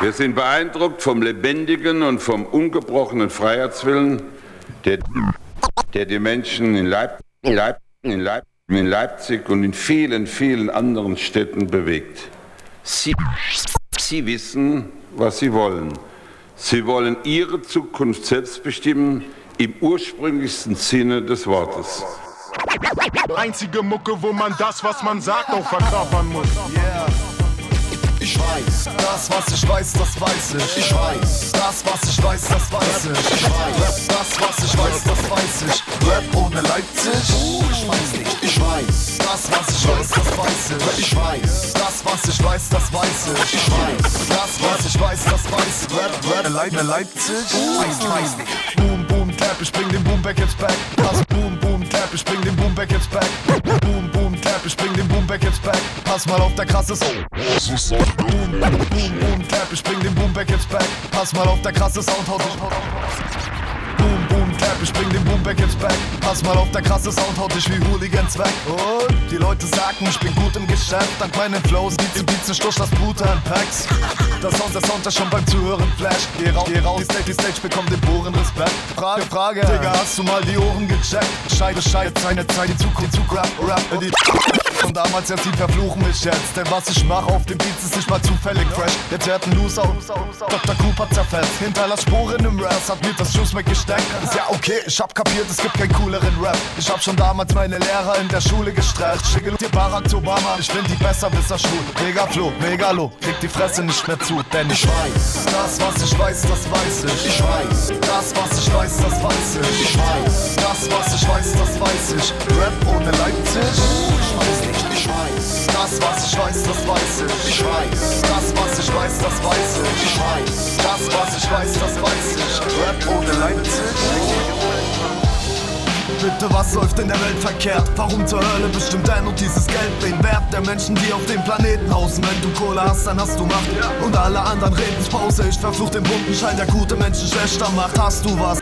Wir sind beeindruckt vom lebendigen und vom ungebrochenen Freiheitswillen, der, der die Menschen in, Leip, Leip, in, Leip, in Leipzig und in vielen, vielen anderen Städten bewegt. Sie, sie wissen, was sie wollen. Sie wollen ihre Zukunft selbst bestimmen, im ursprünglichsten Sinne des Wortes. Einzige Mucke, wo man das, was man sagt, auch verkörpern muss. Yeah. Ich weiß, das was ich weiß, das weiß ich. Ich weiß, das was ich weiß, das weiß ich. Ich weiß, das was ich weiß, das weiß ich. Rap ohne Leipzig? Ich weiß nicht. Ich weiß, das was ich weiß, das weiß ich. Ich weiß, das was ich weiß, das weiß ich. Ich weiß, das was ich weiß, das weiß ich. Rap, Rap, Leip, Leipzig? Weiß, weiß nicht. Boom, boom, tap, ich bring den Boom back jetzt back. Also boom, boom, tap, ich bring den Boom back jetzt back. Boom, tap, ich bring den Boom back jetzt back. Pass mal auf, der krasse Sound. Boom, boom, boom, boom, tap, ich bring den Boom back jetzt back. Pass mal auf, der krasse Sound haut dich. Boom, boom, tap, ich bring den Boom back jetzt back. Pass mal auf, der krasse Sound haut dich wie Hooligans weg. Und die Leute sagen, ich bin gut im Geschäft. Dank meinen Flows, Beats, Beats, ich durch das Blut an Packs. Der Sound, der Sound, der schon beim Zuhören flash. Geh raus, geh raus, die Stage, die Stage bekommt den puren Respekt. Frage, Frage, Digga, hast du mal die Ohren gecheckt? Scheiße, Scheiße, seine Zeit, die Zukunft, die Zukunft, Rap, Rap, die von damals jetzt, die verfluchen mich jetzt. Denn was ich mach auf den Beats ist nicht mal zufällig fresh. Jetzt wird ein Loser Dr. Cooper zerfetzt. Hinterlass Spuren im Rap, hat mir das Schuss weggesteckt. Ist ja okay, ich hab kapiert, es gibt keinen cooleren Rap. Ich hab schon damals meine Lehrer in der Schule gestresst. Schicke dir Barack Obama, ich bin die Besserwisser schwul. Mega Flo, Megalo, krieg die Fresse nicht mehr zu, denn ich weiß, das was ich weiß, das weiß ich. Ich weiß, das was ich weiß, das weiß ich. Ich weiß, das was ich weiß, das weiß ich. Rap ohne Leipzig? Ich weiß ich weiß. Das was ich weiß, das weiß ich. Ich weiß, das was ich weiß, das weiß ich. Ich weiß, das was ich weiß, das weiß ich. Rap ohne Leipzig? Bitte, was läuft in der Welt verkehrt? Warum zur Hölle bestimmt der nur dieses Geld den Wert der Menschen, die auf dem Planeten hausen? Wenn du Kohle hast, dann hast du Macht. Und alle anderen reden Pause. Ich verfluch den bunten Schein, der gute Menschen schlechter macht. Hast du was?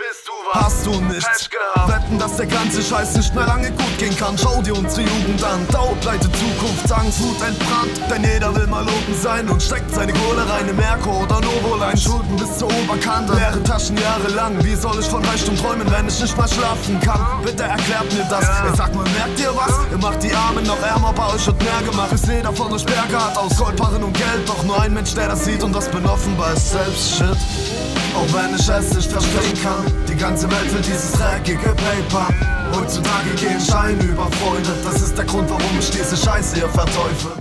Hast du nichts? Wetten, dass der ganze Scheiß nicht mehr lange gut gehen kann. Schau dir unsere Jugend an. Dauerpleite, Zukunftsangst, Wut entbrannt. Denn jeder will mal oben sein und steckt seine Kohle rein in Merko oder Novoline. Schulden bis zur Oberkante. Leere Taschen jahrelang. Wie soll ich von Reichtum träumen, wenn ich nicht mal schlafen kann? Bitte erklärt mir das. Ich sag mal, merkt ihr was? Ihr macht die Armen noch ärmer, bei euch wird mehr gemacht. Ist jeder von euch Berge hat aus Goldbarren und Geld. Doch nur ein Mensch, der das sieht und das bin offenbar ist selbst Shit. Auch wenn ich es nicht verstehen kann, die ganze Welt will dieses dreckige Paper. Heutzutage gehen Scheine über Freunde, das ist der Grund, warum ich diese Scheiße hier verteufel.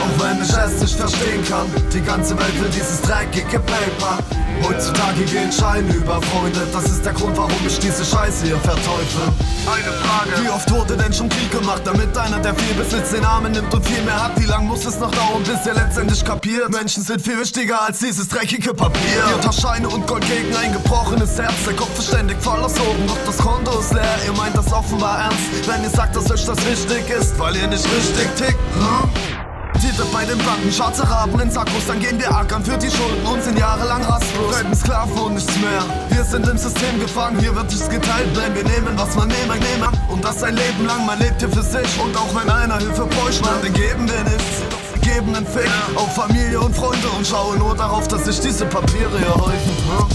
Auch wenn ich es nicht verstehen kann, die ganze Welt will dieses dreckige Paper. Heutzutage gehen Scheine über Freunde, das ist der Grund, warum ich diese Scheiße hier verteufel. Eine Frage. Wie oft wurde denn schon Krieg gemacht, damit einer, der viel Besitz den Armen nimmt und viel mehr hat? Wie lang muss es noch dauern, bis er letztendlich kapiert? Menschen sind viel wichtiger als dieses dreckige Papier. Ihr tauscht Scheine und Gold gegen ein gebrochenes Herz. Der Kopf ist ständig voll aus oben, doch das Konto ist leer. Ihr meint das offenbar ernst, wenn ihr sagt, dass euch das wichtig ist, weil ihr nicht richtig tickt. Hm? Titel bei den Banken, schwarze Raben in Sackos, dann gehen wir ackern für die Schulden und sind jahrelang rastlos. Bleiben Sklaven und nichts mehr. Wir sind im System gefangen, hier wird nichts geteilt, nein, wir nehmen, was man nehmen, nehmen. Und das ein Leben lang, man lebt hier für sich. Und auch wenn einer Hilfe bräuchte, man, den geben wir nichts. Wir geben einen Fick auf Familie und Freunde und schauen nur darauf, dass sich diese Papiere hier häufen. Hm?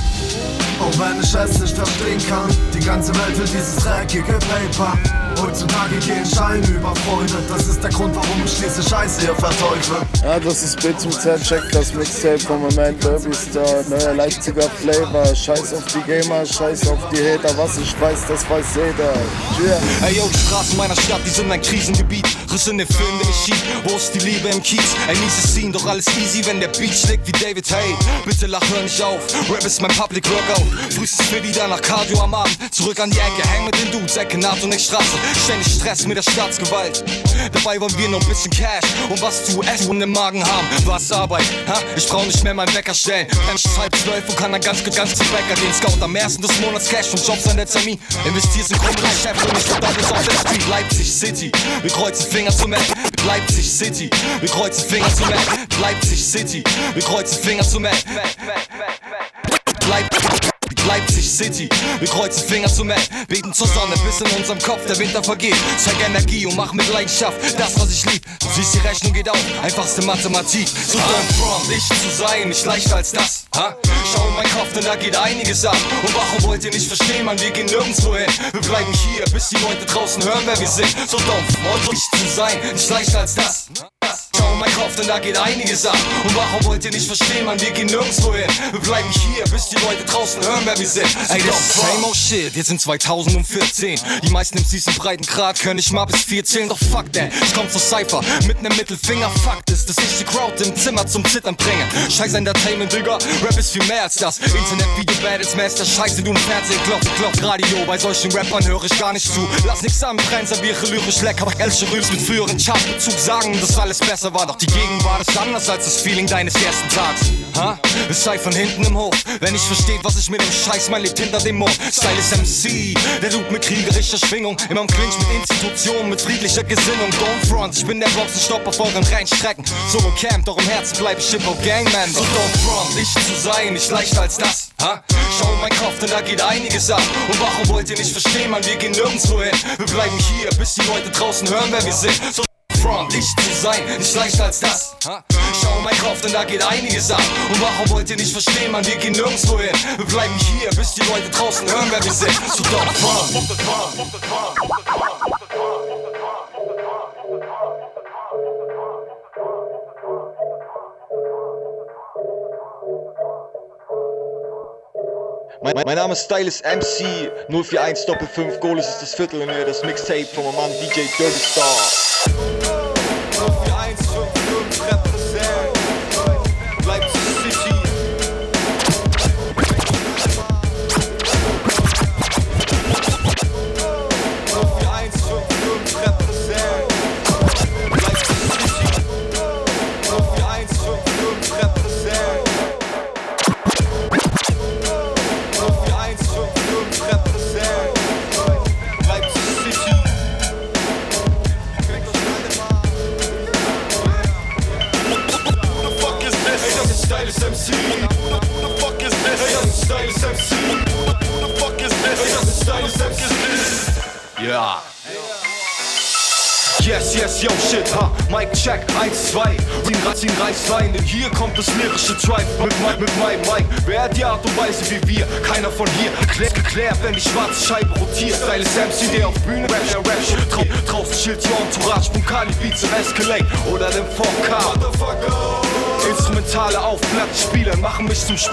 Auch wenn ich es nicht verstehen kann, die ganze Welt will dieses dreckige Paper. Heutzutage gehen Scheine über Freunde, das ist der Grund, warum ich diese Scheiße hier verteufel. Ja, das ist B zum Z, check das Mixtape von meinem Man Derby Star, neuer Leipziger Flavor. Scheiß auf die Gamer, scheiß auf die Hater, was ich weiß, das weiß jeder. Yeah. Ey yo, die Straßen meiner Stadt, die sind ein Krisengebiet. Riss in den Film, den ich schieb. Wo ist die Liebe im Kiez? Ein mieses Scene, doch alles easy, wenn der Beat schlägt wie David Hay. Bitte lach, hör nicht auf. Rap ist mein Public Workout. Frühestens Philly, danach Cardio am Abend. Zurück an die Ecke, häng mit den Dudes, Ecke Naht und Straße. Ständig Stress mit der Staatsgewalt. Dabei wollen wir noch ein bisschen Cash und was zu essen und im Magen haben. Was Arbeit, ha? Ich brauch nicht mehr meinen Wecker stellen. Mensch, halb zwölf und kann dann ganz ganz zum Bäcker gehen. Scout am ersten des Monats Cash und Jobs an der Termin. Investierst in Kunden, Chef und ich verdammt es auf der Street. Leipzig City, wir kreuzen Finger zum Mac. Leipzig City, wir kreuzen Finger zum Mac. Leipzig City, wir kreuzen Finger zum Mac. Leipzig ich City. Wir kreuzen Finger zum L, beten zur Sonne, bis in unserem Kopf der Winter vergeht. Zeig Energie und mach mit Leidenschaft das, was ich lieb. Du siehst, die Rechnung geht auf, einfachste Mathematik. So don't front, ich zu sein, nicht leichter als das. Ha? Schau in meinen Kopf, denn da geht einiges ab. Und warum wollt ihr nicht verstehen, man, wir gehen nirgendwo hin. Wir bleiben hier, bis die Leute draußen hören, wer wir sind. So don't front, ich zu sein, nicht leichter als das. Schau in meinen Kopf, denn da geht einiges ab. Und warum wollt ihr nicht verstehen, man, wir gehen nirgendwo hin. Wir bleiben hier, bis die Leute draußen hören, wer wir sind. Ey, das ist same old shit, wir sind 2014. Die meisten MCs im breiten Grad können nicht mal bis 4 zählen, doch fuck that. Ich komm zur Cypher mit nem Mittelfinger. Fakt ist, dass ich die Crowd im Zimmer zum Zittern bringe. Scheiß Entertainment, Digga, Rap ist viel mehr als das. Internet, Video, Battles, Master, Scheiße, du im Fernsehen, Klopf, Klopf, Radio. Bei solchen Rappern höre ich gar nicht zu. Lass nix anbrennen, serviere lyrisch lecker, mach Elsche Rübs mit früheren Chartbezug sagen, dass alles besser war. Doch die Gegenwart ist anders als das Feeling deines ersten Tags. Ha? Es sei von hinten im Hof. Wenn ich versteht, was ich mit dem Scheiß mein lebt hinter dem Mond. Style ist MC, der Dude mit kriegerischer Schwingung. Immer im Clinch mit Institutionen, mit friedlicher Gesinnung. Don't front, ich bin der Boxenstopp auf euren Reinstrecken. So gecampt, doch im Herzen bleib ich Hip-Hop Gangman. So don't front, ich zu sein, nicht leichter als das. Ha? Schau in meinen Kopf, denn da geht einiges ab. Und warum wollt ihr nicht verstehen, man, wir gehen nirgendwo hin. Wir bleiben hier, bis die Leute draußen hören, wer wir sind. So Front, ich zu sein, nicht leichter als das. Ha? Schau in meinen Kopf, denn da geht einiges ab. Und warum wollt ihr nicht verstehen, man, wir gehen nirgendwo hin. Wir bleiben hier, bis die Leute draußen hören, wer wir sind. So don't front. Mein, mein Name ist Stylus MC 041 Doppel Goles ist das Viertel und hier das Mixtape von meinem Mann DJ Dirty Star. Whoa.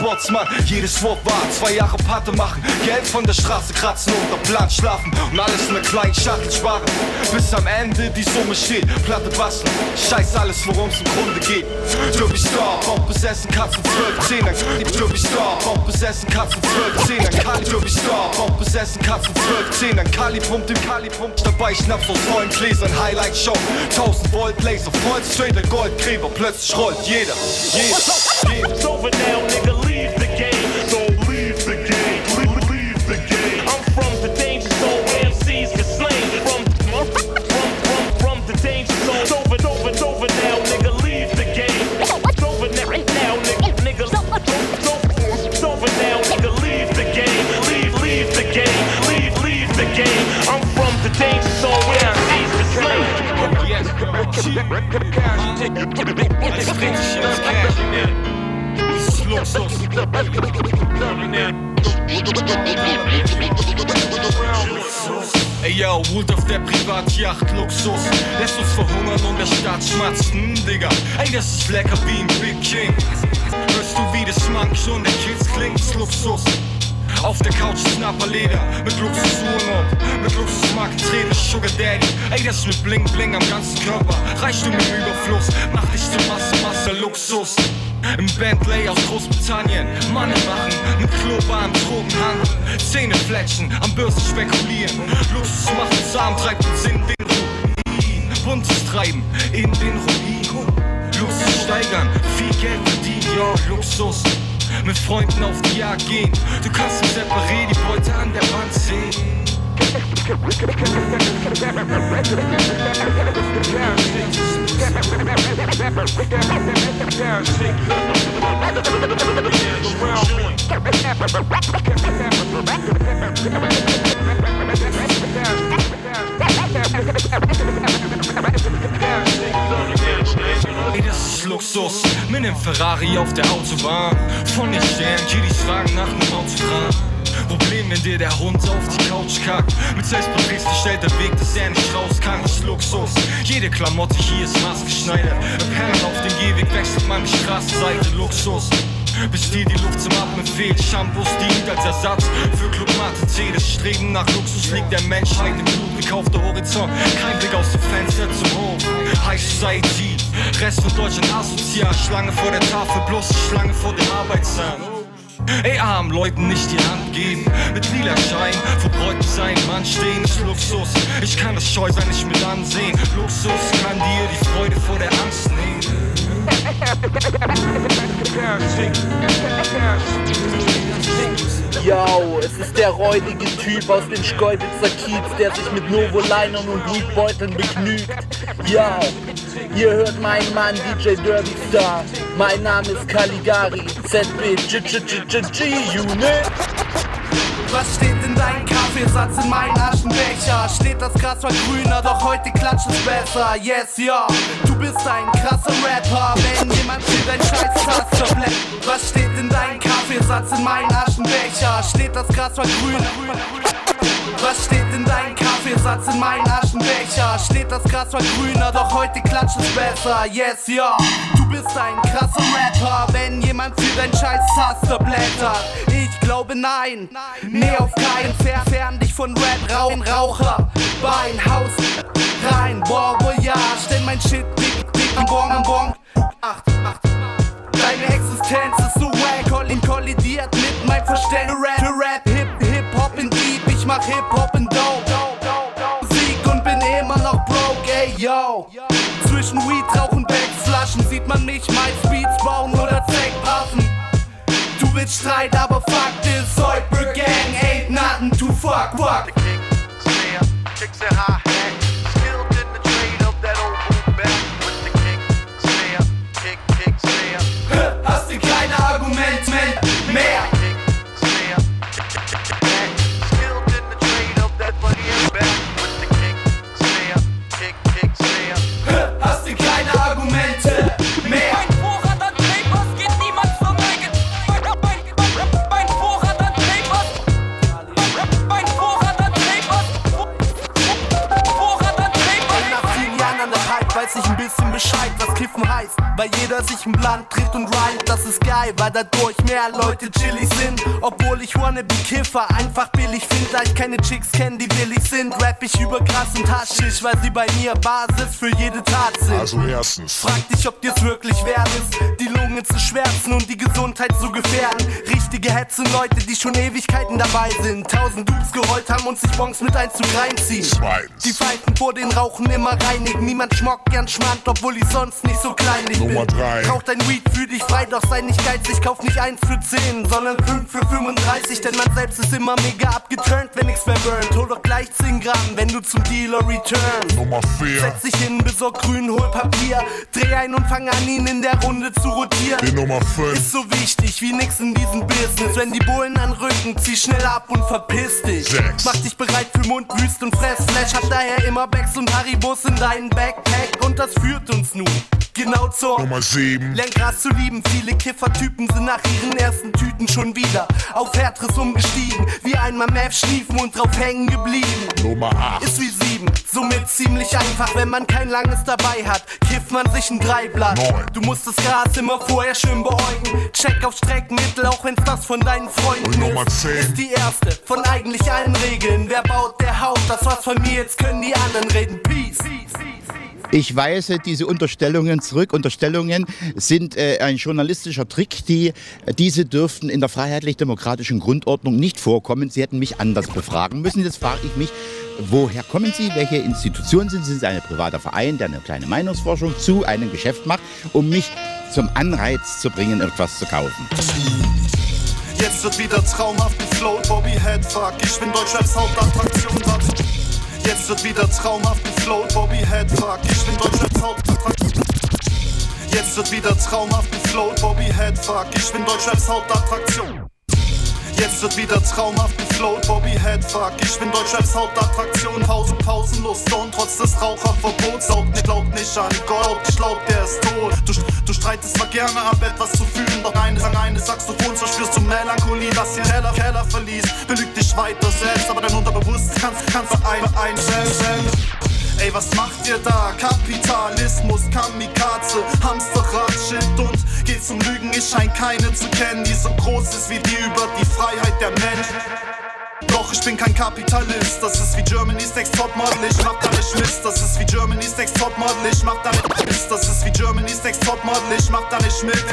Sportsmann. Jedes Wort war zwei Jahre Patte machen, Geld von der Straße kratzen, unter Plan schlafen und alles in einer kleinen Schachtel sparen. Bis am Ende die Summe steht, Platte basteln, scheiß alles, worum es im Grunde geht. Derby Star, Bomb besessen, Katzen 12, 10, dann Derby Star, Bomb besessen, Katzen 12, 10, dann Kali. Derby Star, Bomb besessen, Katzen 12, 10, dann Kali pumpt im Kali pumpt. Dabei Schnaps aus neuen Gläsern, Highlight Show, 1000 Volt Laser, voll straight, der Goldgräber, plötzlich rollt jeder. Jeder, jeder. It's over now. Ey yo, Wood auf der Privatjacht, Luxus. Lässt uns verhungern und der Staat schmatzt, hm, Digga. Ey, das ist lecker wie ein Big King. Hörst du wie das Monk schon, der Kids klingt, Luxus auf der Couch Snapperleder mit Luxusuhren und mit Luxusmarkenträger Sugar Daddy. Ey, das mit Bling Bling am ganzen Körper. Reichtum im Überfluss, mach dich zu Masse, Masse Luxus. Im Bentley aus Großbritannien Money machen mit globalen Drogenhandel. Zähne fletschen, am Börsen spekulieren. Luxus macht uns arm, treibt uns in den Ruin. Buntes Treiben in den Ruin. Luxus steigern, viel Geld verdienen, ja, Luxus. Mit Freunden auf die Jagd gehen. Du kannst im Separé die Beute an der Wand sehen. Das ist Luxus, mit dem Ferrari auf der Autobahn. Von den Sternen, Kiddies fragen nach dem Autogramm. Problem, wenn dir der Hund auf die Couch kackt. Mit Selbstbetriebs gestellt der Weg, dass er nicht raus kann, ist Luxus. Jede Klamotte hier ist maßgeschneidert. Perlen auf dem Gehweg wechselt man die Straßenseite, Luxus. Bis dir die Luft zum Atmen fehlt, Shampoos dient als Ersatz für Clubmate 10 Streben nach Luxus liegt der Menschheit im Blut. Gekaufter Horizont, kein Blick aus dem Fenster zum Hof. High Society, Rest von Deutschland asozial. Schlange vor der Tafel, bloß Schlange vor dem Arbeitsamt. Ey, armen Leuten nicht die Hand geben. Mit lila Schein, verbräucht sein Mann stehen ist Luxus. Ich kann das Scheusal nicht mit ansehen. Luxus kann dir die Freude vor der Angst nehmen. Yo, es ist der räudige Typ aus den Schkeubitzer Kiez, der sich mit Novolinern und Blutbeuteln begnügt. Yo, ihr hört meinen Mann DJ Derby Star. Mein Name ist Caligari, ZB, G-G-G-G-Unit. Was steht in deinem Kaffeesatz in meinem Aschenbecher? Steht das Gras war grüner, doch heute klatscht es besser. Yes, ja, du bist ein krasser Rapper. Wenn jemand für dein scheiß Taster blätt. Was steht in deinem Kaffeesatz in meinem Aschenbecher? Steht das Gras war grüner? Was steht in deinem Kaffeesatz in meinem Aschenbecher? Steht das Gras war grüner, doch heute klatscht es besser. Yes, ja, du bist ein krasser Rapper. Wenn jemand für dein scheiß Taster blättert. Ich glaube nein, nee auf keinen Fern, fern dich von Rap, Rauchen, Raucher, Bein, Haus, rein, boah, ja, stell mein Shit dick, dick, am Bon, am Bon, acht, acht, Deine Existenz ist so wack. Und kollidiert mit meinem Verständnis. Rap, Rap, Hip, Hip, Hop in Deep, ich mach Hip, Hop in Dope. Musik und bin immer noch broke, ey, yo. Zwischen Weed, Rauchen, Bags, Flaschen sieht man mich. Meist Beats bauen oder Streit, aber fuck this Cyber Gang ain't nothing to fuck, fuck. Hast du Kiffen heißt. Weil jeder sich ein Blunt tritt und rhymt, das ist geil, weil dadurch mehr Leute chillig sind. Obwohl ich wannabe Kiffer einfach billig find, da ich keine Chicks kenn, die willig sind. Rap ich über Gras und Haschisch, weil sie bei mir Basis für jede Tat sind. Also erstens, Frag dich, ob dir's wirklich wert ist, die Lunge zu schwärzen und die Gesundheit zu gefährden. Richtige Hetze, Leute, die schon Ewigkeiten dabei sind. Tausend Dupes gerollt haben und sich Bonks mit Einzug reinziehen. Zweitens. Die Pfeifen vor den Rauchen immer reinigen. Niemand schmockt gern Schmand, obwohl ich sonst nicht so kleinlich bin. Nummer drei. Rauch dein Weed für dich frei, doch sei nicht geizig. Kauf nicht eins für 10, sondern 5 für 35. Denn man selbst ist immer mega abgeturnt, wenn nichts mehr burnt. Hol doch gleich 10 Gramm, wenn du zum Dealer returnst. Nummer vier, Setz dich hin, besorg grün, hol Papier. Dreh ein und fang an, ihn in der Runde zu rotieren. die Nummer fünf, Ist so wichtig wie nix in diesem Business. Wenn die Bullen anrücken, zieh schnell ab und verpiss dich. Sechs. Mach dich bereit für Mundwüst und Fressflash. Hab daher immer Bags und Haribus in deinen Backpack. Und das führt uns nun genau zur Nummer sieben, Lern Gras zu lieben, viele Kiffertypen sind nach ihren ersten Tüten schon wieder auf Härteres umgestiegen. Wie einmal Meth schniefen und drauf hängen geblieben. Nummer acht, Ist wie sieben, somit ziemlich einfach, wenn man kein langes dabei hat. Kifft man sich ein Dreiblatt. Neun. Du musst das Gras immer vorher schön beäugen. Check auf Streckenmittel, auch wenn's das von deinen Freunden Und Nummer ist. zehn. Ist die erste von eigentlich allen Regeln. Wer baut, der haut. Das war's von mir, jetzt können die anderen reden. Peace. Ich weise diese Unterstellungen zurück. Unterstellungen sind äh, ein journalistischer Trick. Die, diese dürften in der freiheitlich-demokratischen Grundordnung nicht vorkommen. Sie hätten mich anders befragen müssen. Jetzt frage ich mich, woher kommen Sie? Welche Institution sind Sie? Sind Sie ein privater Verein, der eine kleine Meinungsforschung zu einem Geschäft macht, um mich zum Anreiz zu bringen, etwas zu kaufen? Jetzt wird wieder traumhaft geflowt, Bobby Headfuck. Ich bin Deutschlands Hauptattraktion. Jetzt wird wieder traumhaft geflowt, Bobby Headfuck. Ich bin Deutschlands Hauptattraktion. Jetzt wird wieder traumhaft geflowt, Bobby Headfuck. Ich bin Deutschlands Hauptattraktion. Jetzt wird wieder traumhaft geflowt, Bobby Headfuck. Ich bin Deutschraps Hauptattraktion, Pause, pausenlos, Stone, trotz des Raucherverbots. Glaubt nicht, glaubt nicht an Gott, ich glaub, der ist tot. Du, du streitest zwar gerne ab, etwas zu fühlen, doch eines an eines Saxophon verspürst du Melancholie, das hier Keller, Keller verließ. Belügt dich weiter selbst, aber dein Unterbewusstsein kannst, kannst du ein, einstellen. Ey, was macht ihr da? Kapitalismus, Kamikaze, Hamsterrad, Shit und geht zum Lügen. Ich schein keine zu kennen, die so groß ist wie die über die Freiheit der Menschen. Doch ich bin kein Kapitalist, das ist wie Germany's Next Topmodel, ich mach da nicht Mist. Das ist wie Germany's Next Topmodel, ich mach da nicht Mist. Das ist wie Germany's Next Topmodel, ich mach da nicht mit.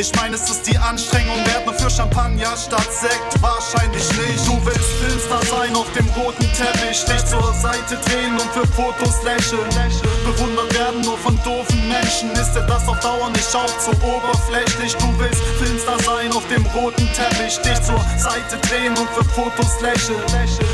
Ich meine, es ist die Anstrengung wert, nur für Champagner statt Sekt. Wahrscheinlich nicht. Du willst Filmstar sein auf dem roten Teppich, dich zur Seite drehen und für Fotos lächeln. Bewundert werden nur von doofen Menschen. Ist dir das auf Dauer nicht auch zu oberflächlich? Du willst Filmstar sein auf dem roten Teppich, dich zur Seite drehen und für Fotos lächeln.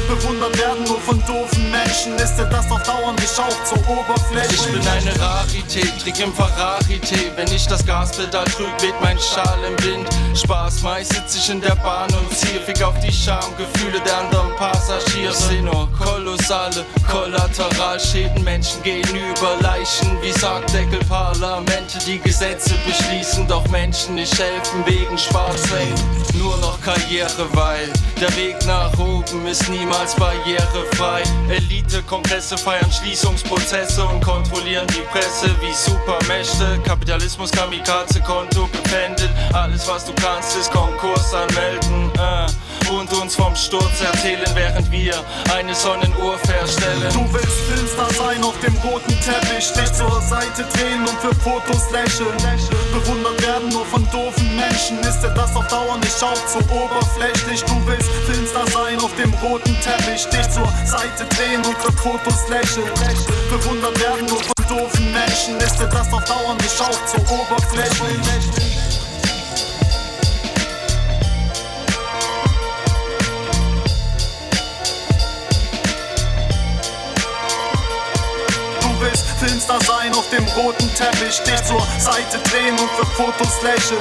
Bewundert werden nur von doofen Menschen. Ist dir das auf Dauer nicht auch zu oberflächlich? Ich bin eine Rarität, trick im Ferrari-Tee. Wenn ich das Gaspedal drück, weht mein Schal im Wind. Spaß, meist sitz ich in der Bahn und ziehe Fick auf die Schamgefühle der anderen Passagiere. Seh nur kolossale Kollateralschäden. Menschen gehen über Leichen wie Sargdeckelparlamente, die Gesetze beschließen. Doch Menschen nicht helfen wegen Schwarzwellen. Nur noch Karriere, weil der Weg nach oben ist niemals barrierefrei. Elite-Kongresse feiern Schließungsprozesse und kontrollieren die Presse wie Supermächte. Kapitalismus, Kamikaze, Konto gependelt. Alles, was du kannst, ist Konkurs anmelden. Äh. Und uns vom Sturz erzählen, während wir eine Sonnenuhr verstellen. Du willst Filmstar sein auf dem roten Teppich, dich zur Seite drehen und für Fotos lächeln. Bewundert werden nur von doofen Menschen. Ist dir das auf Dauer nicht auch zu oberflächlich? Du willst Filmstar sein auf dem roten Teppich, dich zur Seite drehen und für Fotos lächeln. Bewundert werden nur von doofen Menschen. Ist dir das auf Dauer nicht auch zu oberflächlich? Willst Filmstar sein auf dem roten Teppich, dich zur Seite drehen und für Fotos lächeln.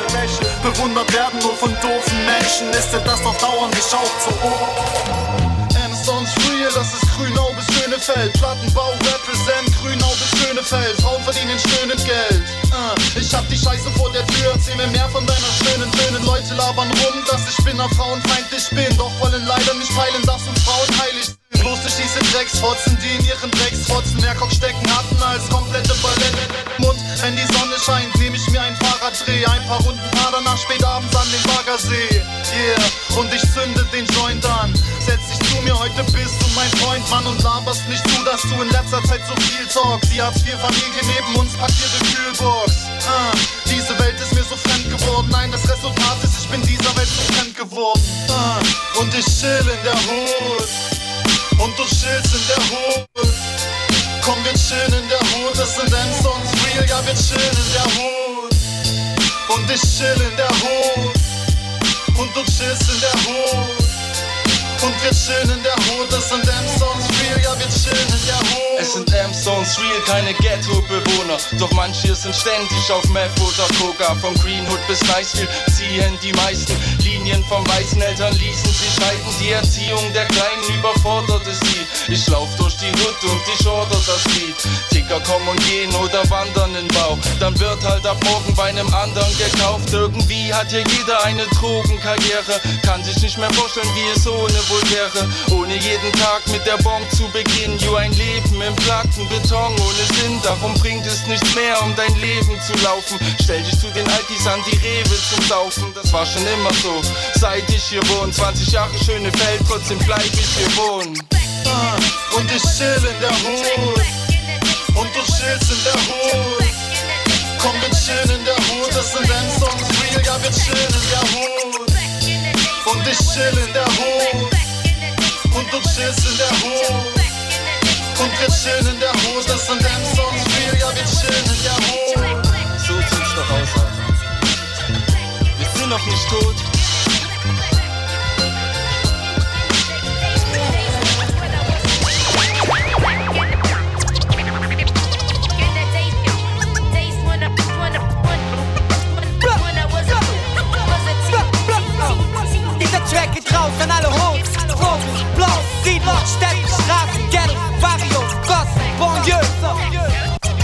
Bewundert werden nur von doofen Menschen, ist dir das auf Dauer nicht ober? Amazons Real, das ist Grünau bis Schönefeld. Plattenbau represent Grünau bis Schönefeld. Frauen verdienen stöhnend Geld. Äh, ich hab die Scheiße vor der Tür, erzähl mir mehr von deiner schönen Tönen. Leute labern rum, dass ich Spinner frauenfeindlich bin. Doch wollen leider nicht peilen, dass uns Frauen heilig sind. Bloß durch diese Drecksfotzen, die in ihren Drecksfotzen mehr Kock stecken hatten als komplette Ballette. Mund, wenn die Sonne scheint, nehm ich mir ein Fahrraddreh. Ein paar Runden fahr danach spät abends an den Baggersee. Yeah, und ich zünde den Joint an. Setz dich zu mir, heute bist du mein Freund, Mann, und laberst nicht zu, dass du in letzter Zeit so viel talkst. Die Hartz-IV-Familie neben uns packt ihre Kühlbox. Ah, diese Welt ist mir so fremd geworden. Nein, das Resultat ist, ich bin dieser Welt so fremd geworden. Ah, und ich chill in der Hut. Und du chillst in der Hut. Komm, wir chillen in der Hut. Das sind M-Songs real, ja, wir chillen in der Hut. Und ich chill in der Hut. Und du chillst in der Hut. Und wir chillen in der Hut. Das sind M-Songs real, ja, wir chillen in der Hut. Es sind M-Zones real, keine Ghetto-Bewohner. Doch manche sind ständig auf Meth oder Coca. Vom Greenwood bis Niceville ziehen die meisten Linien von weißen Eltern ließen sie scheiden. Die Erziehung der Kleinen überforderte sie. Ich lauf durch die Hut und ich order das Lied. Ticker kommen und gehen oder wandern in Bau. Dann wird halt ab morgen bei einem anderen gekauft. Irgendwie hat hier jeder eine Drogenkarriere. Kann sich nicht mehr vorstellen, wie es ohne wohl wäre. Ohne jeden Tag mit der Bonk zu beginnen. You ein Leben im platten Beton ohne Sinn. Darum bringt es nichts mehr, um dein Leben zu laufen. Stell dich zu den Altis an die Rewe zum Saufen. Das war schon immer so, seit ich hier wohne. 20 Jahre schöne Welt, trotzdem bleib ich hier wohnen. Ah, Und ich chill in der Hut. Und du chillst in der Hut. Komm, wir chillen in der Hut. Das sind M-Songs real, ja, wir chillen in der Hut. Und ich chill in der Hut und chillst in der Ruhe. Und wir chillen in der Ruhe, das sind M-Songs viel, ja wir chillen in der Ruhe. So sieht's doch aus, Alter. Wir sind noch nicht tot. Track geht raus an alle hoch! Bloß Siedler, Städte, Straßen, Ghetto, Barrios, Goss, Bonlieu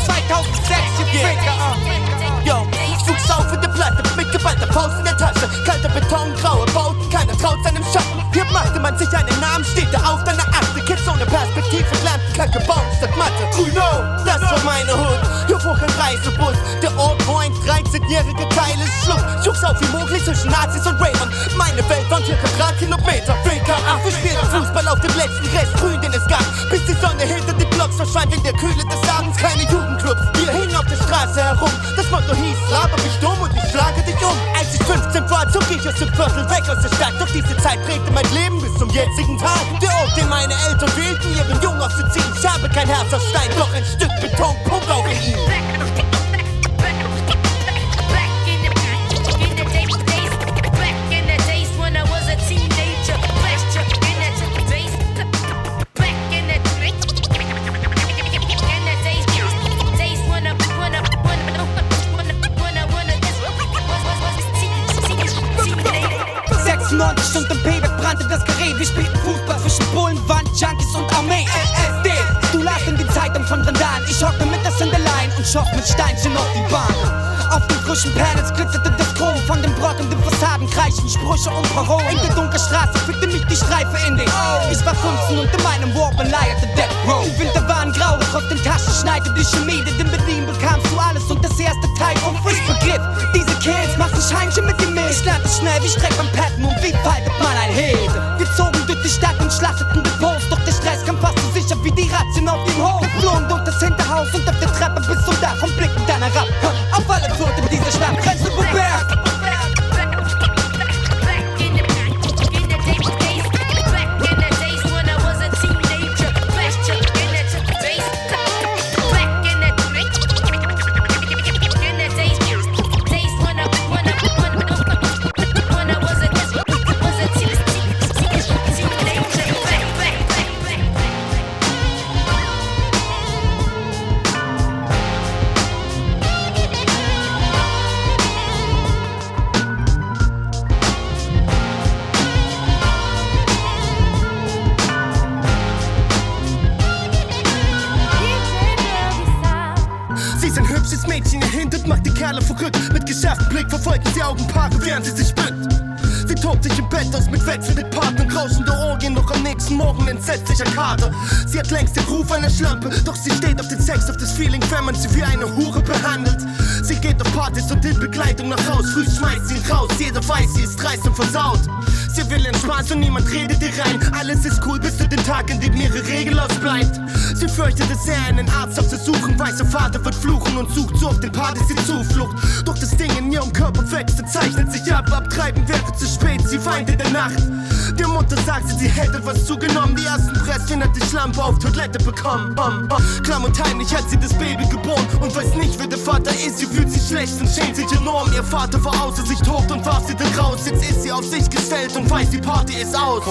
2006, you Freaker, uh. Yo, ich wuchs auf in der Platte, mit geballter Faust in der Tasche Kalter Beton, graue Bauten, keiner traut seinem Schatten Hier machte man sich einen Namen, steht er auf deiner Arme. Perspektive, lernten Kacke bauen statt Mathe. Grüno, das war meine Hut. Hier fuhr ein Reisebus. Der Ort, wo ein 13-jähriger Teil ist Schluck. Schuchs auf wie möglich zwischen Nazis und Ravern. Meine Welt waren circa 3 Kilometer. WKA, wir spielen Fußball auf dem letzten Rest Grün, den es gab. Bis die Sonne hinter Blocks verschwand in der Kühle des Abends. Keine Jugendclubs, wir hingen auf der Straße herum. Das Motto hieß, laber mich dumm und ich schlage dich um. Als ich 15 war, zog ich aus dem Viertel weg aus der Stadt. Doch diese Zeit prägte mein Leben bis zum jetzigen Tag. Der Ort, den meine Eltern wählten, ihren Jungen aufzuziehen. Ich habe kein Herz aus Stein, doch ein Stück Beton pumpt auch in ihm. Es sehr, einen Arzt aufzusuchen. Weiß, ihr Vater wird fluchen und sucht so auf den Partys die Zuflucht. Doch das Ding in ihrem Körper wächst und zeichnet sich ab. Abtreiben wäre zu spät, sie weint in der Nacht. Der Mutter sagt sie, sie hätte was zugenommen. Presschen hat die Schlampe auf Toilette bekommen. Bam, bam. Klamm und heimlich hat sie das Baby geboren und weiß nicht, wer der Vater ist. Sie fühlt sich schlecht und schämt sich enorm. Ihr Vater war außer sich tot und warf sie dann raus. Jetzt ist sie auf sich gestellt und weiß, die Party ist aus.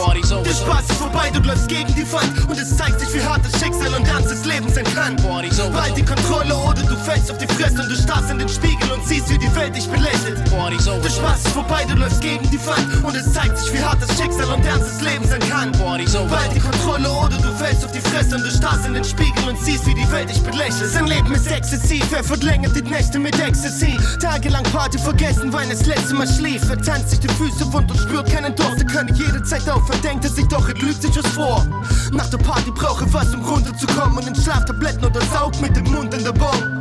Der Spaß ist vorbei, du läufst gegen die Wand und es zeigt sich, wie hart das Schicksal und Ernst des Lebens sein kann. Bald die Kontrolle oder du fällst auf die Fresse und du starrst in den Spiegel und siehst, wie die Welt dich belächelt. Der Spaß ist vorbei, du läufst gegen die Wand und es zeigt sich, wie hart das Schicksal und Ernst des Lebens sein kann. Bald die Kontrolle oder du fällst auf die Fresse und du starrst in den Spiegel und siehst, wie die Welt dich belächelt. Sein Leben ist exzessiv, er verlängert die Nächte mit Ecstasy. Tagelang Party vergessen, weil er das letzte Mal schlief. Er tanzt sich die Füße wund und spürt keinen Durst. Er kann jederzeit aufhören, denkt er sich doch, er lügt sich was vor. Nach der Party braucht er was, um runterzukommen und in Schlaftabletten oder saugt mit dem Mund in der Bon.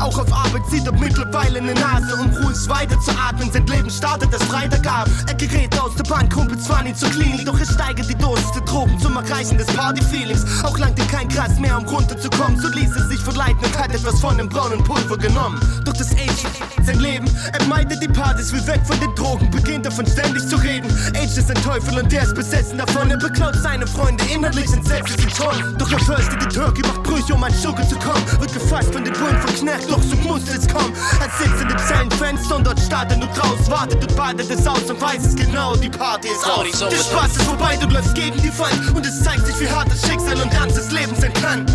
Auch auf Arbeit zieht er mittlerweile eine Nase, um ruhig weiter zu atmen. Sein Leben startet erst Freitagabend. Er gerät aus der Bahn, Kumpel zwar nie zur Klinik, doch er steigert die Dosis der Drogen zum Erreichen des Party-Feelings. Auch ihm kein Gras mehr, um runterzukommen. So ließ er sich verleiten und hat etwas von dem braunen Pulver genommen. Doch das Age sein Leben, er meidet die Partys, will weg von den Drogen, beginnt davon ständig zu reden. Age ist ein Teufel und der ist besessen davon. Er beklaut seine Freunde, innerlich entsetzt ist ihn schon. Doch er förstet die Türke, macht Brüche, um an Schurke zu kommen. Wird gefasst von den Bullen verknackt, doch so muss es kommen. Er sitzt in dem Zellenfenster und dort starrt er nur raus, wartet und badet es aus und weiß es genau, die Party ist aus. Der Spaß ist vorbei, du läufst gegen die Wand und es zeigt sich, wie hart das Schicksal und Ernst des Lebens sein kann.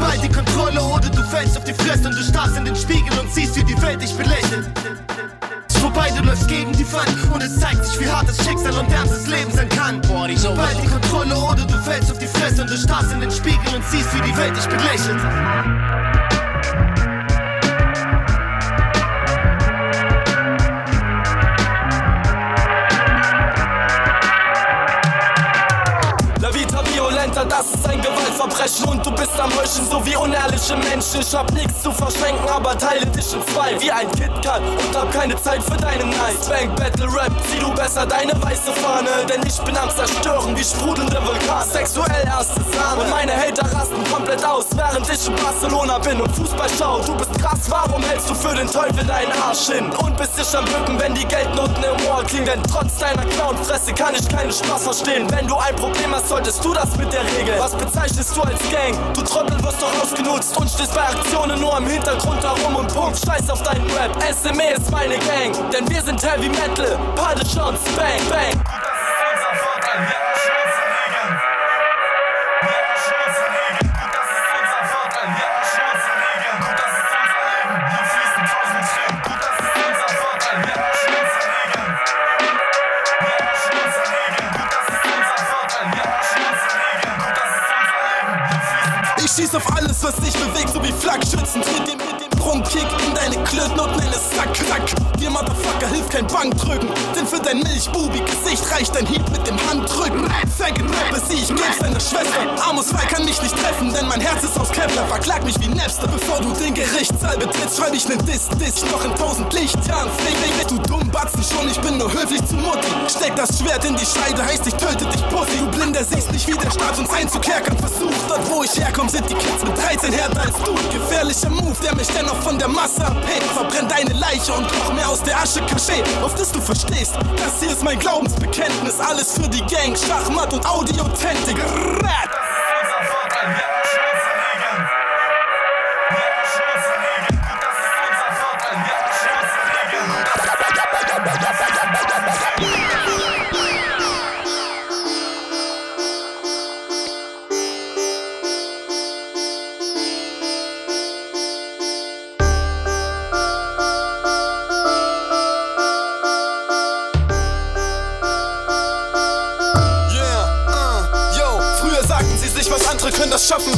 Bald die Kontrolle oder du fällst auf die Fresse und du starrst in den Spiegel und siehst, wie die Welt dich belächelt. Vorbei, du läufst gegen die Wand und es zeigt sich, wie hart das Schicksal und Ernst des Lebens sein kann. Bald die Kontrolle oder du fällst auf die Fresse und du starrst in den Spiegel und siehst, wie die Welt dich belächelt. Menschen sowie unehrliche Menschen. Ich hab nichts zu verschenken, aber teile dich in zwei wie ein KitKat und hab keine Zeit für deinen Night. Bank Battle Rap, zieh du besser deine weiße Fahne, denn ich bin am Zerstören wie sprudelnde Vulkan. Sexuell erste Sahne und meine Hater rasten komplett aus, während ich in Barcelona bin und Fußball schau. Du bist krass, warum hältst du für den Teufel deinen Arsch hin? Und bist dich am Bücken, wenn die Geldnoten im Ohr klingen, denn trotz deiner Clownfresse kann ich keinen Spaß verstehen. Wenn du ein Problem hast, solltest du das mit der Regel. Was bezeichnest du als Gang? Du Trottel wirst doch ausgenutzt und stehst bei Aktionen nur im Hintergrund herum und Punkt. Scheiß auf deinen Rap, SME ist meine Gang, denn wir sind Heavy Metal, Paddle Shots, Bang, Bang. Ich schieß auf alles, was sich bewegt, so wie Flakschützen. Tritt dir mit dem Prunkkick in deine Klöten und nenne es Sack, Krack. Dir, Motherfucker, hilft kein Bankdrücken. Denn für dein Milchbubi-Gesicht reicht ein Hieb mit dem Handrücken. Faggot Rapper, sieh, ich geb's deiner Schwester. Amos 2 kann mich nicht treffen, denn mein Herz ist aus Kevlar. Verklag mich wie Napster, bevor du den Gerichtssaal betrittst. Schreib ich nen Diss, Diss, noch in tausend Lichtjahren. Flieg, flieg, du dumm Batzen schon, ich bin nur höflich zu Mutti. Steck das Schwert in die Scheide, heißt ich töte dich, Pussy. Du Blinder siehst nicht, wie der Staat uns einzukerkern versucht. Dort, wo ich herkomme, sind die Kids mit 13 härter als du. Gefährlicher Move, der mich dennoch von der Masse abhält. Verbrenn deine Leiche und koch mir aus der Asche Kaschee. Auf das du verstehst, das hier ist mein Glaubensbekenntnis. Alles für die Gang, Schachmatt und Audiotechnik. Rat. Yeah,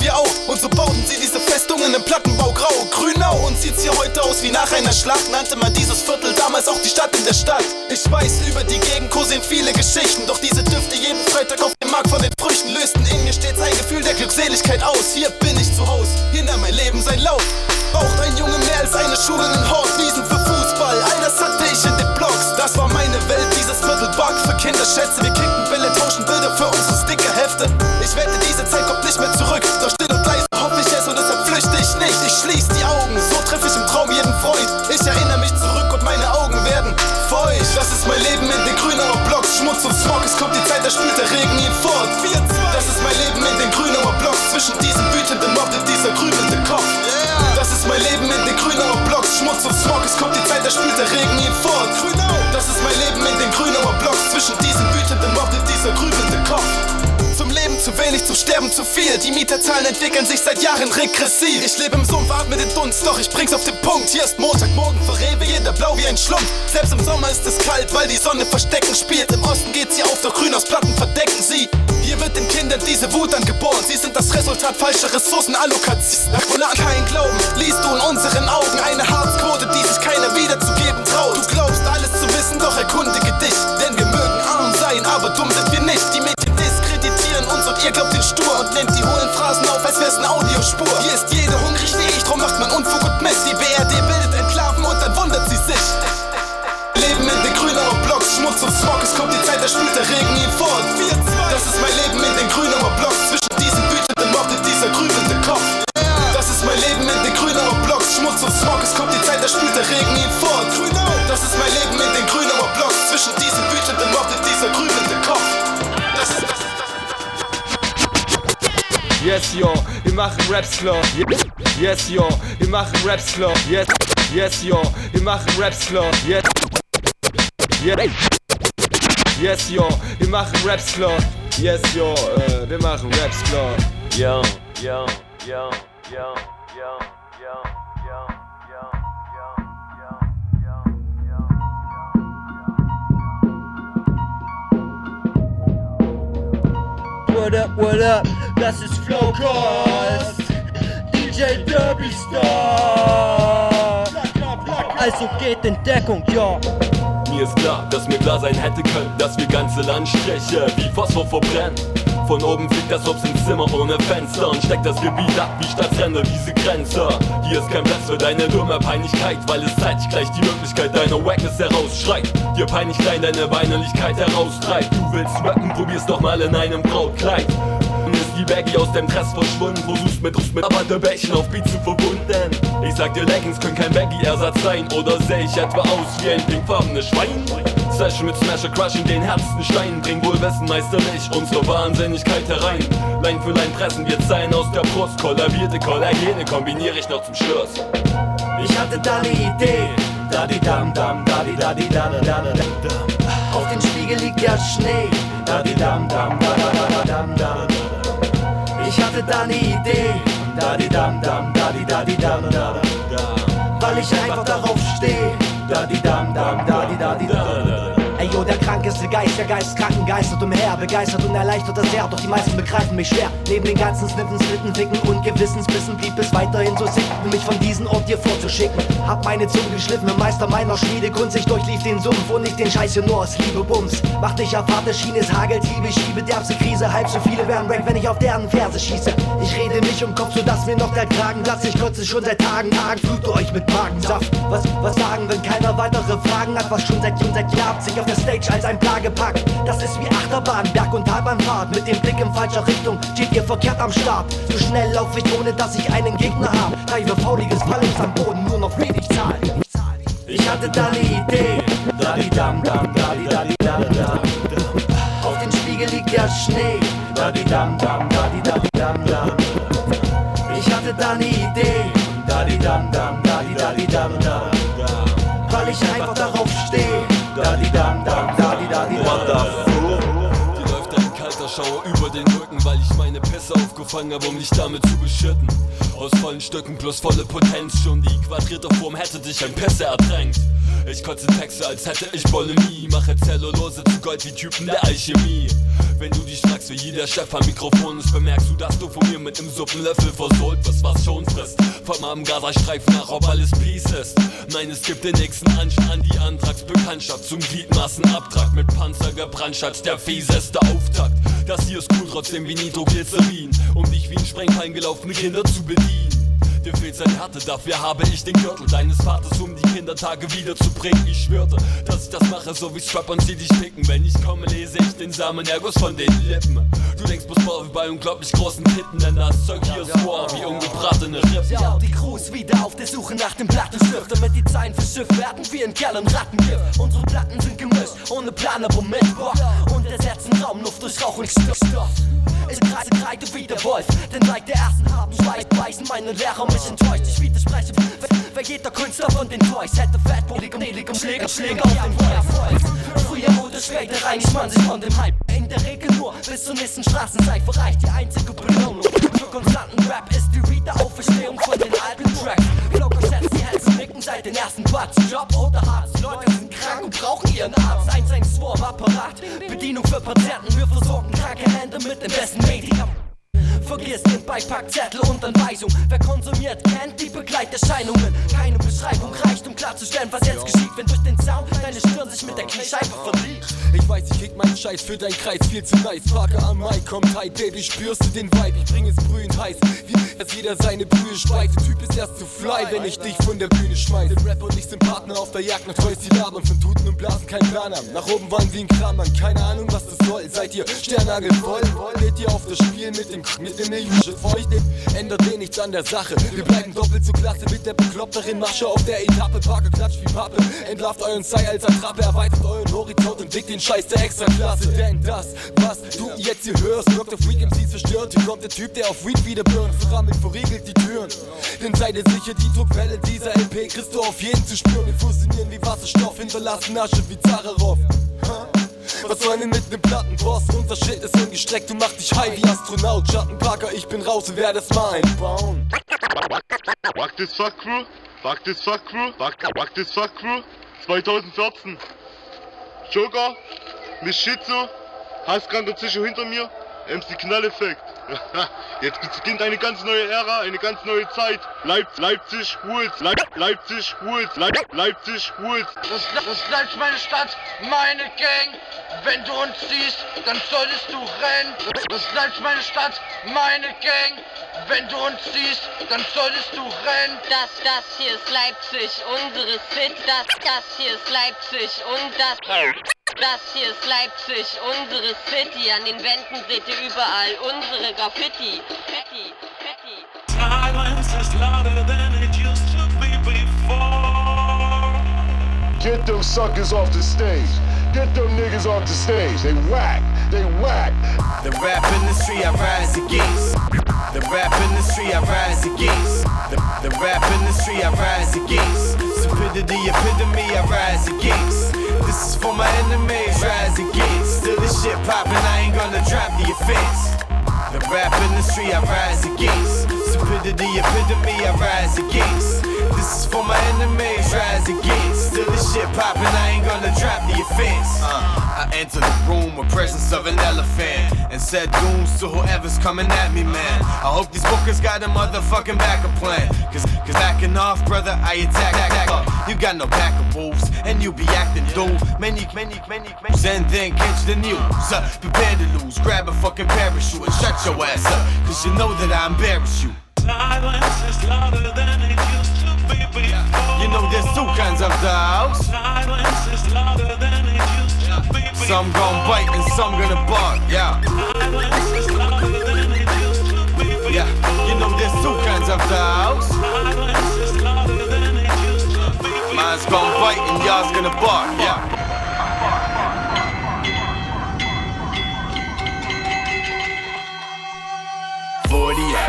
wir auch. Und so bauten sie diese Festungen im Plattenbau grau. Grünau und sieht's hier heute aus wie nach einer Schlacht. Nannte man dieses Viertel damals auch die Stadt in der Stadt. Ich weiß, über die Gegend kursieren viele Geschichten. Doch diese Düfte jeden Freitag auf dem Markt von den Früchten lösten in mir stets ein Gefühl der Glückseligkeit aus. Hier bin ich zu Haus, hier nahm mein Leben sein Lauf. Braucht ein Junge mehr als eine Schule in Hort, Wiesen für Fußball. All das hatte ich in den Blogs. Das war meine Welt, dieses Viertel Bug für Kinderschätze. Leben in den Grünauer Blocks. Zwischen diesem wütenden Mob und dieser grübelnde Kopf. Das ist mein Leben in den Grünauer Blocks. Schmutz und Smog, es kommt die Zeit, da spült der Regen ihn fort. Das ist mein Leben in den Grünauer Blocks. Zwischen diesem wütenden Mob und dieser grübelnde Kopf. Zum Leben zu wenig, zum Sterben zu viel. Die Mieterzahlen entwickeln sich seit Jahren regressiv. Ich lebe im Sumpf, atme den Dunst, doch ich bring's auf den Punkt. Hier ist Montagmorgen für Rewe, jeder blau wie ein Schlumpf. Selbst im Sommer ist es kalt, weil die Sonne verstecken spielt. Im Osten geht sie auf, doch grün aus Platten verdecken sie. Wird den Kindern diese Wut angeboren. Sie sind das Resultat falscher Ressourcenallokationen. Und kein Glauben, liest du in unseren Augen eine Harzquote, die sich keiner wiederzugeben traut. Du glaubst alles zu wissen, doch erkundige dich. Denn wir mögen arm sein, aber dumm sind wir nicht. Die Medien diskreditieren uns und ihr glaubt den Stur und nehmt die hohlen Phrasen machen Raps klar. Yes, yo, wir machen Raps klar. Yes, yes, yo, wir machen Raps klar. Yes, yes, yes, yo, wir machen Raps klar. Yes, yo, äh, wir machen Raps klar. Ja, ja, ja, ja, ja, ja, ja. What up, what up? Das ist Flowcast. DJ Derby Star. Also geht in Deckung, ja. Mir ist klar, dass mir klar sein hätte können, dass wir ganze Landstriche wie Phosphor verbrennen. Von oben fliegt das Obst ins Zimmer ohne Fenster und steckt das Gebiet ab wie Stadtränder, diese Grenze. Hier ist kein Platz für deine dumme Peinlichkeit, weil es zeitlich gleich die Möglichkeit deiner Wackness herausschreit. Dir peinlich klein deine Weinerlichkeit heraustreibt. Du willst rappen, probier's doch mal in einem Brautkleid. Ist die Baggy aus dem Dress verschwunden, versuchst mit Rust mit Wattebällchen auf Beat zu verbunden. Ich sag dir, Leggings können kein Baggy-Ersatz sein, oder seh ich etwa aus wie ein pinkfarbenes Schwein? Session mit Smasher Crush in den härtesten Steinen, bring wohl Westen meisterlich unsere Wahnsinnigkeit herein. Line für Line pressen wir Zeilen aus der Brust, kollabierte Kollagene kombiniere ich noch zum Schluss. Ich hatte da ne Idee. Dadi dam dam, dadi dadi dada dada dam. Auf dem Spiegel liegt ja Schnee. Dadi dam dam, dada dada dam dam. Ich hatte da ne Idee. Dadi dam dam, dadi dadi dada dada dam. Weil ich einfach darauf stehe. Dadi dam dam, dadi dadi dada. Ey yo, der Geist, der Geisteskranken geistert umher Begeistert und erleichtert das sehr, doch die meisten begreifen mich schwer. Neben den ganzen Sniffen, Slitten, Ficken und Gewissensbissen Blieb es weiterhin so sick, um mich von diesem Ort hier vorzuschicken. Hab meine Zunge geschliffen, im Meister meiner Schmiedekunst Ich durchlief den Sumpf und nicht den Scheiß hier nur aus Liebe Bums. Mach dich auf harte Schiene, es hagelt Hiebe, schiebe derbste Krise Halb so viele werden weg, wenn ich auf deren Ferse schieße. Ich rede mich um Kopf, sodass mir noch der Kragen platzt. Ich kotze schon seit Tagen, Tagen, flute euch mit Magensaft. Was, was sagen, wenn keiner weitere Fragen hat? Was schon seit, schon seit Jahren sich auf der Stage als ein Plage packt. Das ist wie Achterbahn, Berg- und Talbahnfahrt. Mit dem Blick in falscher Richtung steht ihr verkehrt am Start. So schnell lauf ich, ohne dass ich einen Gegner hab. Reife fauliges Fallen am Boden, nur noch wenig Zahl. Ich hatte da ne Idee. Auf dem Spiegel liegt ja Schnee. Ich hatte da ne Idee. Aufgefangen habe, um dich damit zu beschütten. Aus vollen Stücken plus volle Potenz, schon die quadrierte Form hätte dich ein Pässe ertränkt. Ich kotze Texte, als hätte ich Bulimie, mache Zellulose zu Gold wie Typen der Alchemie. Wenn du dich fragst, wie jeder Chef am Mikrofon ist, bemerkst du, dass du von mir mit dem Suppenlöffel versohlt wirst, was schon frisst. Vom am Gazastreifen nach, ob alles Peace ist. Nein, es gibt den nächsten Anschlag an die Antragsbekanntschaft zum Gliedmaßenabtrag mit Panzer gebrandschatzt, der fieseste Auftakt. Das hier ist cool, trotzdem wie Nitroglycerin, um dich wie ein Sprengfallen gelaufene Kinder zu bedienen. Lee. Dir fehlt seine Härte, dafür habe ich den Gürtel deines Vaters, um die Kindertage wiederzubringen. Ich schwörte, dass ich das mache, so wie Strap und sie dich picken. Wenn ich komme, lese ich den Samen Ergos von den Lippen. Du denkst bloß mal wie bei unglaublich großen Titten, denn das Zeug hier ist roh wie ungebratene Rippen. Ja, die Crew ist wieder auf der Suche nach dem Plattenstift Damit die Zeilen für Schiff werden wie ein Kerl und Rattengift Unsere Platten sind gemischt, ohne Plan, aber mit Bock Und ersetzen Raumluft durch Rauch und Stickstoff Ich kreise kreide wie der Wolf, denn seit der ersten haben Schweiß beißen meine Lehrer mich enttäuscht Ich widerspreche, wer jeder Künstler von den Toys hätte fettbodig und nelig und Schläger, Schläger auf den Feuerfeuer Früher oder später reinigt man sich von dem Hype. In der Regel nur bis zur nächsten Straßenseife reicht die einzige Belohnung Für konstanten Rap ist die Wiederauferstehung von den alten Tracks. Setzt die Hälse nicken seit den ersten Parts Job oder die Leute sind krank und brauchen ihren Arzt. 112 am Apparat, Bedienung für Patienten. Wir versorgen kranke Hände mit den besten Medikamenten Vergiss den Beipackzettel und Anweisung. Wer konsumiert, kennt die Begleiterscheinungen. Keine Beschreibung reicht, um klarzustellen, was jetzt geschieht, wenn durch den Sound deine Stirn sich mit der Kniescheibe verliert. Ich weiß, ich krieg meinen Scheiß für deinen Kreis viel zu nice. Parker am Mic, kommt tight, Baby, spürst du den Vibe? Ich bring es brühend heiß, wie dass jeder seine Brühe speist. Der Typ ist erst zu fly, wenn ich dich von der Bühne schmeiß. Denn Rap und ich sind Partner auf der Jagd nach Toys, die labern von Tuten und Blasen kein Plan haben. Nach oben waren wie ein Krammann, keine Ahnung, was das soll. Seid ihr Sternagel voll? Lädt ihr auf das Spiel mit dem mit dem Millionenshit feucht? Ändert eh nichts an der Sache. Wir bleiben doppelt so klasse mit der bekloppteren Masche auf der Etappe. Parker klatscht wie Pappe. Entlarvt euren Sai als Attrappe, erweitert euren Horizont und dickt den Scheiß der Extraklasse. Denn das, was du jetzt hier hörst, Dr. Freak MCs verstört. Hier kommt der Typ, der auf Weed wieder burnt. Verrammelt, verriegelt die Türen. Denn seid ihr sicher, die Druckwelle dieser LP kriegst du auf jeden zu spüren. Wir fusionieren wie Wasserstoff, hinterlassen Asche wie Zararov. Was soll denn mit nem Plattenboss? Unser Shit ist hingestreckt, du mach dich high wie Astronaut. Schattenparker, ich bin raus und werde es mal einbauen. Fuck this fuck crew, fuck this fuck crew, fuck, fuck this fuck crew, 2014. Joker, Schizo, Hasskranker Psycho hinter mir, MC Knalleffekt. Jetzt beginnt eine ganz neue Ära, eine ganz neue Zeit. Leip Leipzig, Wools, Leip Leipzig, Wools, Leip Leipzig, Wools. Das, das bleibt meine Stadt, meine Gang. Wenn du uns siehst, dann solltest du rennen. Das bleibt meine Stadt, meine Gang. Wenn du uns siehst, dann solltest du rennen. Das, das hier ist Leipzig, unsere City. Das, das hier ist Leipzig und das. Das hier ist Leipzig, unsere City. An den Wänden seht ihr überall unsere Graffiti. Graffiti, Graffiti. Silence is louder than it used to be before. Get them suckers off the stage. Get them niggas off the stage. They whack. They whack. The rap industry I rise against. The rap industry I rise against. The, the rap industry I rise against. Stupidity epitome I rise against. This is for my enemies, rise against. Still this shit poppin', I ain't gonna drop the offense. The rap industry I rise against. Stupidity epitome I rise against. This is for my enemies, rise against. Still this shit poppin', I ain't gonna drop the offense. Uh, I enter the room with presence of an elephant and said dooms to whoever's coming at me, man. I hope these bookers got a motherfucking backup plan. Cause, cause acting off, brother, I attack, attack, attack. You got no backup wolves, and you be acting dull. Many, many, many, many. And then catch the news. Uh, prepare to lose, grab a fucking parachute and shut your ass up. Cause you know that I embarrass you. Silence is louder than it used to be before. You know there's two kinds of dogs. Silence is louder than Some gon' bite and some gonna bark, yeah. Silence is louder than it used to be before. Yeah, you know there's two kinds of dogs. Silence is louder than it used to be before. Mine's gon' bite and y'all's gonna bark, yeah.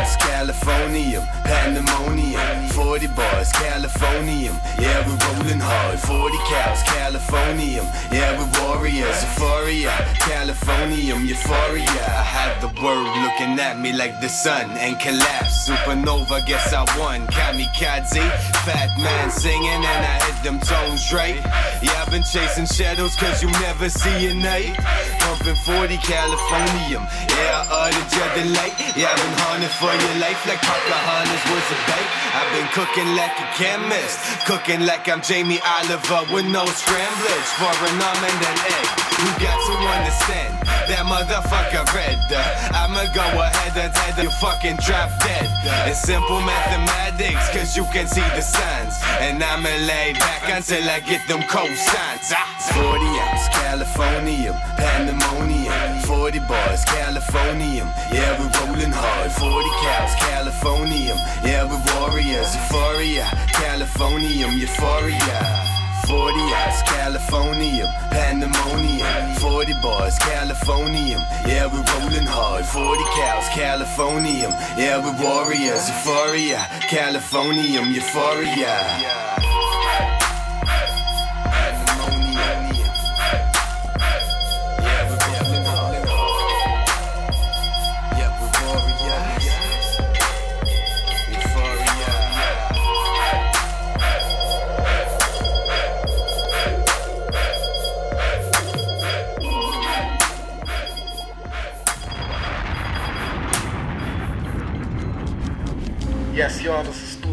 Hours, Californium, pandemonium. Forty bars, Californium. Yeah, we're rolling hard. Forty cows, Californium. Yeah, we're warriors, euphoria, Californium, euphoria. I had the world looking at me like the sun and collapse. Supernova, guess I won. Kamikaze, fat man singing and I hit them tones right. Yeah, I've been chasing shadows cause you never see a night. Pumping 40 Californium. Yeah, I ordered you the light. Yeah, I've been hunting for your life like Pocahontas was a bait. I've been cooking like a chemist. Cooking like I'm Jamie Oliver with no scramblers for an almond and egg. You got to understand that motherfucker red. uh, I'ma go ahead and tell you fucking drop dead. It's simple mathematics, cause you can see the signs. And I'ma lay back until I get them cosigns. Ah. 40 ounce Californium, pandemonium. 40 bars, Californium. Yeah, we rolling hard. 40 cows, Californium. Yeah, we warriors, euphoria. Californium, euphoria. 40 hours, Californium, pandemonium. 40 bars, Californium. Yeah, we rolling hard. 40 cows, Californium. Yeah, we warriors, euphoria. Californium, euphoria.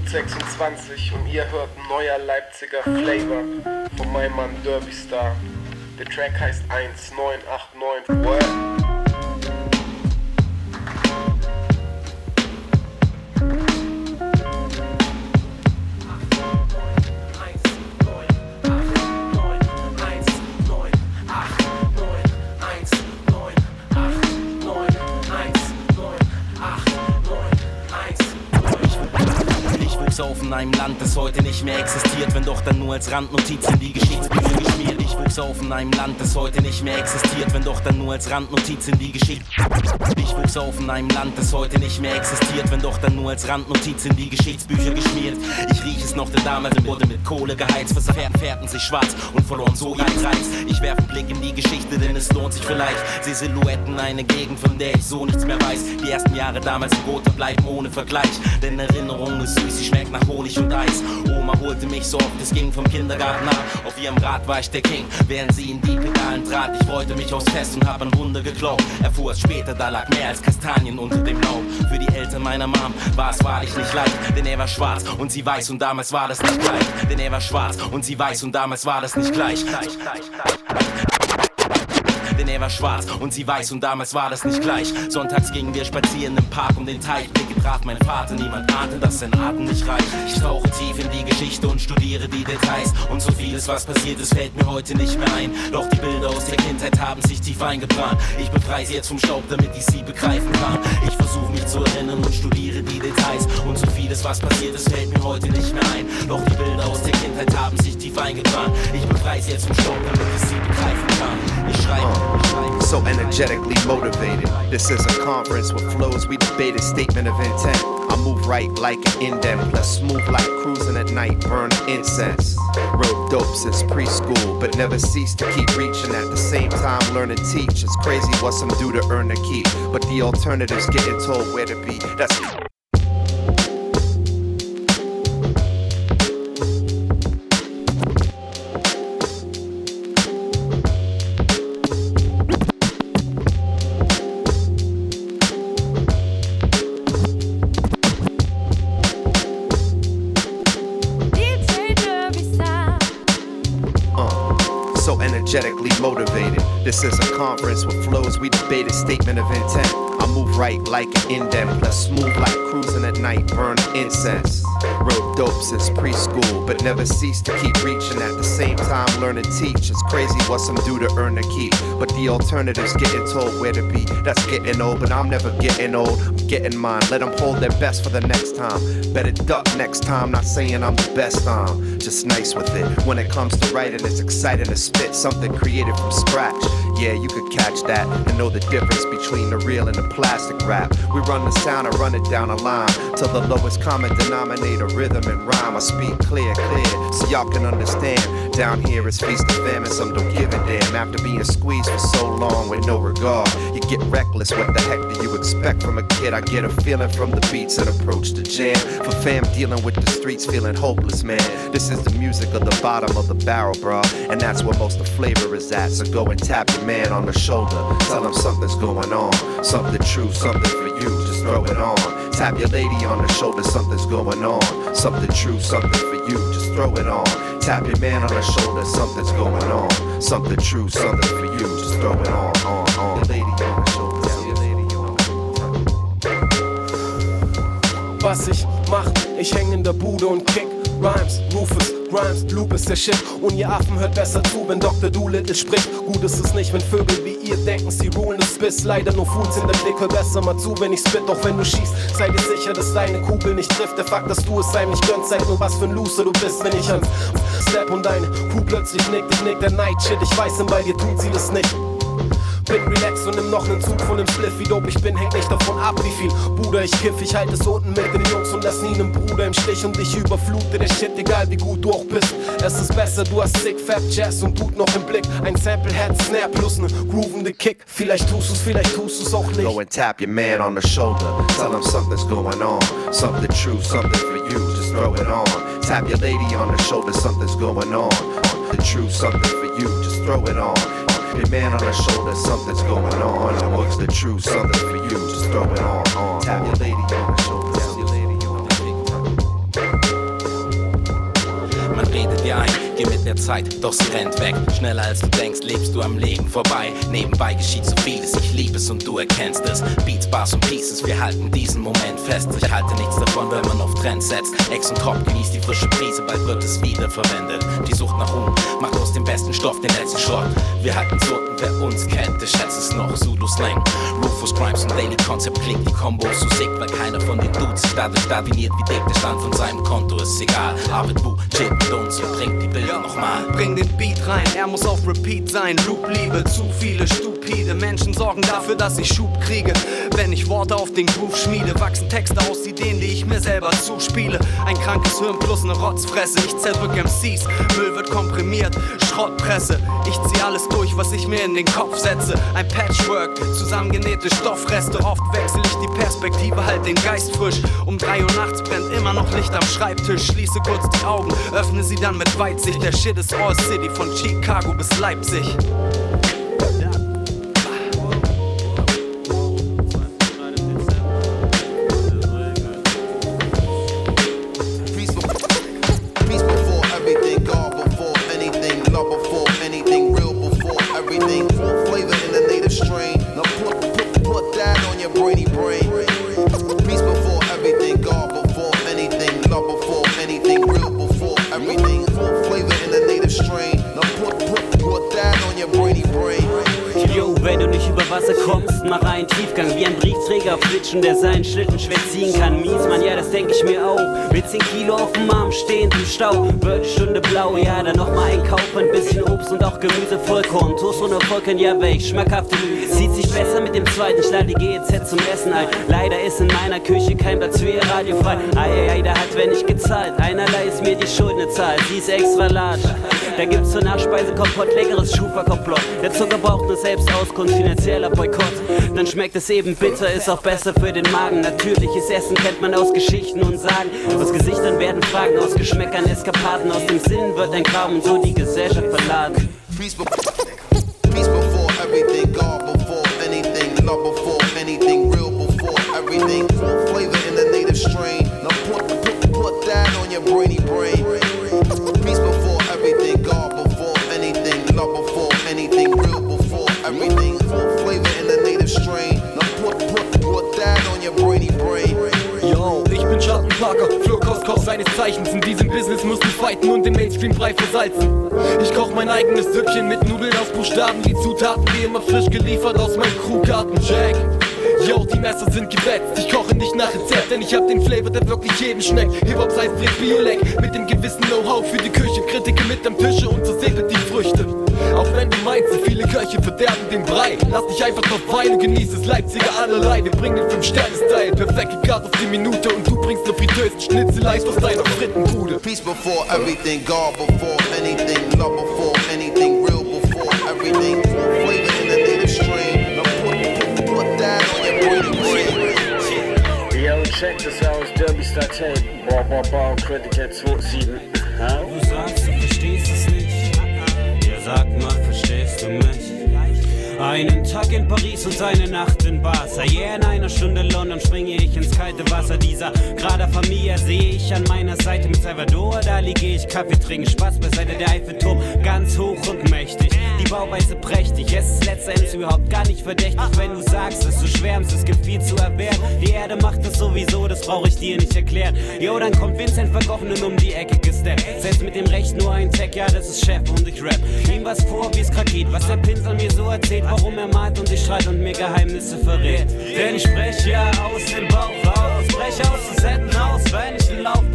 26 und ihr hört neuer Leipziger Flavor von meinem Mann Derby Star. Der Track heißt 1989. What? Einem Land, das heute nicht mehr existiert, wenn doch dann nur als Randnotiz in die Geschichtsbücher auf in einem Land, das heute nicht mehr existiert, wenn doch dann nur als Randnotiz in die Geschichte. Ich wuchs auf in einem Land, das heute nicht mehr existiert, wenn doch dann nur als Randnotiz in die Geschichtsbücher geschmiert. Ich riech es noch, denn damals wurde mit Kohle geheizt, Verfährten fährten sich schwarz und verloren so ihren Reiz. Ich werf einen Blick in die Geschichte, denn es lohnt sich vielleicht. Seh Silhouetten, eine Gegend, von der ich so nichts mehr weiß. Die ersten Jahre damals in Gotha bleiben ohne Vergleich, denn Erinnerung ist süß, sie schmeckt nach Honig und Eis. Oma holte mich so oft es ging vom Kindergarten ab. Auf ihrem Rad war ich der King, während sie in die Pedalen trat. Ich freute mich aufs Fest und hab ein Wunder geglaubt. Erfuhr es später, da lag mehr als Kastanien unter dem Laub. Für die Eltern meiner Mom war es wahrlich nicht leicht, denn er war schwarz und sie weiß und damals war das nicht gleich. Denn er war schwarz und sie weiß und damals war das nicht gleich. Denn er war schwarz und sie weiß und damals war das nicht gleich. Sonntags gingen wir spazieren im Park um den Teich. Blicke traf mein Vater, niemand ahnte, dass sein Atem nicht reicht. Ich tauche tief in die Geschichte und studiere die Details. Und so vieles, was passiert ist, fällt mir heute nicht mehr ein. Doch die Bilder aus der Kindheit haben sich tief eingebrannt. Ich befreie sie jetzt vom Staub, damit ich sie begreifen kann. Ich versuche mich zu erinnern und studiere die Details. Und so vieles, was passiert ist, fällt mir heute nicht mehr ein. Doch die Bilder aus der Kindheit haben sich tief eingebrannt. Ich befreie sie jetzt vom Staub, damit ich sie begreifen kann. Ich schreibe. So energetically motivated. This is a conference with flows. We debated a statement of intent. I move right like an indent, plus smooth like cruising at night, burn incense. Wrote dope since preschool, but never cease to keep reaching. At the same time, learn to teach. It's crazy what some do to earn a keep, but the alternative's getting told where to be. That's This is a conference with flows. We debated statement of intent. Move right like an indent, plus smooth like cruising at night, burn incense. Wrote dope since preschool, but never cease to keep reaching. At the same time, learn to teach. It's crazy what some do to earn a keep, but the alternative's getting told where to be. That's getting old, but I'm never getting old. I'm getting mine. Let them hold their best for the next time. Better duck next time. Not saying I'm the best. I'm just nice with it. When it comes to writing, it's exciting to spit something created from scratch. Yeah, you could catch that and know the difference between the real and the plastic rap. We run the sound and run it down a line till the lowest common denominator, rhythm and rhyme. I speak clear, clear, so y'all can understand. Down here it's feast and famine, some don't give a damn. After being squeezed for so long with no regard, you get reckless. What the heck do you expect from a kid? I get a feeling from the beats and approach the jam. For fam dealing with the streets, feeling hopeless, man. This is the music of the bottom of the barrel, bro, and that's where most of the flavor is at. So go and tap your man on the shoulder, tell him something's going on, something true, something for you. Just throw it on. Tap your lady on the shoulder, something's going on, something true, something for you. Just throw it on. Tap your man on the shoulder, something's going on, something true, something for you. Just throw it on, uh-huh. on, on. The lady on the shoulder. was ich mach. Ich häng in der Bude und kick Rhymes, Rufus, Grimes, Loop ist der Shit. Und ihr Affen hört besser zu, wenn Dr. Doolittle spricht. Gut ist es nicht, wenn Vögel wie ihr denken, sie rulen das Biss. Leider nur Fools in der Blick, hör besser mal zu, wenn ich spit. Auch wenn du schießt, sei dir sicher, dass deine Kugel nicht trifft. Der Fakt, dass du es einem nicht gönnst, zeigt nur was für ein Loser du bist. Wenn ich ans Step und deine Kuh plötzlich nickt, ich nick der Night Shit. Ich weiß, denn bei dir tut sie das nicht. Bin relax und nimm noch nen Zug von dem Spliff, wie dope ich bin, hängt nicht davon ab, wie viel Bruder ich kiff. Ich halte es unten mit den Jungs und lass nie nen Bruder im Stich und ich überflute der Shit, egal wie gut du auch bist. Es ist besser, du hast Sick, Fab, Jazz und Dude noch im Blick. Ein Sample, Head, Snare plus ne groovende Kick. Vielleicht tust du's, vielleicht tust du's auch nicht. Go and tap your man on the shoulder. Tell him something's going on. Something true, something for you. Just throw it on. Tap your lady on the shoulder. Something's going on. The true, something for you. Just throw it on. Your man on the shoulder. Something's going on. And what's the truth? something for you. Just throw it on. on. Tap your lady on the shoulder. Man redet dir ein, geh mit der Zeit, doch sie rennt weg. Schneller als du denkst, lebst du am Leben vorbei. Nebenbei geschieht so vieles, ich lieb es und du erkennst es. Beats, Bars und Pieces, wir halten diesen Moment fest. Ich halte nichts davon, wenn man auf Trends setzt. Ex und Hop genießt die frische Prise, bald wird es wiederverwendet. Die Sucht nach Ruhm macht aus dem besten Stoff den letzten Schrott. Wir halten so, wer uns kennt, der schätzt es noch. Zulu Slang, Rufus Grimes und Daily Concept klingt die Kombo so sick, weil keiner von den Dudes sich dadurch definiert, wie dick der Stand von seinem Konto ist. Egal, Arbeit, Wu, Chip mit uns und bringt die Bilder nochmal. Bring den Beat rein, er muss auf Repeat sein. Loop, Liebe, zu viele Stupide. Stupide. Menschen sorgen dafür, dass ich Schub kriege. Wenn ich Worte auf den Groove schmiede, wachsen Texte aus Ideen, die ich mir selber zuspiele. Ein krankes Hirn plus eine Rotzfresse. Ich zerdrück MCs, Müll wird komprimiert, Schrottpresse. Ich zieh alles durch, was ich mir in den Kopf setze. Ein Patchwork, zusammengenähte Stoffreste. Oft wechsel ich die Perspektive, halt den Geist frisch. Um 3 Uhr nachts brennt immer noch Licht am Schreibtisch. Schließe kurz die Augen, öffne sie dann mit Weitsicht. Der Shit ist All City von Chicago bis Leipzig. On your brainy brain. Tiefgang wie ein Briefträger Flitschen, der seinen Schlitten schwer ziehen kann. Mies, man, ja, das denk ich mir auch. Mit 10 Kilo auf dem Arm stehend im Stau, wird Stunde blau, ja, dann noch mal einkaufen, ein bisschen Obst und auch Gemüse, Vollkorn, Toast ohne Vollkorn, ja, weg, schmackhafte Lüge. Sieht sich besser mit dem zweiten, ich lade die GEZ zum Essen ein. Leider ist in meiner Küche kein Platz für ihr Radio frei. Ei, ei, ei, da hat wer nicht gezahlt. Einerlei ist mir die Schuld ne Zahl, sie ist extra large. Da gibt's zur Nachspeise Kompott, leckeres Schufa-Komplott. Der Zucker braucht nur Selbstauskunft, finanzieller Boykott. Dann schmeckt es eben bitter, ist auch besser für den Magen. Natürliches Essen kennt man aus Geschichten und Sagen. Aus Gesichtern werden Fragen, aus Geschmäckern Eskapaden. Aus dem Sinn wird ein Kram und so die Gesellschaft verladen. Peace before, everything, God before anything, love before anything, real before everything. Flavor in the native strain. Now put, put, put that on your brainy brain. Schattenparker, Flurkost, Koch seines Zeichens. In diesem Business muss ich fighten und den Mainstream-Brei versalzen. Ich koch mein eigenes Süppchen mit Nudeln aus Buchstaben. Die Zutaten wie immer frisch geliefert aus meinem Crewgarten. Jack. Yo, die Messer sind gewetzt. Ich koche nicht nach Rezept, denn ich hab den Flavor, der wirklich jedem schmeckt. Hip-Hop sei Frick Biolek mit dem gewissen Know-how für die Küche. Kritiker mit am Tische und zersegelt die Früchte. Auch wenn du meinst, so viele Köche verderben den Brei. Lass dich einfach drauf ein und genieß es Leipziger allerlei. Wir bringen den 5-Sterne-Style, perfekt gekarrt auf die Minute. Und du bringst nur fritösen Schnitzeleis aus deiner Frittenbude. Peace before everything, God before anything, love before anything, real before everything. Flavor in the native strain. Now put, put, put that on your brainy brain. Yo, check this out, it's Derby Star Tape. Boah, boah, boah, Critical 27. Ha? Sag mal, verstehst du mich? Einen Tag in Paris und eine Nacht in. Yeah, in einer Stunde London springe ich ins kalte Wasser dieser Grada Familia sehe ich an meiner Seite mit Salvador. Da liege ich Kaffee trinken, Spaß beiseite der Eiffelturm, ganz hoch und mächtig. Die Bauweise prächtig, es ist letztendlich überhaupt gar nicht verdächtig, wenn du sagst, dass du schwärmst. Es gibt viel zu erwehren. Die Erde macht das sowieso, das brauche ich dir nicht erklären. Jo, dann kommt Vincent Vergoffenen um die Ecke gesteppt. Selbst mit dem Recht nur ein Tag, ja, das ist Chef und ich rap. Ihm was vor, wie es grad geht, was der Pinsel mir so erzählt, warum er malt und ich schreit und mir Geheimnisse verrät. Denn ich spreche ja aus dem Bauch raus, breche aus den Setten aus, wenn ich einen Lauf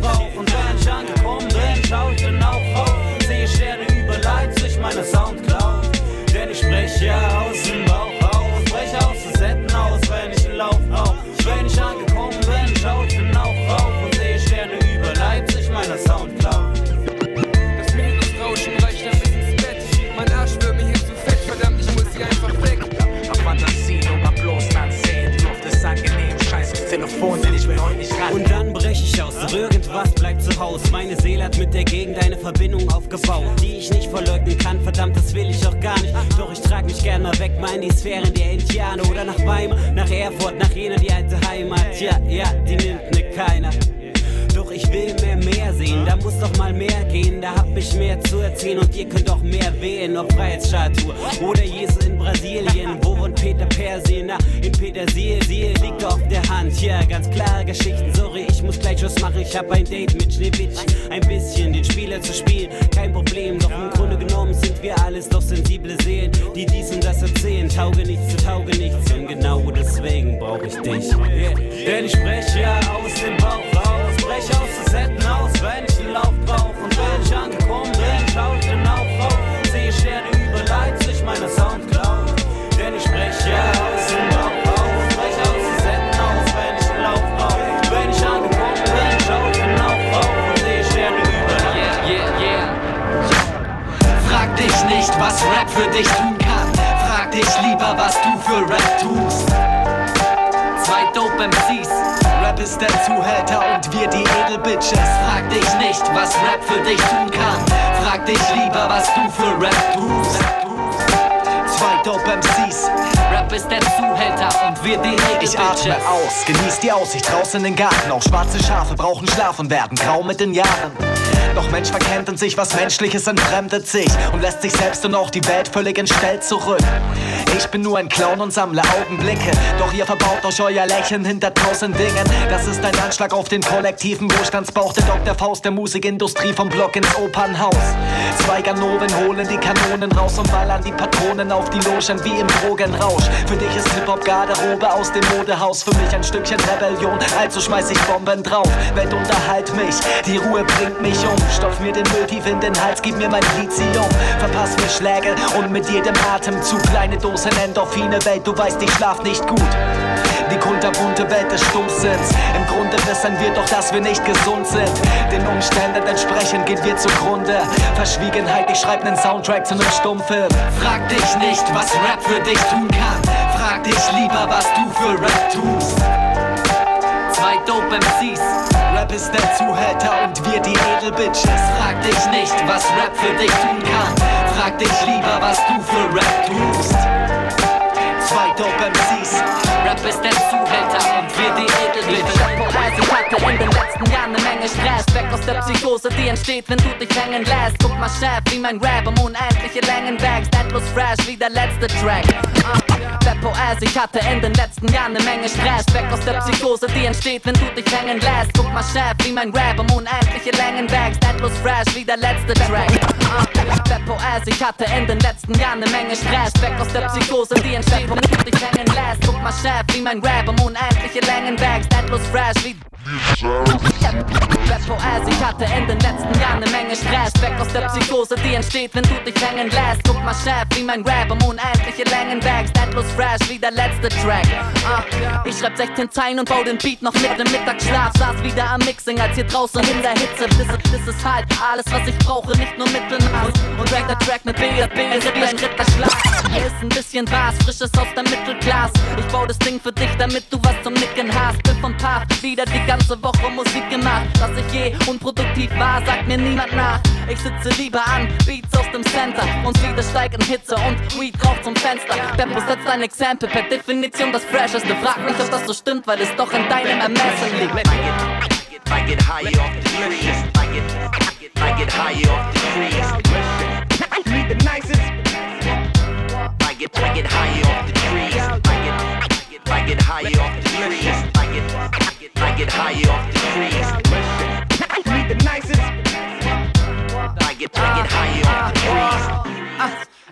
irgendwas bleibt zu Haus. Meine Seele hat mit der Gegend eine Verbindung aufgebaut, die ich nicht verleugnen kann. Verdammt, das will ich auch gar nicht. Doch ich trag mich gern mal weg, mal in die Sphären der Indianer. Oder nach Weimar, nach Erfurt, nach jener die alte Heimat. Ja, ja, die nimmt mir keiner. Doch ich will mehr, mehr sehen, da muss doch mal mehr gehen, da hab ich mehr zu erzählen. Und ihr könnt auch mehr wählen, ob Freiheitsstatue. Oder Jesus in Brasilien, wo wohnt Peter Persien, na, in Petersilie. Liegt auf der Hand, ja, ganz klare Geschichten, sorry, ich muss gleich was machen, ich hab ein Date mit Schneewittchen, ein bisschen den Spieler zu spielen, kein Problem, doch im Grunde genommen sind wir alles doch sensible Seelen, die dies und das erzählen, tauge nichts zu tauge nichts. Und genau deswegen brauch ich dich, yeah. denn ich spreche ja aus dem Bauch brech aus den Setten aus, wenn ich den Lauf brauch. Und wenn ich angekommen bin, schau ich den Lauf auf. Sehe Sterne über Leipzig, meine Soundcloud. Denn ich breche aus dem Bauch auf. Brech aus den Setten aus, wenn ich den Lauf brauch. Wenn ich angekommen bin, schau ich den Lauf auf. Sehe Sterne über Leipzig. Frag dich nicht, was Rap für dich tun kann. Frag dich lieber, was du für Rap tun Zuhälter und wir die Edelbitches. Frag dich nicht, was Rap für dich tun kann. Frag dich lieber, was du für Rap tust. Zwei Dope MCs, Rap ist der Zuhälter und wir die Ich atme Edelbitches. aus, genieß die Aussicht draußen in den Garten. Auch schwarze Schafe brauchen Schlaf und werden grau mit den Jahren. Doch Mensch verkennt in sich, was Menschliches entfremdet sich und lässt sich selbst und auch die Welt völlig entstellt zurück. Ich bin nur ein Clown und sammle Augenblicke. Doch ihr verbaut euch euer Lächeln hinter tausend Dingen. Das ist ein Anschlag auf den kollektiven Wohlstandsbauch der Dr. Faust der Musikindustrie vom Block ins Opernhaus. Zwei Ganoven holen die Kanonen raus und ballern die Patronen auf die Logen wie im Drogenrausch. Für dich ist Hip-Hop Garderobe aus dem Modehaus. Für mich ein Stückchen Rebellion, also schmeiß ich Bomben drauf. Welt unterhalt mich, die Ruhe bringt mich um. Stopf mir den Müll tief in den Hals, gib mir mein Lithium. Verpass mir Schläge und mit jedem Atemzug kleine Dosen Endorphine. Welt, du weißt, ich schlaf nicht gut. Die kunterbunte Welt des Stummsinns. Im Grunde wissen wir doch, dass wir nicht gesund sind. Den Umständen entsprechend gehen wir zugrunde. Verschwiegenheit, ich schreib nen Soundtrack zu nem Stummfilm. Frag dich nicht, was Rap für dich tun kann. Frag dich lieber, was du für Rap tust. Zwei Dope MCs, Rap ist der Zuhälter und wir die Edelbitches. Frag dich nicht, was Rap für dich tun kann. Frag dich lieber, was du für Rap tust. Zwei Dope MCs, Rap ist der Zuhälter und wir die Edelbitches. Ich hatte in den letzten Jahren eine Menge Stress. Weg aus der Psychose, die entsteht, wenn du dich hängen lässt. Guck mal, Chef, wie mein Rap um unendliche Längen wächst. Endlos fresh wie der letzte Track. Beppo Ass, ich hatte in den letzten Jahren eine Menge Stress. Weg aus der Psychose, die entsteht, wenn du dich hängen lässt. Guck mal, Chef, wie mein Rap um unendliche Längen wächst. Endlos fresh wie der letzte Track. Beppo Ass, ich hatte in den letzten Jahren eine Menge Stress. Weg aus der Psychose, die entsteht, wenn du dich hängen lässt. Guck mal, Chef, wie mein Rap um unendliche Längen wächst. Endlos fresh wie Ass, ich hatte in den letzten Jahren eine Menge Stress. Weg aus der Psychose, die entsteht, wenn du dich hängen lässt. Guck mal, Chef, wie mein Rap um unendliche Längen wächst. Endlos fresh wie der letzte Track. Ah, ich schreib 16 Zeilen und bau den Beat noch mit dem Mittagsschlaf. Saß wieder am Mixing, als hier draußen in der Hitze. Das ist, halt alles, was ich brauche, nicht nur Mittelmaß. Und rank der Track mit B, B ist ein Ritterschlag. Hier ist ein bisschen was, frisches aus der Mittelklasse. Ich bau das Ding für dich, damit du was zum Nicken hast. Bin von Path, wieder die ganze Woche Musik gemacht. Dass ich je unproduktiv war, sagt mir niemand nach. Ich sitze lieber an Beats aus dem Center und wieder steig in Hitze und Weed raucht zum Fenster. Beppo setzt ein Exempel, per Definition das Fresheste. Frag mich, ob das so stimmt, weil es doch in deinem Ermessen liegt. I get high off the trees. I get, I get, I get high off the trees. Need the nicest. I get, I get high off the trees. I get, I get, high off the trees. I get, I get, I get high off the trees. Need the nicest. I get, I get high off the trees.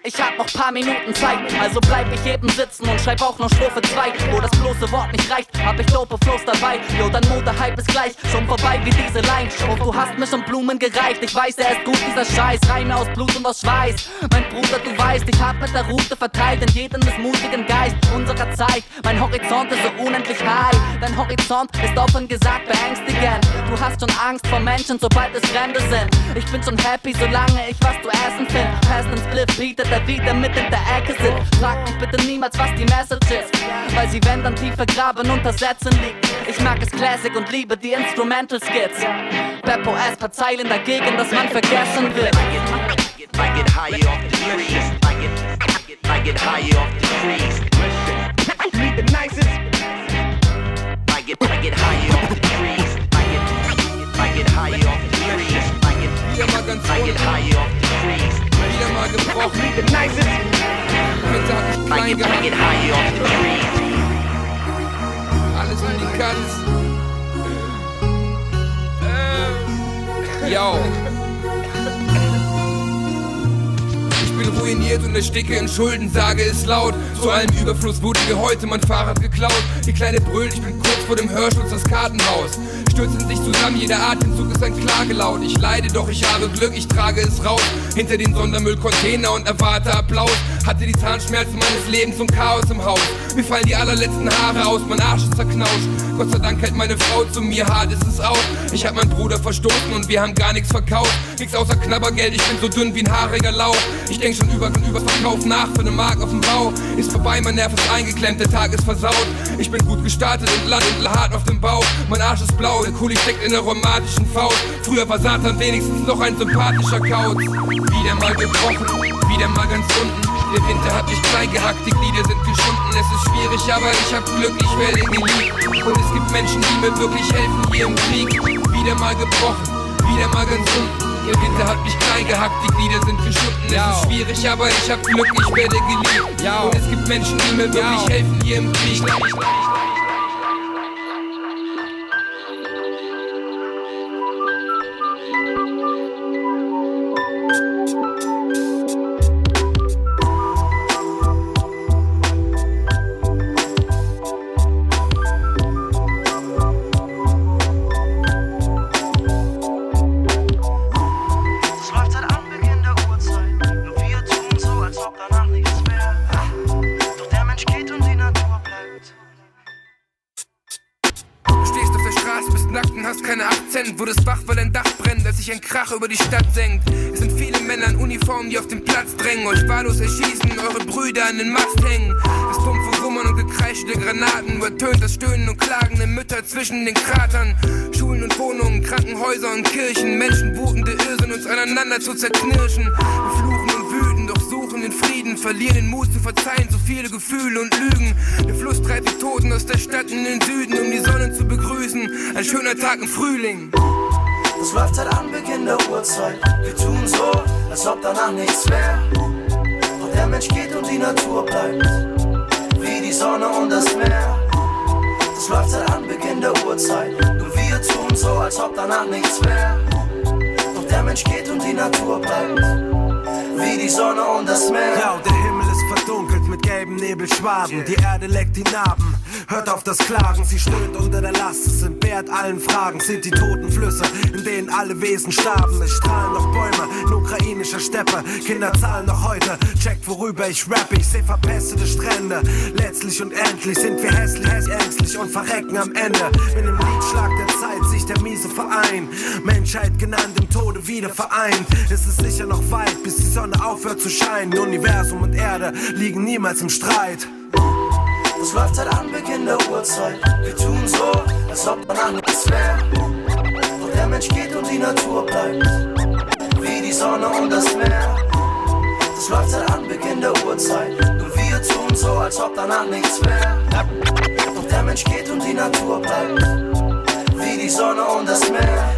Ich hab noch paar Minuten Zeit, also bleib ich eben sitzen und schreib auch noch Strophe 2. Wo das bloße Wort nicht reicht, hab ich dope Flows dabei. Jo, dein Modehype ist gleich, schon vorbei wie diese Line. Und du hast mir schon Blumen gereicht, ich weiß, er ist gut, dieser Scheiß. Reime aus Blut und aus Schweiß. Mein Bruder, du weißt, ich hab mit der Route verteilt in jedem des mutigen Geist unserer Zeit. Mein Horizont ist so unendlich high. Dein Horizont ist offen gesagt beängstigend. Du hast schon Angst vor Menschen, sobald es Fremde sind. Ich bin schon happy, solange ich was zu essen find. Past and Split bietet er wieder mit in der Ecke sind. Frag mich bitte niemals, was die Message ist. Weil sie, wenn dann tief vergraben unter Sätzen liegt. Ich mag es Classic und liebe die Instrumental Skits. Beppo erst paar Zeilen dagegen, dass man vergessen wird. I get high off the trees. I get, I get, I get high off the trees. Need the nicest. I get, I get high off the trees. I get, I get, I get high off the trees. I get, I get high off the trees. Mal gebrochen. The nicest. Heute hab ich I get, I get high off the trees. Alles um die Katz. Yo. Bin ruiniert und ersticke in Schulden, sage es laut. Zu allem Überfluss wurde mir heute mein Fahrrad geklaut. Die Kleine brüllt, ich bin kurz vor dem Hörschutz das Kartenhaus. Stürzen sich zusammen, jeder Atemzug ist ein Klagelaut. Ich leide, doch ich habe Glück, ich trage es raus. Hinter den Sondermüllcontainer und erwarte Applaus. Hatte die Zahnschmerzen meines Lebens und Chaos im Haus. Mir fallen die allerletzten Haare aus, mein Arsch ist zerknauscht. Gott sei Dank hält meine Frau zu mir, hart ist es auch. Ich hab meinen Bruder verstoßen und wir haben gar nichts verkauft. Nix außer Knabbergeld, ich bin so dünn wie ein haariger Lauch. Ich denk schon über und Überverkauf nach für ne Mark auf dem Bau. Ist vorbei, mein Nerv ist eingeklemmt, der Tag ist versaut. Ich bin gut gestartet und lande hart auf dem Bauch. Mein Arsch ist blau, der Kuli steckt in der romantischen Faust. Früher war Satan wenigstens noch ein sympathischer Kauz. Wieder mal gebrochen, wieder mal ganz unten. Der Winter hat mich klein gehackt, die Glieder sind geschunden. Es ist schwierig, aber ich hab Glück, ich werde geliebt. Und es gibt Menschen, die mir wirklich helfen hier im Krieg. Wieder mal gebrochen, wieder mal ganz unten. Der Winter hat mich klein gehackt, die Glieder sind geschunden. Es ist schwierig, aber ich hab Glück, ich werde geliebt. Und es gibt Menschen, die mir wirklich helfen hier im Krieg. Und hast keine Akzent. Wurdest wach, weil dein Dach brennt, als sich ein Krach über die Stadt senkt. Es sind viele Männer in Uniformen, die auf den Platz drängen. Euch wahllos erschießen, eure Brüder an den Mast hängen. Das dumpfe Wummern und Gekreisch der Granaten übertönt das Stöhnen und Klagen der Mütter zwischen den Kratern. Schulen und Wohnungen, Krankenhäuser und Kirchen. Menschen wutende Irrsinn, uns aneinander zu zerknirschen. Wir fluchen den Frieden. Verlieren den Mut zu verzeihen, so viele Gefühle und Lügen. Der Fluss treibt die Toten aus der Stadt in den Süden, um die Sonne zu begrüßen. Ein schöner Tag im Frühling. Es läuft seit Anbeginn der Uhrzeit. Wir tun so, als ob danach nichts wäre. Doch der Mensch geht und die Natur bleibt. Wie die Sonne und das Meer. Es läuft seit Anbeginn der Uhrzeit. Nur wir tun so, als ob danach nichts wäre. Doch der Mensch geht und die Natur bleibt. Wie die Sonne und das Meer. Ja, der Himmel ist verdunkelt mit gelben Nebelschwaden. Die Erde leckt die Narben. Hört auf das Klagen, sie stöhnt unter der Last. Es entbehrt allen Fragen, sind die toten Flüsse, in denen alle Wesen starben. Es strahlen noch Bäume in ukrainischer Steppe. Kinder zahlen noch heute. Checkt, worüber ich rappe. Ich seh verpestete Strände. Letztlich und endlich sind wir hässlich, hässlich, ängstlich und verrecken am Ende. Mit dem Liedschlag der Zeit sich der miese Verein. Menschheit genannt im Tode wieder vereint. Es ist sicher noch weit, bis die Sonne aufhört zu scheinen. Universum und Erde liegen niemals im Streit. Es läuft seit Anbeginn der Uhrzeit. Wir tun so, als ob danach nichts wäre. Doch der Mensch geht und die Natur bleibt. Wie die Sonne und das Meer. Es läuft seit Anbeginn der Uhrzeit. Nur wir tun so, als ob danach nichts wäre. Doch der Mensch geht und die Natur bleibt. Wie die Sonne und das Meer.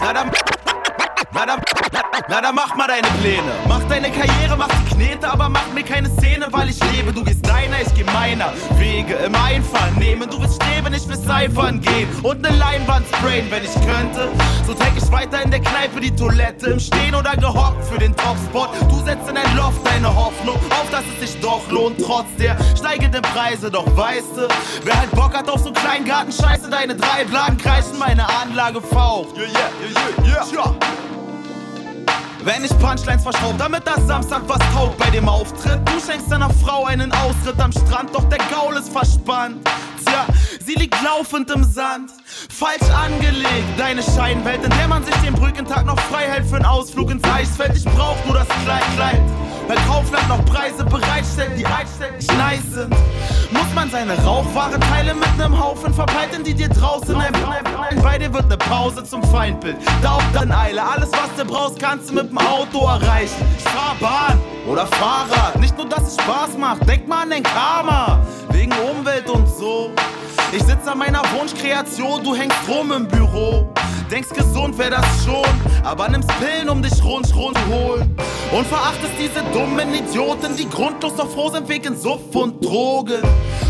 Na dann, na dann, na dann mach mal deine Pläne. Mach deine Karriere, mach die Knete, aber mach mir keine Szene, weil ich lebe. Du gehst deiner, ich geh meiner. Wege im Einvernehmen. Du willst streben, ich will Cyphern gehen. Und ne Leinwand sprayen, wenn ich könnte. So denk ich weiter in der Kneipe die Toilette. Im Stehen oder gehockt für den Topspot. Du setzt in dein Loft deine Hoffnung auf, dass es sich doch lohnt. Trotz der steigenden Preise, doch weißt du, wer halt Bock hat auf so Kleingarten, scheiße, deine drei Blagen kreischen meine Anlage faucht. Yeah, yeah, yeah, yeah. yeah. Wenn ich Punchlines verschraub, damit das Samstag was taugt bei dem Auftritt. Du schenkst deiner Frau einen Austritt am Strand, doch der Gaul ist verspannt. Tja, sie liegt laufend im Sand. Falsch angelegt, deine Scheinwelt, in der man sich den Brückentag noch frei hält für einen Ausflug ins Eisfeld. Ich brauch nur das Kleid, Kleid. Weil Kaufland noch Preise bereitstellt, die einstellig nice sind. Muss man seine Rauchware teilen mit nem Haufen verbreiten, die dir draußen erblicken. Bei dir wird ne Pause zum Feindbild. Da auch dann Eile. Alles, was du brauchst, kannst du mit dem Auto erreichen. Ich fahr Bahn oder Fahrrad. Nicht nur, dass es Spaß macht, denk mal an dein Karma. Wegen Umwelt und so. Ich sitz an meiner Wunschkreation, du hängst rum im Büro. Denkst gesund wär das schon, aber nimmst Pillen, um dich rund rund zu holen. Und verachtest diese dummen Idioten, die grundlos doch froh sind wegen Suff und Drogen.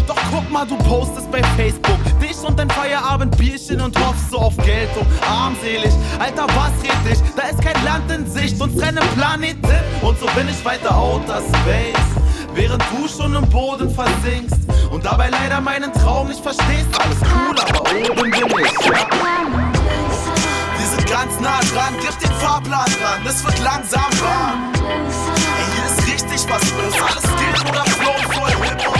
Doch guck mal, du postest bei Facebook dich und dein Feierabendbierchen und hoffst so auf Geltung. Armselig, Alter, was red dich? Da ist kein Land in Sicht, uns trennen Planeten. Und so bin ich weiter outer Space. Während du schon im Boden versinkst und dabei leider meinen Traum nicht verstehst. Alles cool, aber oben bin ich. Ja. Wir sind ganz nah dran, gib den Fahrplan dran, es wird langsam warm. Ey, hier ist richtig was los, alles Skill oder Flow voll Hip-Hop.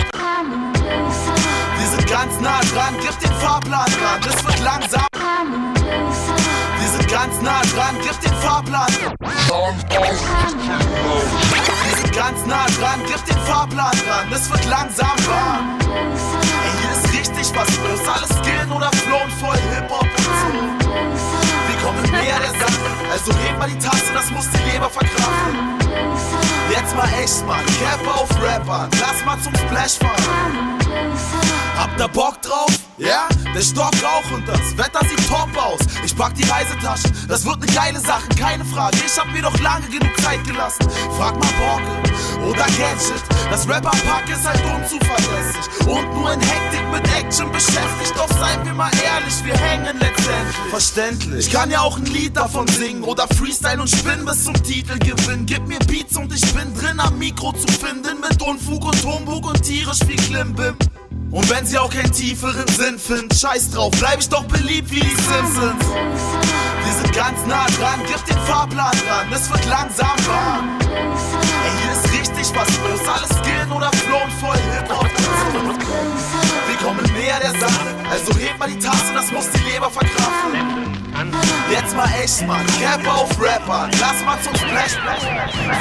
Wir sind ganz nah dran, gib den Fahrplan dran, es wird langsam. Wir sind ganz nah dran, gib den Fahrplan. Wir sind ganz nah dran, gib den Fahrplan dran, es wird langsam warm. Ey, hier ist richtig was los, alles gehen oder flown voll Hip-Hop und. Wir kommen näher der Sache, also heb mal die Tasse, das muss die Leber verkraften. Jetzt mal echt, Mann, Cap auf Rapper, lass mal zum Splash fahren. Habt ihr Bock drauf? Ja? Der Stock Rauch und das Wetter sieht top aus. Ich pack die Reisetasche, das wird ne geile Sache, keine Frage. Ich hab mir doch lange genug Zeit gelassen. Frag mal Borke oder Gadget. Das Rapper-Pack ist halt unzuverlässig. Und nur in Hektik mit Action beschäftigt. Doch seien wir mal ehrlich, wir hängen letztendlich. Verständlich. Ich kann ja auch ein Lied davon singen oder Freestyle und spinnen bis zum Titelgewinn. Gib mir Beats und ich bin drin am Mikro zu finden. Mit Unfug und Humbug und tierisch wie Klimbim. Und wenn sie auch keinen tieferen Sinn finden, scheiß drauf, bleib ich doch beliebt wie die Simpsons. Wir sind ganz nah dran, gib den Fahrplan dran, es wird langsam warm. Ey, hier ist richtig was los, alles gehen oder flown voll Hip-Hop. Wir kommen näher der Sache, also heb mal die Tasse, das muss die Leber verkraften. Jetzt mal echt, Mann, Cap auf Rapper, lass mal zum Splash.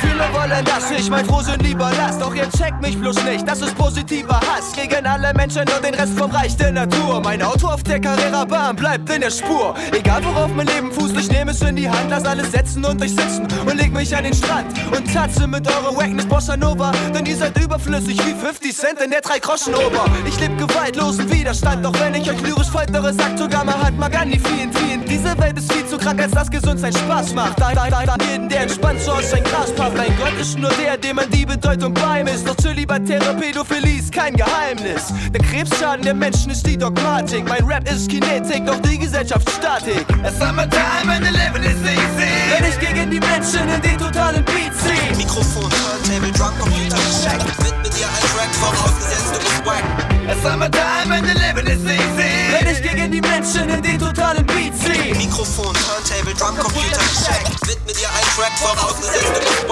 Viele wollen, dass ich mein Frohsinn lieber lass. Doch ihr checkt mich bloß nicht, das ist positiver Hass gegen alle Menschen und den Rest vom Reich der Natur. Mein Auto auf der Carrera-Bahn bleibt in der Spur. Egal worauf mein Leben fußt, ich nehme es in die Hand, lass alles setzen und euch sitzen und leg mich an den Strand und tatze mit eurer Wackness Bossa Nova. Denn ihr seid überflüssig wie 50 Cent in der 3-Groschen-Ober. Ich leb gewaltlosen Widerstand, doch wenn ich euch lyrisch foltere, sagt sogar Mahatma Gandhi vielen, vielen. Diese Welt ist viel zu krank, als dass Gesundheit Spaß macht. Da, da, da, jeden, der entspannt so aus sein Gras pafft. Mein Gott ist nur der, dem man die Bedeutung beimisst. Doch zölibatäre Pädophilie ist kein Geheimnis. Der Krebsschaden der Menschen ist die Dogmatik. Mein Rap ist Kinetik, doch die Gesellschaft Statik. A summertime and the living is easy. Wenn ich gegen die Menschen in den totalen Beat zieh. Mikrofon, Turntable, Drum, Computer, Check. Widme dir ein Track, vorausgesetzt du bist wack. A summertime and the living is easy. Wenn ich gegen die Menschen in den totalen Beat zieh. Mikrofon, Turntable, Drum, Computer, Check. Widme dir ein Track, vorausgesetzt.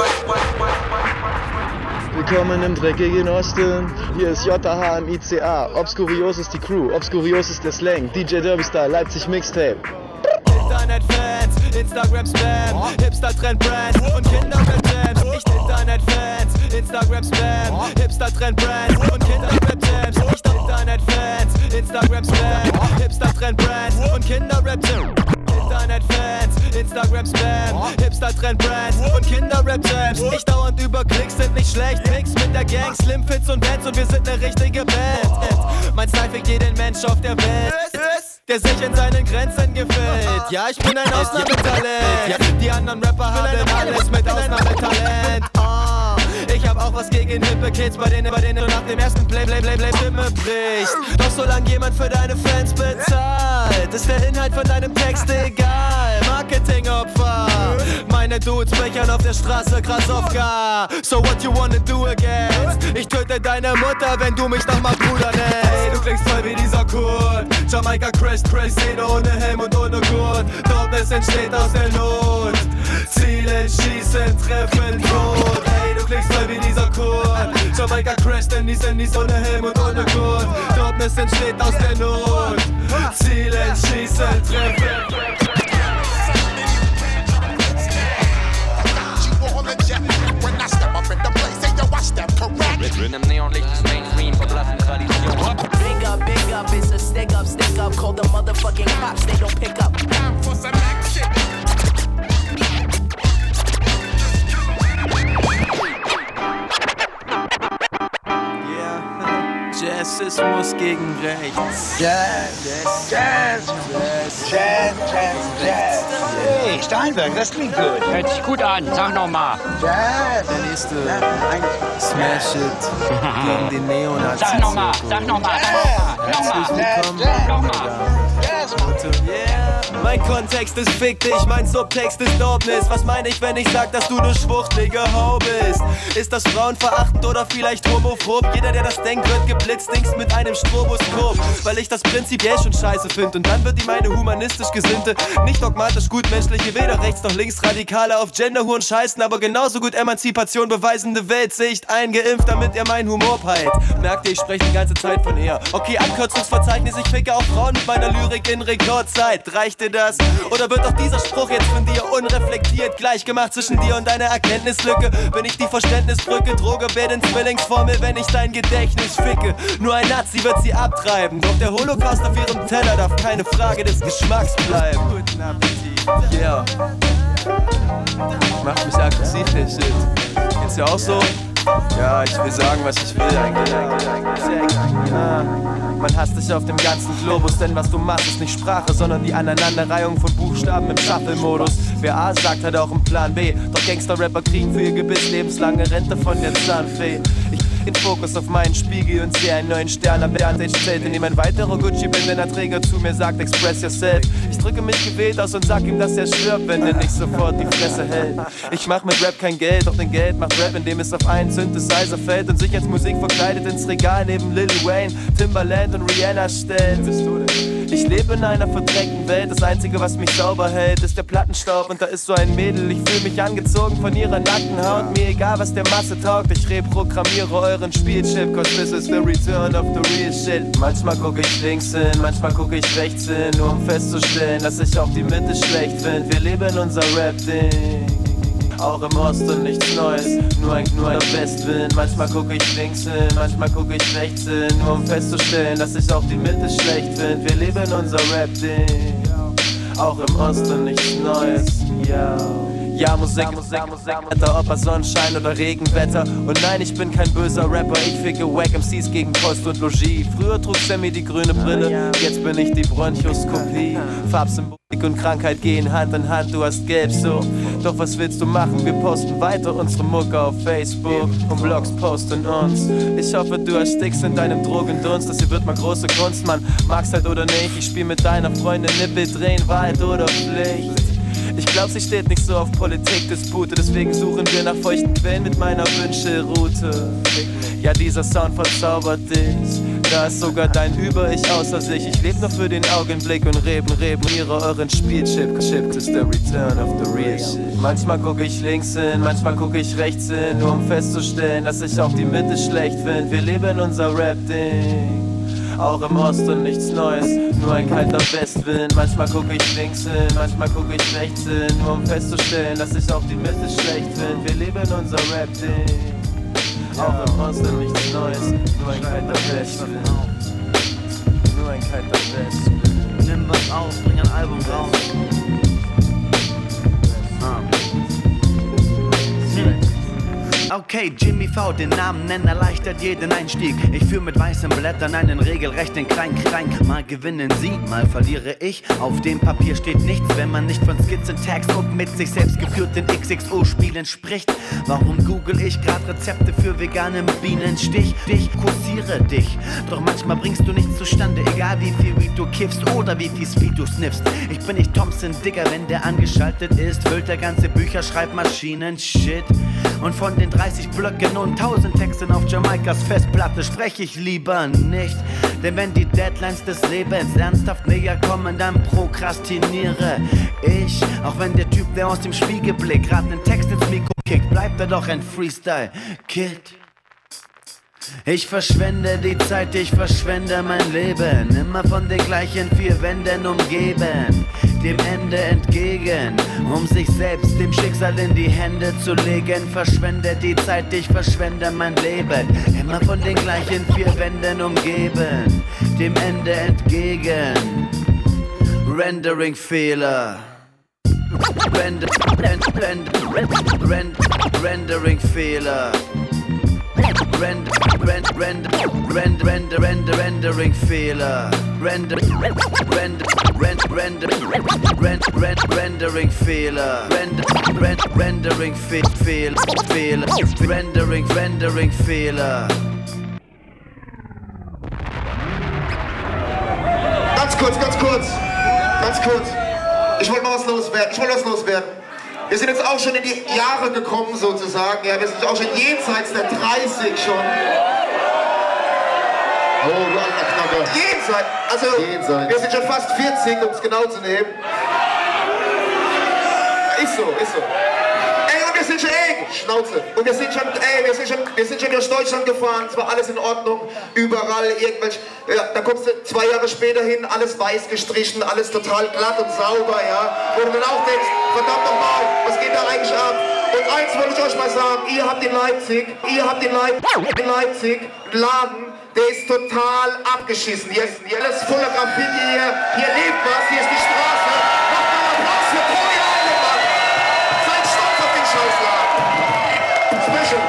Willkommen im dreckigen Osten. Hier ist JH im ICA. Obscurios ist die Crew, Obscurios ist der Slang. DJ Derby Style, Leipzig Mixtape. Internetfans, Instagram-Spam, Hipster-Trend-Brands und Kinder-Rap-Jams. Nicht Internetfans, Instagram-Spam, Hipster-Trend-Brands und Kinder-Rap-Jams. Nicht Internetfans, Instagram-Spam, Hipster-Trend-Brands und Kinder-Rap-Jams. Internetfans, Instagram-Spam, Hipster-Trend-Brands und Kinder-Rap-Jams. Ich dauernd über Klicks sind nicht schlecht. Mix mit der Gang, Slim Fits und Bands und wir sind ne richtige Band. And mein Style fickt jeden Mensch auf der Welt der sich in seinen Grenzen gefällt. Ja, ich bin ein Ausnahmetalent. Die anderen Rapper haben alles mit Ausnahmetalent. Was gegen hippe Kids, bei denen, bei denen du nach dem ersten Play, Play, Play, Play Stimme brichst. Doch solange jemand für deine Fans bezahlt, ist der Inhalt von deinem Text egal. Marketingopfer. Meine Dudes bechern auf der Straße krass auf gar. So what you wanna do against? Ich töte deine Mutter, wenn du mich noch mal Bruder nennst. Hey, du klingst voll wie dieser Kurt. Jamaika Crash, Crash, Szene ohne Helm und ohne Gurt. Dortness entsteht aus der Not. Zielen, schießen, treffen, tot. Hey, du klingst voll wie dieser Kurt. Jamaika Crash, denn niesen, nies ohne Helm und ohne Gurt. Dortness entsteht aus der Not. Zielen, schießen, treffen. Im Neonlicht des Mainstream verblassen Tradition. Big up, big up, it's a stick up, stick up. Call the motherfucking cops, they don't pick up. Time for some action. Jazzismus gegen rechts. Jazz, Jazz, Jazz, Jazz, Jazz, Jazz. Hey, Steinberg, das klingt gut. Hört sich gut an, sag nochmal. Jazz. Der nächste Smash It gegen den Neonazis. Sag nochmal, sag nochmal, Herzlich willkommen. nochmal. Yeah. Mein Kontext ist fick dich, mein Subtext ist Dortnis. Was meine ich, wenn ich sag, dass du ne schwuchtelige Ho bist? Ist das frauenverachtend oder vielleicht homophob? Jeder, der das denkt, wird geblitzt, links mit einem Stroboskop. Weil ich das prinzipiell schon scheiße find. Und dann wird ihm eine humanistisch gesinnte, nicht dogmatisch gutmenschliche, weder rechts noch links radikale auf Genderhuren scheißen, aber genauso gut Emanzipation beweisende Weltsicht eingeimpft, damit ihr meinen Humor peilt. Merkt ihr, ich spreche die ganze Zeit von ihr. Okay, Abkürzungsverzeichnis, ich ficke auch Frauen mit meiner Lyrik in Rekordzeit. Reicht dir das? Oder wird auch dieser Spruch jetzt von dir unreflektiert gleichgemacht zwischen dir und deiner Erkenntnislücke? Bin ich die Verständnisbrücke, Droge wird in Zwillingsformel, wenn ich dein Gedächtnis ficke. Nur ein Nazi wird sie abtreiben, doch der Holocaust auf ihrem Teller darf keine Frage des Geschmacks bleiben. Guten Appetit. Yeah. Macht mich aggressiv, der Shit. Geht's dir auch so? Ja, ich will sagen, was ich will eigentlich. Ja. Man hasst dich auf dem ganzen Globus, denn was du machst, ist nicht Sprache, sondern die Aneinanderreihung von Buchstaben im Shuffle-Modus. Wer A sagt, hat auch einen Plan B. Doch Gangster-Rapper kriegen für ihr Gebiss lebenslange Rente von der Zahnfee. Ich den Fokus auf meinen Spiegel und sehe einen neuen Stern am Berntage-Zelt, in dem ein weiterer Gucci-Bandana-Träger zu mir sagt, express yourself. Ich drücke mich gewählt aus und sag ihm, dass er stirbt, wenn er nicht sofort die Fresse hält. Ich mach mit Rap kein Geld, doch den Geld macht Rap, indem es auf einen Synthesizer fällt und sich als Musik verkleidet ins Regal neben Lil Wayne, Timbaland und Rihanna stellt. Ich lebe in einer verdreckten Welt, das einzige, was mich sauber hält, ist der Plattenstaub und da ist so ein Mädel. Ich fühle mich angezogen von ihrer nackten Haut, mir egal, was der Masse taugt. Ich reprogrammiere euren Spielchip, cause this is the return of the real shit. Manchmal gucke ich links hin, manchmal gucke ich rechts hin, nur um festzustellen, dass ich auch die Mitte schlecht finde. Wir leben unser Rap-Ding auch im Osten nichts Neues, nur ein, nur ein Westwind. Manchmal gucke ich links hin, manchmal gucke ich rechts hin, nur um festzustellen, dass ich auch die Mitte schlecht finde. Wir leben unser Rap-Ding, auch im Osten nichts Neues. Ja, Musik, Musik, Musik, Wetter, ob er Sonnenschein oder Regenwetter. Und nein, ich bin kein böser Rapper, ich ficke Wack MCs gegen Kost und Logis. Früher trug Sammy die grüne Brille, jetzt bin ich die Bronchoskopie. Farbsymbolik und Krankheit gehen Hand in Hand, du hast gelb so. Doch was willst du machen? Wir posten weiter unsere Mucke auf Facebook und Blogs posten uns. Ich hoffe, du erstickst in deinem Drogendunst, das hier wird mal große Kunst, man mag's halt oder nicht. Ich spiel mit deiner Freundin Nippel drehen, Wahrheit oder Pflicht. Ich glaub, sie steht nicht so auf Politikdispute, deswegen suchen wir nach feuchten Quellen mit meiner Wünschelroute. Ja, dieser Sound verzaubert dich. Da ist sogar dein Über-Ich außer sich. Ich lebe nur für den Augenblick und Reben, Reben, ihre euren Spielchip. Chip is the return of the real shit. Manchmal gucke ich links hin, manchmal gucke ich rechts hin, nur um festzustellen, dass ich auch die Mitte schlecht finde. Wir leben unser Rap-Ding. Auch im Osten nichts Neues, nur ein kalter Westwind. Manchmal gucke ich links hin, manchmal gucke ich rechts hin, nur um festzustellen, dass ich auch die Mitte schlecht finde. Wir leben unser Rap-Ding. Auch im Osten nichts Neues, nur ein kalter Westwind. Nur ein kalter Westwind. Nimm was auf, bring ein Album raus. Ah. Okay, Jimmy V, den Namen nennen erleichtert jeden Einstieg. Ich führe mit weißen Blättern einen regelrechten Klein, Klein. Mal gewinnen sie, mal verliere ich. Auf dem Papier steht nichts, wenn man nicht von Skizzen, Tags und mit sich selbst geführten XXO-Spielen spricht. Warum google ich gerade Rezepte für veganen Bienenstich? Dich kursiere dich, doch manchmal bringst du nichts zustande, egal wie viel Weed du kiffst oder wie viel Speed du sniffst. Ich bin nicht Thompson, Digger, wenn der angeschaltet ist, füllt der ganze Bücherschreibmaschinen Shit. Und von den 30 Blöcken und 1000 Texten auf Jamaikas Festplatte spreche ich lieber nicht. Denn wenn die Deadlines des Lebens ernsthaft näher kommen, dann prokrastiniere ich. Auch wenn der Typ, der aus dem Spiegelblick gerade einen Text ins Mikro kickt, bleibt er doch ein Freestyle-Kid. Ich verschwende die Zeit, ich verschwende mein Leben. Immer von den gleichen vier Wänden umgeben. Dem Ende entgegen, um sich selbst dem Schicksal in die Hände zu legen. Verschwende die Zeit, ich verschwende mein Leben. Immer von den gleichen vier Wänden umgeben. Dem Ende entgegen. Rendering-Fehler. Render, render, render, render, Rendering-Fehler. Render, render, render, render, render, render, rendering Fehler. Render, render, render, render, render, render, rendering Fehler. Render, render, rendering Fe Fehler, Fehler, rendering, rendering Fehler. Ganz kurz, ganz kurz, ganz kurz. Ich wollte mal was loswerden. Ich wollte was loswerden. Wir sind jetzt auch schon in die Jahre gekommen sozusagen. Ja, wir sind auch schon jenseits der 30 schon. Oh, du alter Knacker. Jenseits. Also, Jenseits. wir sind schon fast 40, um es genau zu nehmen. Ist so, ist so. Sind schon, ey, Schnauze. Und wir sind schon, ey, wir sind schon, wir sind schon durch Deutschland gefahren, es war alles in Ordnung, überall irgendwelche, ja, da kommst du zwei Jahre später hin, alles weiß gestrichen, alles total glatt und sauber, ja. Wo du dann auch denkst, verdammt nochmal, was geht da eigentlich ab? Und eins wollte ich euch mal sagen, ihr habt in Leipzig, ihr habt in, Leip in Leipzig einen Laden, der ist total abgeschissen. Hier ist, hier voller Graffiti, hier, hier lebt was, hier ist die Straße. Special.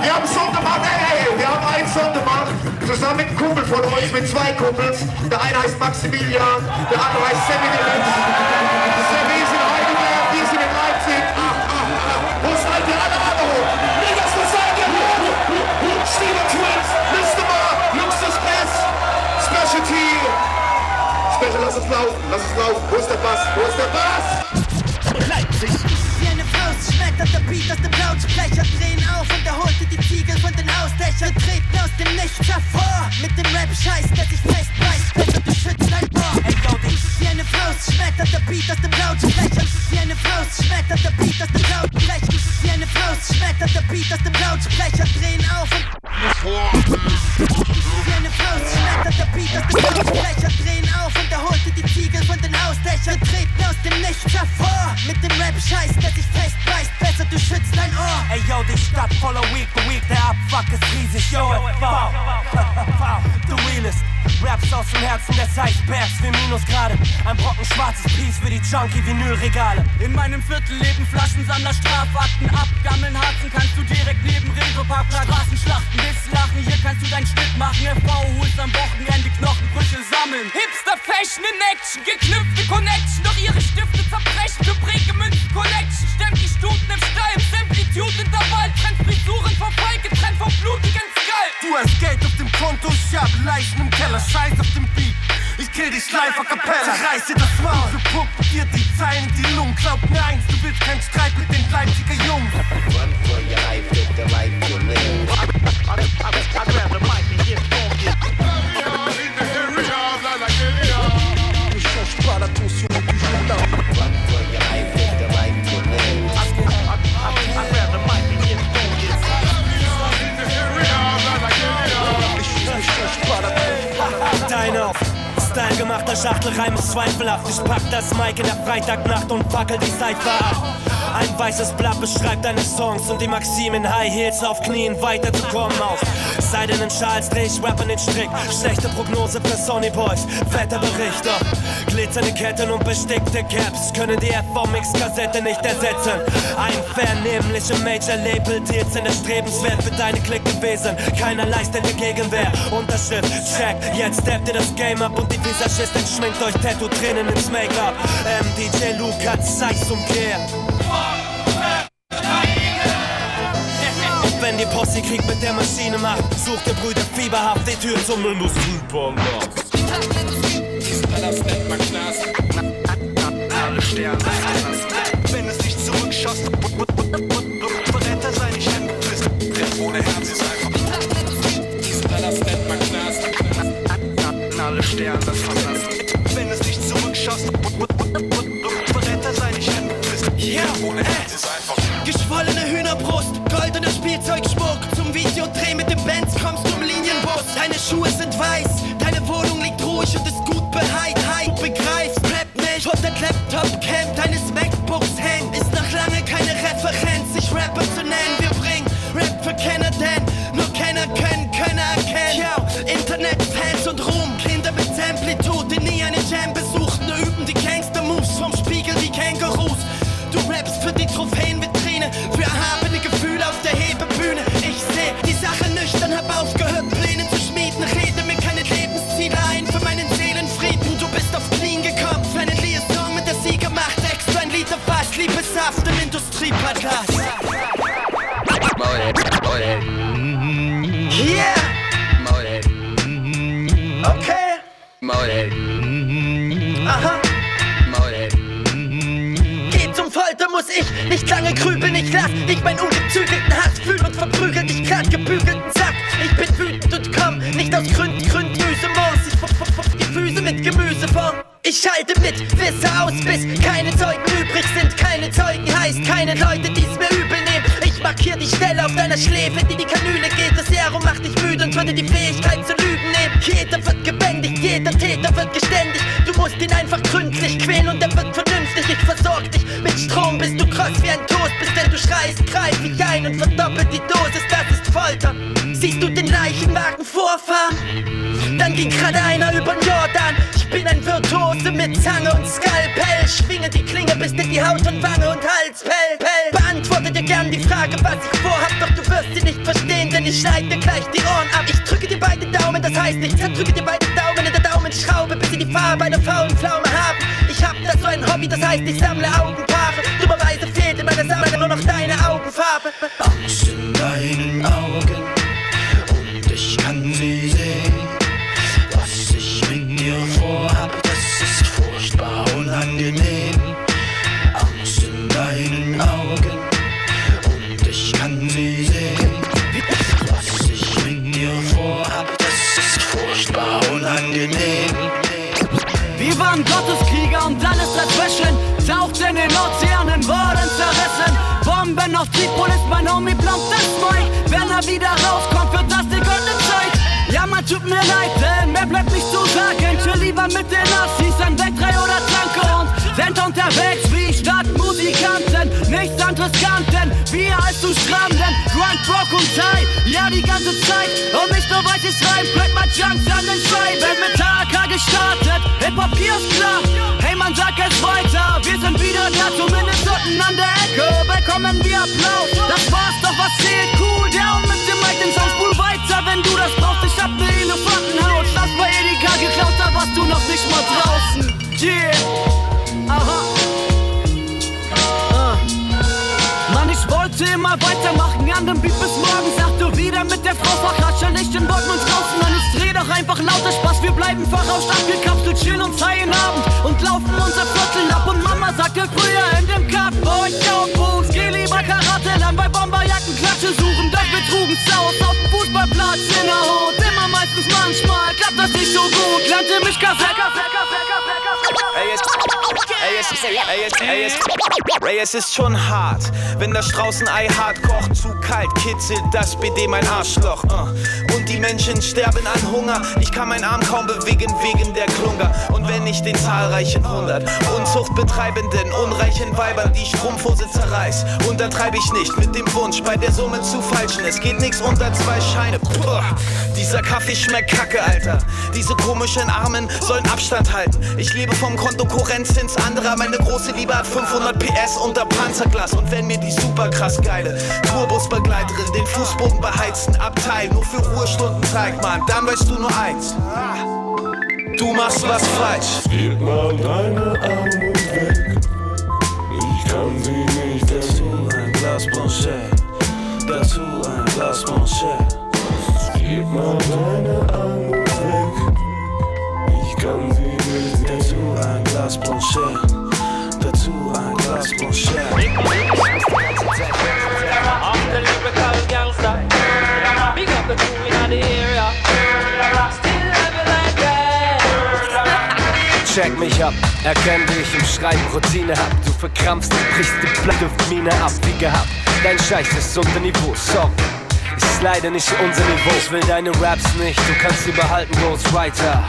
Wir haben einen Song gemacht, ey, ey, wir haben einen Song gemacht, zusammen mit einem Kumpel von uns, mit zwei Kumpels. Der eine heißt Maximilian, der andere heißt Sammy Deluxe. Sammy ist in Heidelberg, wir sind in Leipzig. Ach, ach, ach. Wo seid ihr alle andere? Niggas, wo seid ihr? Steven Twins, Mr. Bar, Luxus Bass, Specialty. Special, lass es laufen, lass es laufen. Wo ist der Bass? Wo ist der Bass? Schmettert der Beat aus dem Lautsprecher, drehen auf und er holte die Ziegel von den Hausdächern, treten aus dem Nichts hervor. Mit dem Rap-Scheiß, der sich festbeißt, besser du schützt dein Ohr. Dich. Wie eine Faust schmettert. Der Beat aus dem Lautsprecher, wie eine Faust schmettert. Der Beat aus dem Lautsprecher, wie eine Faust schmettert. Der Beat aus dem Lautsprecher, drehen auf und wie eine Faust schmettert. Der Beat aus dem Lautsprecher, drehen auf und er holte die Ziegel von den Hausdächern, treten aus dem Nichts hervor. Mit dem Rap-Scheiß, der sich festbeißt, besser du schützt dein Ohr. Ey yo, die Stadt voller Week, Week, der Abfuck ist riesig, yo, wow. Du realest, Raps aus dem Herzen des Eisbergs, wir Minusgrade. Ein Brocken schwarzes Piece für die Junkie-Vinylregale. In meinem Viertel leben Flaschensammler, Strafakten ab. Gammeln Harzen kannst du direkt neben Rewe Parkplatz. Straßenschlachten bis Lachen, hier kannst du dein Schnitt machen. FV holst am Wochenende Knochenbrüche sammeln. Hipster Fashion in Action, geknüpfte Connection. Doch ihre Stifte zerbrechen, du gemünzt Collection. Stemmt die Stuten im Stall, im Simplitude Intervall. Trennt Frisuren vom Fall, getrennt vom blutigen Skull. Du hast Geld auf dem Konto, ich hab Leichen im Keller, Scheiß auf dem Beat. Ich kill dich live a cappella, zerreiß dir das Maul. Gepumpt dir die Zeilen, die Lungen. Glaub mir eins, du willst keinen Streit mit den Leipziger Jungs. Run for your life, live the life you live. I'd rather mic than get funky. Style gemachter Schachtelreim ist zweifelhaft. Ich pack das Mic in der Freitagnacht und fackel die Cypher ab. Ein weißes Blatt beschreibt deine Songs und die Maxim in High Heels auf Knien weiterzukommen aus. Seidenen Schals dreh ich Rap in den Strick. Schlechte Prognose für Sony Boys, Wetterbericht doch. Glitzernde Ketten und bestickte Caps können die FVMX-Kassette nicht ersetzen. Ein vernehmliche Major-Label-Deals sind erstrebenswert für deine Klick gewesen. Keiner leistet dir Gegenwehr. Unterschrift, check, jetzt steppt ihr das Game up und die Visagistin schminkt euch Tattoo-Tränen ins Make-up. MDJ Luca, Zeiss umkehren. Und wenn die Posse Krieg mit der Maschine macht, sucht der Brüder fieberhaft die Tür zum Industriepalast. Das nennt man Knast. Alle Sterne. Wenn es nicht zurückschoss, Knast. Alle Sterne, abgekapselt, chillen uns heilen Abend und laufen unser Viertel ab. Und Mama sagte früher in dem Cup, wo ich aufwuchs, geh lieber Karate lernen, bei Bomberjacken Klatsche suchen. Doch wir trugen's aus auf dem Fußballplatz in der Hut. Immer meistens manchmal klappt das nicht so gut. Lernte mich Kassett, Kassett, Ey, es, ey, es, ist schon hart, wenn das Straußenei hart kocht, zu kalt kitzelt das BD mein Arschloch. Uh. Und die Menschen sterben an Hunger, ich kann meinen Arm kaum bewegen wegen der Klunger. Und wenn ich den zahlreichen hundert Unzuchtbetreibenden, unreichen Weibern die Strumpfhose zerreiß, untertreibe ich nicht mit dem Wunsch, bei der Summe zu falschen. Es geht nix unter zwei Scheine. Puh. Dieser Kaffee schmeckt kacke, Alter. Diese komischen Armen sollen Abstand halten. Ich lebe vom Konto Kurrenz ins andere. Meine große Liebe hat 500 PS unter Panzerglas. Und wenn mir die super krass geile Tourbusbegleiterin den Fußboden beheizten Abteil nur für Ruhestunden zeigt, Mann, dann weißt du nur eins. Du machst was falsch. Gib mal deine Armut weg. Ich kann sie nicht dazu ein Glas Blanchet. Dazu ein Glas Blanchet. Gib mal deine Armut weg. Ich kann sie Glas Blanchet. Dazu ein Glas Blanchet. I'm the lyrical gangster. Big up the crew in the area. Still living like that. Check mich ab, erkenn wie ich im Schreiben Routine hab. Du verkrampfst, brichst die Blattduftmine ab, wie gehabt. Dein Scheiß ist unter Niveau, sorry. Ist leider nicht unser Niveau. Ich will deine Raps nicht, du kannst sie behalten, Ghostwriter.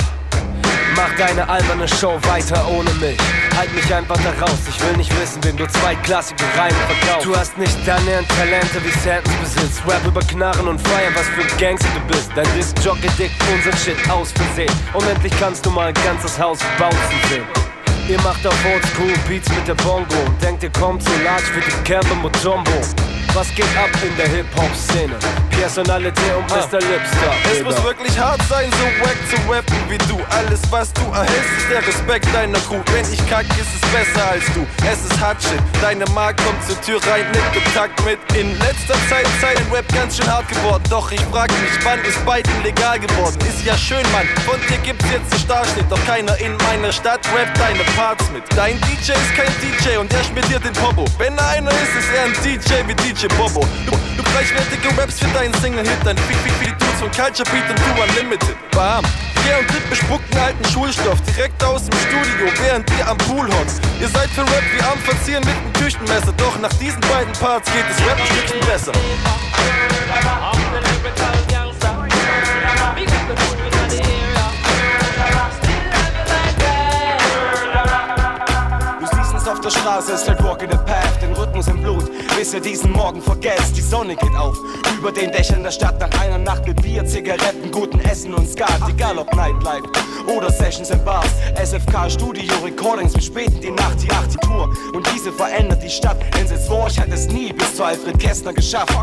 Mach deine alberne Show weiter ohne mich. Halt mich einfach da raus, ich will nicht wissen, wem du zweitklassige Reime verkaufst. Du hast nicht annähernd Talente wie Santons besitzt. Rap über Knarren und Feiern, was für Gangster du bist. Dein Disc-Jockey dickt unseren Shit aus Versehen. Unendlich kannst du mal ein ganzes Haus bouncen sehen. Ihr macht auf Oldschool Beats mit der Bongo und denkt, ihr kommt zu large für die Camper Mutombo. Was geht ab in der Hip-Hop-Szene? Personality und Mr. Lipstar. Es muss wirklich hart sein, so wack zu rappen wie du. Alles, was du erhältst, ist der Respekt deiner Crew. Wenn ich kack, ist es besser als du. Es ist hart shit. Deine Mark kommt zur Tür rein, nickt im Takt mit. In letzter Zeit Zeit Rap ganz schön hart geworden. Doch ich frag mich, wann ist beiden legal geworden? Ist ja schön, Mann. Von dir gibt's jetzt einen Starschnitt. Doch keiner in meiner Stadt rappt deine Parts mit. Dein DJ ist kein DJ und der schmiert dir den Popo. Wenn er einer ist, ist er ein DJ wie DJ Bobo. Du, du preiswertige Raps für deinen Single-Hit, dann fick, fick, wie die Dudes von Culture Beat und du Unlimited. Bam. Yeah, und Lippe spucken alten Schulstoff direkt aus dem Studio, während ihr am Pool hockt. Ihr seid für Rap wie am Verzieren mit dem Küchenmesser, doch nach diesen beiden Parts geht es Rap ein Stückchen besser. Auf der Straße, es fällt Walk in the Path, den Rhythmus im Blut, bis ihr diesen Morgen vergesst. Die Sonne geht auf, über den Dächern der Stadt nach einer Nacht mit Bier, Zigaretten, guten Essen und Skat. Egal ob Nightlife oder Sessions in Bars, SFK, Studio, Recordings bis spät in die Nacht, die Architektur. Und diese verändert die Stadt, denn selbst Warsch hat es nie bis zu Alfred Kästner geschafft.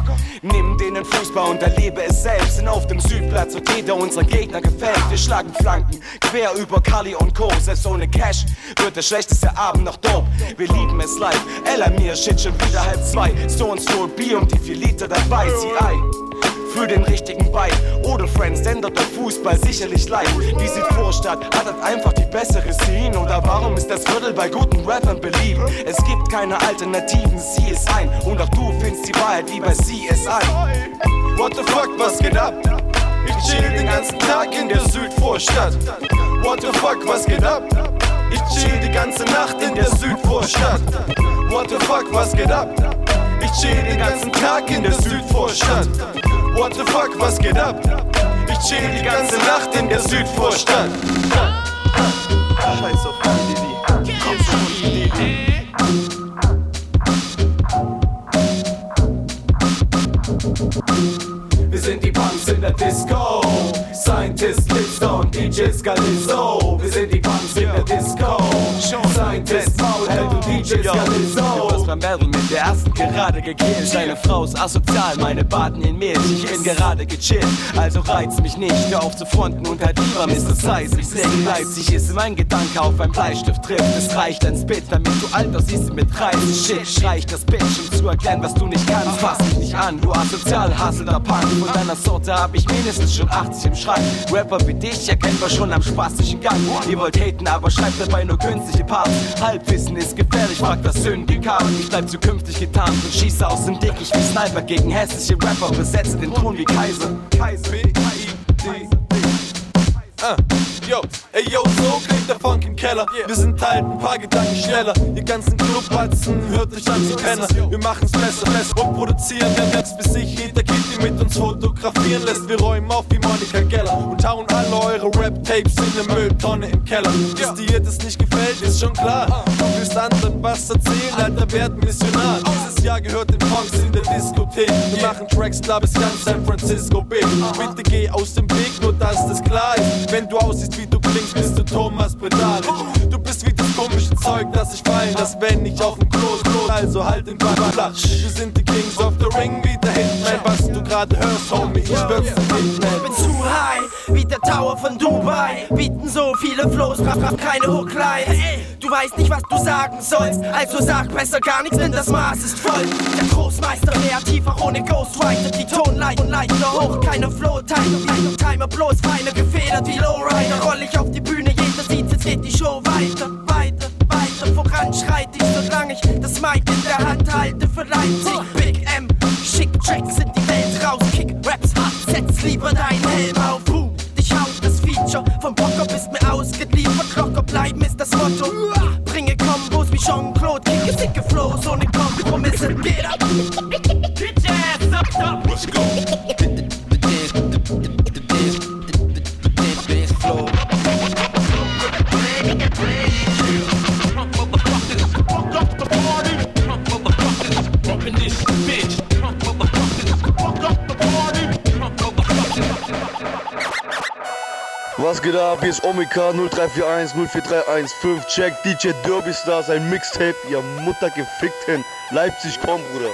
Nimm denen Fußball und erlebe es selbst, denn auf dem Südplatz wird jeder unserer Gegner gefällt. Wir schlagen Flanken, quer über Kali und Co. Selbst ohne Cash wird der schlechteste Abend noch dope. Wir lieben es live, Ella mir shit schon wieder halb zwei. Stones Full Bier und die vier Liter dabei, CI für den richtigen Bite. Oder Friends, denn dort der Fußball sicherlich leid. Die Südvorstadt hat halt einfach die bessere Scene. Oder warum ist das Viertel bei guten Rappern beliebt? Es gibt keine Alternativen, sieh es ein. Und auch du findest die Wahrheit wie bei CSI. What the fuck, was geht ab? Ich chill den ganzen Tag in der Südvorstadt. What the fuck, was geht ab? Ich chill die ganze Nacht in der Südvorstadt. What the fuck, was geht ab? Ich chill den ganzen Tag in der Südvorstadt. What the fuck, was geht ab? Ich chill die ganze Nacht in der Südvorstadt. Scheiß auf. Wir sind die Punks in der Disco. Scientist, Lidstone, DJs Galizzo. Wir sind die Punks just got this Beim Battle mit der ersten gerade gekillt. Deine Frau ist asozial, meine baden in Milch. Ich bin gerade gechillt, also reiz mich nicht. Hör auf zu fronten und halt lieber Mr. Size. Ich sing Leipzig ist mein Gedanke auf ein Bleistift trifft. Es reicht ein Spit, damit du alt aussiehst mit 30. Shit, streicht das Bitch, um zu erklären, was du nicht kannst. Fass mich nicht an, du asozial, hasselnder Punk. Von deiner Sorte hab ich mindestens schon 80 im Schrank. Rapper wie dich erkennt man schon am spastischen Gang. Ihr wollt haten, aber schreibt dabei nur künstliche Parts. Halbwissen ist gefährlich, fragt das Syndikat. Ich bleib zukünftig getarnt und schieße aus dem Dickicht wie Sniper gegen hässliche Rapper. Besetze den Thron wie Kaiser. Kaiser. Uh, yo, ey yo, so klingt der Funk im Keller. Wir sind halt ein paar Gedanken schneller. Die ganzen Clubbatzen hört euch an, so Penner. Wir machen's besser, besser und produzieren den Netz, bis sich jeder Kitty mit uns fotografieren lässt. Wir räumen auf wie Monika Geller und hauen alle eure Rap-Tapes in eine Mülltonne im Keller. Dass dir das nicht gefällt, ist schon klar. Du willst anderen was erzählen, alter Wert Missionar. Dieses Jahr gehört den Punks in der Diskothek. Wir machen Tracks klar bis ganz San Francisco Bay. Bitte geh aus dem Weg, nur dass das klar ist. Wenn du aussiehst wie du klingst, bist du Thomas Bredaric. Du bist wie das komische Zeug, das ich fallen lass, wenn ich auf dem Klo klo. Also halt den Ball flach. Wir sind die Kings of the Ring, wie der Hitman. Was du gerade hörst, Homie, ich schwör's dir nicht, Ich bin zu high, wie der Tower von Dubai. Bieten so viele Flows, brauch brauch keine Hooklines. Du weißt nicht, was du sagen sollst, also sag besser gar nichts, denn das Maß ist voll. Der Großmeister, kreativ auch ohne Ghostwriter. Die Tonleiter und Leiter hoch, keine Flow-Timer. Timer bloß feiner gefedert wie Lowrider. Roll ich auf die Bühne, jeder sieht, jetzt geht die Show weiter, weiter, weiter. Voran schreit ich, solange ich das Mic in der Hand halte für Leipzig. Big M, schick Tracks in die Welt raus, Kick Raps hart, setz lieber deinen Helm auf. Boom, dich haut das Feature, vom Bocker bist mir ausgeliefert. Locker bleiben ist das Motto. Bringe Kombos wie Jean-Claude, kicke sicke Flows ohne Kompromisse. Get up, get your ass up, up. Let's go. Was geht ab? Hier ist Omika 0341 0431 Check DJ Derby Star sein Mixtape. Ihr Mutter gefickten. Leipzig, komm, Bruder.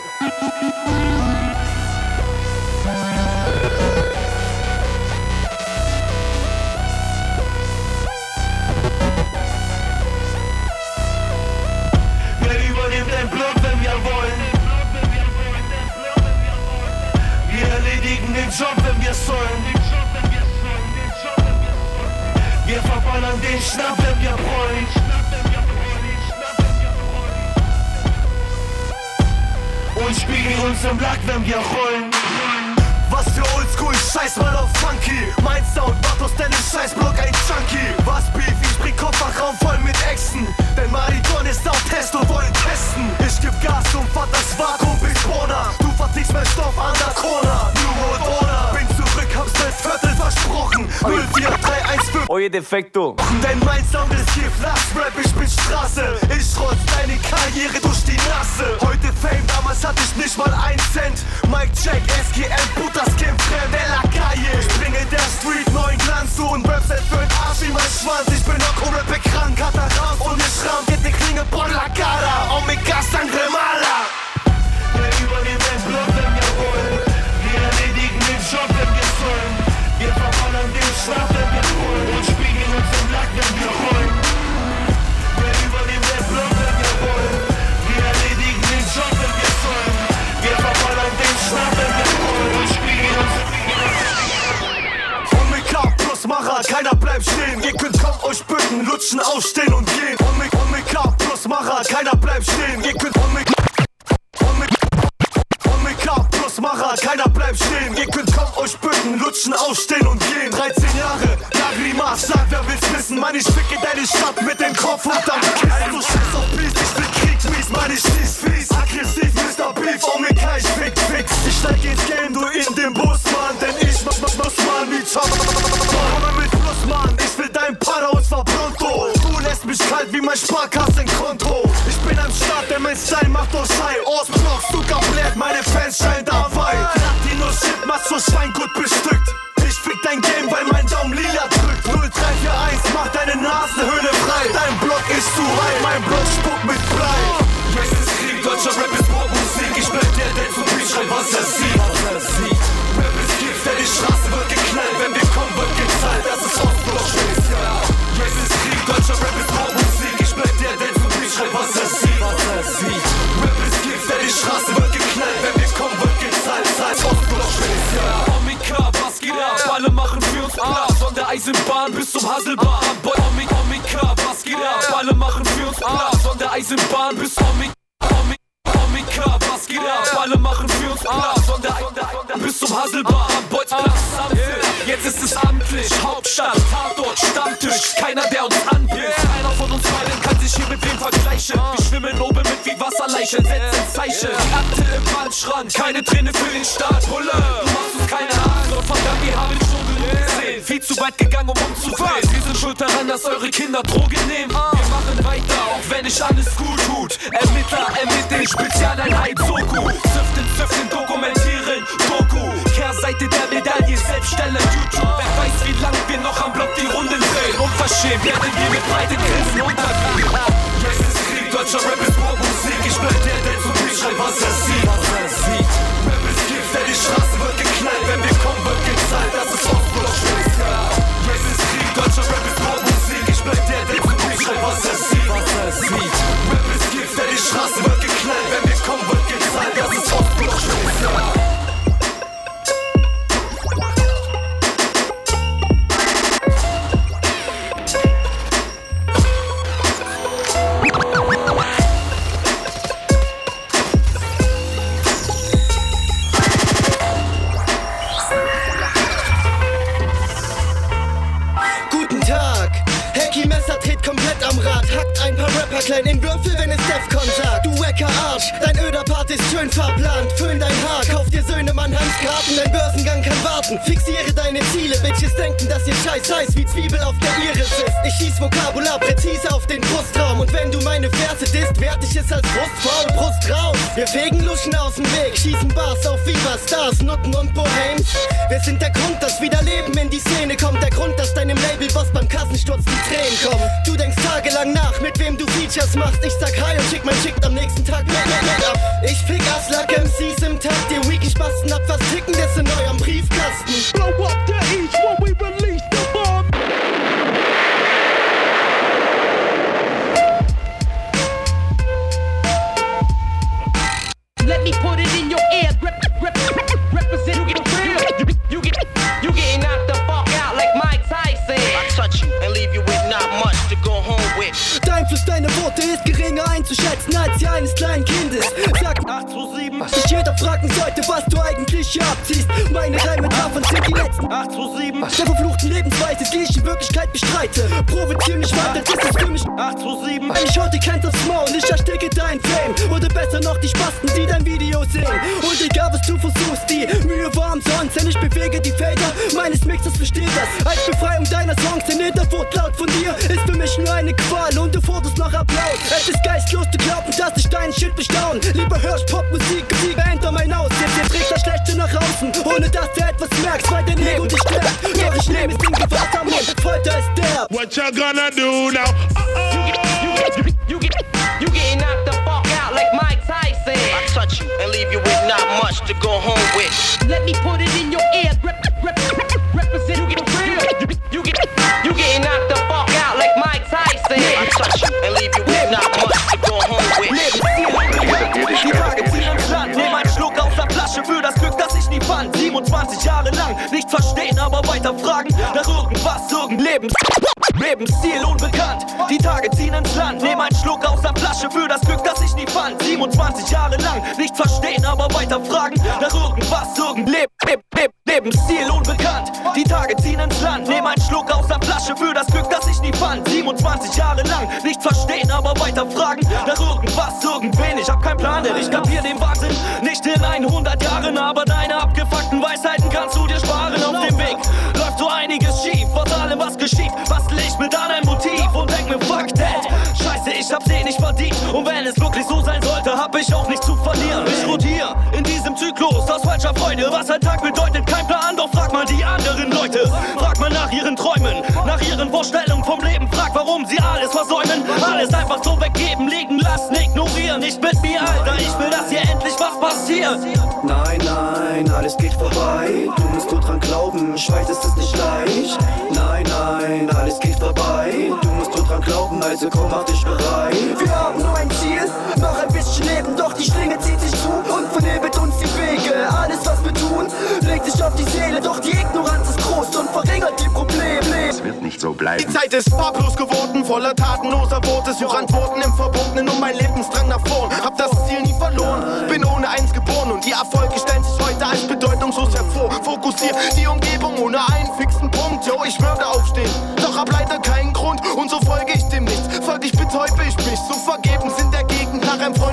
perfecto. weit gegangen, um umzudrehen. Wir sind schuld daran, dass eure Kinder Drogen nehmen. Ah. Wir machen weiter, auch wenn nicht alles gut tut. Ermittler, ermitteln, Spezialeinheit, Soku. Züften, züften, dokumentieren, Doku. Kehrseite der Medaille, Selbststelle, YouTube. Wer weiß, wie lang wir noch am Block die Runden drehen. Unverschämt werden wir mit breiten Grenzen untergehen. Jetzt ist Krieg, deutscher Rap ist Musik. Ich bleib der, der zum Bild schreibt, was er sieht. Was er sieht. Rap ist Gift, denn die Straße wird geknallt. Wenn wir kommen, wird gezahlt. Das ist schön verplant, föhn dein Haar, Karten, dein Börsengang kann warten. Fixiere deine Ziele, Bitches denken, dass ihr Scheiß heiß wie Zwiebel auf der Iris ist. Ich schieß Vokabular präzise auf den Brustraum. Und wenn du meine Verse disst, werd ich es als Brustfaul, Brust raus. Wir fegen Luschen aus dem Weg, schießen Bars auf Viva Stars, Nutten und Bohems. Wir sind der Grund, dass wieder Leben in die Szene kommt. Der Grund, dass deinem Label-Boss beim Kassensturz die Tränen kommen. Du denkst tagelang nach, mit wem du Features machst. Ich sag hi und schick mein Schick am nächsten Tag. Mehr, mehr, mehr ab. Ich fick Aslak MCs im Tag, dir Weekend spasten ab, was ticken das in eurem Briefkasten. Blow up the east when we release the bomb. Let me put it in your ear. Rep, rep, represent you get, you, you, get, you get knocked the fuck out like Mike Tyson. I touch you and leave you with not much to go home with. Dein Fluss, deine Worte ist geringer einzuschätzen als die eines kleinen Kindes. Sagt 8 zu 7. machst. Dich jeder fragen sollte, was du eigentlich hier abziehst. Meine Reime davon sind die letzten 8 zu 7. Der verfluchten Lebensweise, die ich in Wirklichkeit bestreite. Provozier mich weiter, das ist für mich 8 zu 7. Ein Shorty kennt das Maul, ich ersticke dein Fame. Oder besser noch die Spasten, die dein Video sehen. Und egal was du versuchst, die Mühe war umsonst. Denn ich bewege die Felder meines Mixers, versteht das. Halt Als Befreiung deiner Songs, denn jeder Wort laut von dir ist für mich nur eine Qual. Und du forderst nach Applaus. Es ist geistlos zu glauben, dass ich deinen Shit bestaunen. Lieber hörst Popmusik Musik hinter mein um Haus. Jetzt ihr trägt das Schlechte nach außen, ohne dass du etwas merkst, weil dein Ego dich stärkt. Doch ich nehme es in Gewahrsam und Folter ist derb. What you gonna do now? You get, you, you get, you getting knocked the fuck out like Mike Tyson. I touch you and leave you with not much to go home with. Let me put it in your ear. Verstehen, aber weiter fragen nach irgendwas, irgendein Lebens Lebensstil unbekannt. Die Tage ziehen ins Land, nehm einen Schluck aus der Flasche für das Glück, das ich nie fand. 27 Jahre lang, nicht verstehen, aber weiter fragen nach irgendwas, irgendein Leb Leb Leb Lebensstil unbekannt. Die Tage ziehen ins Land, nehm einen Schluck aus der Flasche für das Glück, das ich nie fand. 27 Jahre lang, nicht verstehen, aber weiter fragen nach irgendwas, verdient. Und wenn es wirklich so sein sollte, hab ich auch nichts zu verlieren. Ich rotier in diesem Zyklus aus falscher Freude, was ein Tag bedeutet, kein Plan, doch frag mal die anderen Leute. Frag mal nach ihren Träumen, nach ihren Vorstellungen vom Leben. Frag, warum sie alles versäumen. Alles einfach so weggeben, liegen lassen, ignorieren. Nicht mit mir, Alter, ich will, dass hier endlich was passiert. Nein, nein, alles geht vorbei. Also komm, mach dich bereit. Wir haben nur ein Ziel, noch ein bisschen Leben, doch die Schlinge zieht sich zu und vernebelt uns die Wege. Alles, was wir tun, legt sich auf die Seele, doch die Ignoranz ist groß und verringert die Probleme. Es wird nicht so bleiben. Die Zeit ist farblos geworden, voller tatenloser Worte. Such Antworten im Verbotenen um mein Lebensdrang nach vorn. Hab das Ziel nie verloren, bin ohne eins geboren und die Erfolge stellen sich heute als bedeutungslos hervor. Fokussier die Umgebung ohne einen fixen Punkt. Yo, ich würde aufstehen, doch hab leider keinen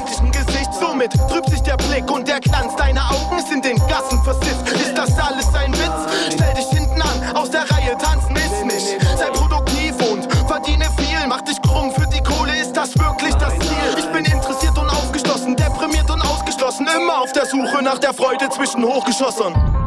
freundlichen Gesicht. Somit trübt sich der Blick und der Glanz deiner Augen ist in den Gassen versifft. Ist das alles ein Witz? Stell dich hinten an, aus der Reihe tanzen ist nicht. Sei produktiv und verdiene viel, mach dich krumm für die Kohle, ist das wirklich das Ziel? Ich bin interessiert und aufgeschlossen, deprimiert und ausgeschlossen, immer auf der Suche nach der Freude zwischen Hochgeschossern.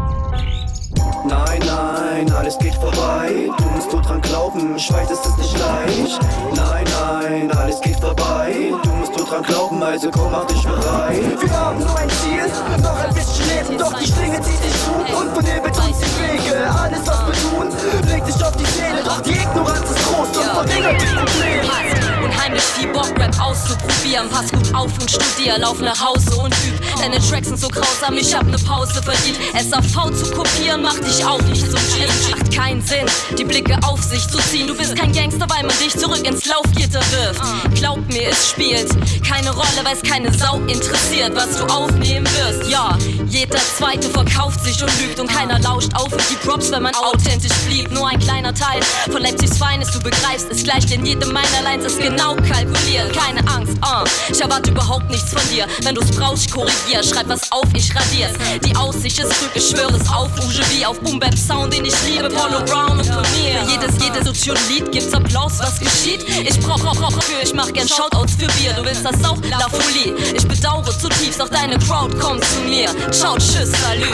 Nein, alles geht vorbei. Du musst nur dran glauben, ich weiß, es ist nicht leicht. Nein, nein, alles geht vorbei. Du musst nur dran glauben, also komm, mach dich bereit. Wir haben nur ein Ziel, noch ein bisschen Leben, doch die Schlinge zieht sich zu und vernebelt uns die Wege. Alles, was wir tun, legt sich auf die Seele, doch die Ignoranz ist groß und verringert die Probleme. Unheimlich viel Bock, Rap auszuprobieren. Pass gut auf und studier, lauf nach Hause und üb. Deine Tracks sind so grausam, ich hab ne Pause verdient. SAV zu kopieren macht dich auch nicht zum G. Macht keinen Sinn, die Blicke auf sich zu ziehen. Du bist kein Gangster, weil man dich zurück ins Laufgitter wirft. Glaub mir, es spielt keine Rolle, weil es keine Sau interessiert, was du aufnehmen wirst. Ja, jeder Zweite verkauft sich und lügt und keiner lauscht auf und die Props, wenn man authentisch blieb. Nur ein kleiner Teil von Leipzigs Feines, du begreifst es gleich, denn jede meiner Lines ist genau kalkuliert. Keine Angst, uh. ich erwarte überhaupt nichts von dir. Wenn du's brauchst, korrigier, schreib was auf, ich radier's. Die Aussicht ist trüb, ich schwöre es auf, Uge wie auf Boom Bap Sound, den ich liebe, Polo Brown und von mir. Jedes, jedes Sozial-Lied gibt's Applaus, was geschieht. Ich brauch, brauch, brauch für, ich mach gern Shoutouts für Bier. Du willst das auch, La Folie. Ich bedauere zutiefst, auch deine Crowd kommt zu mir. Ciao, tschüss, salü.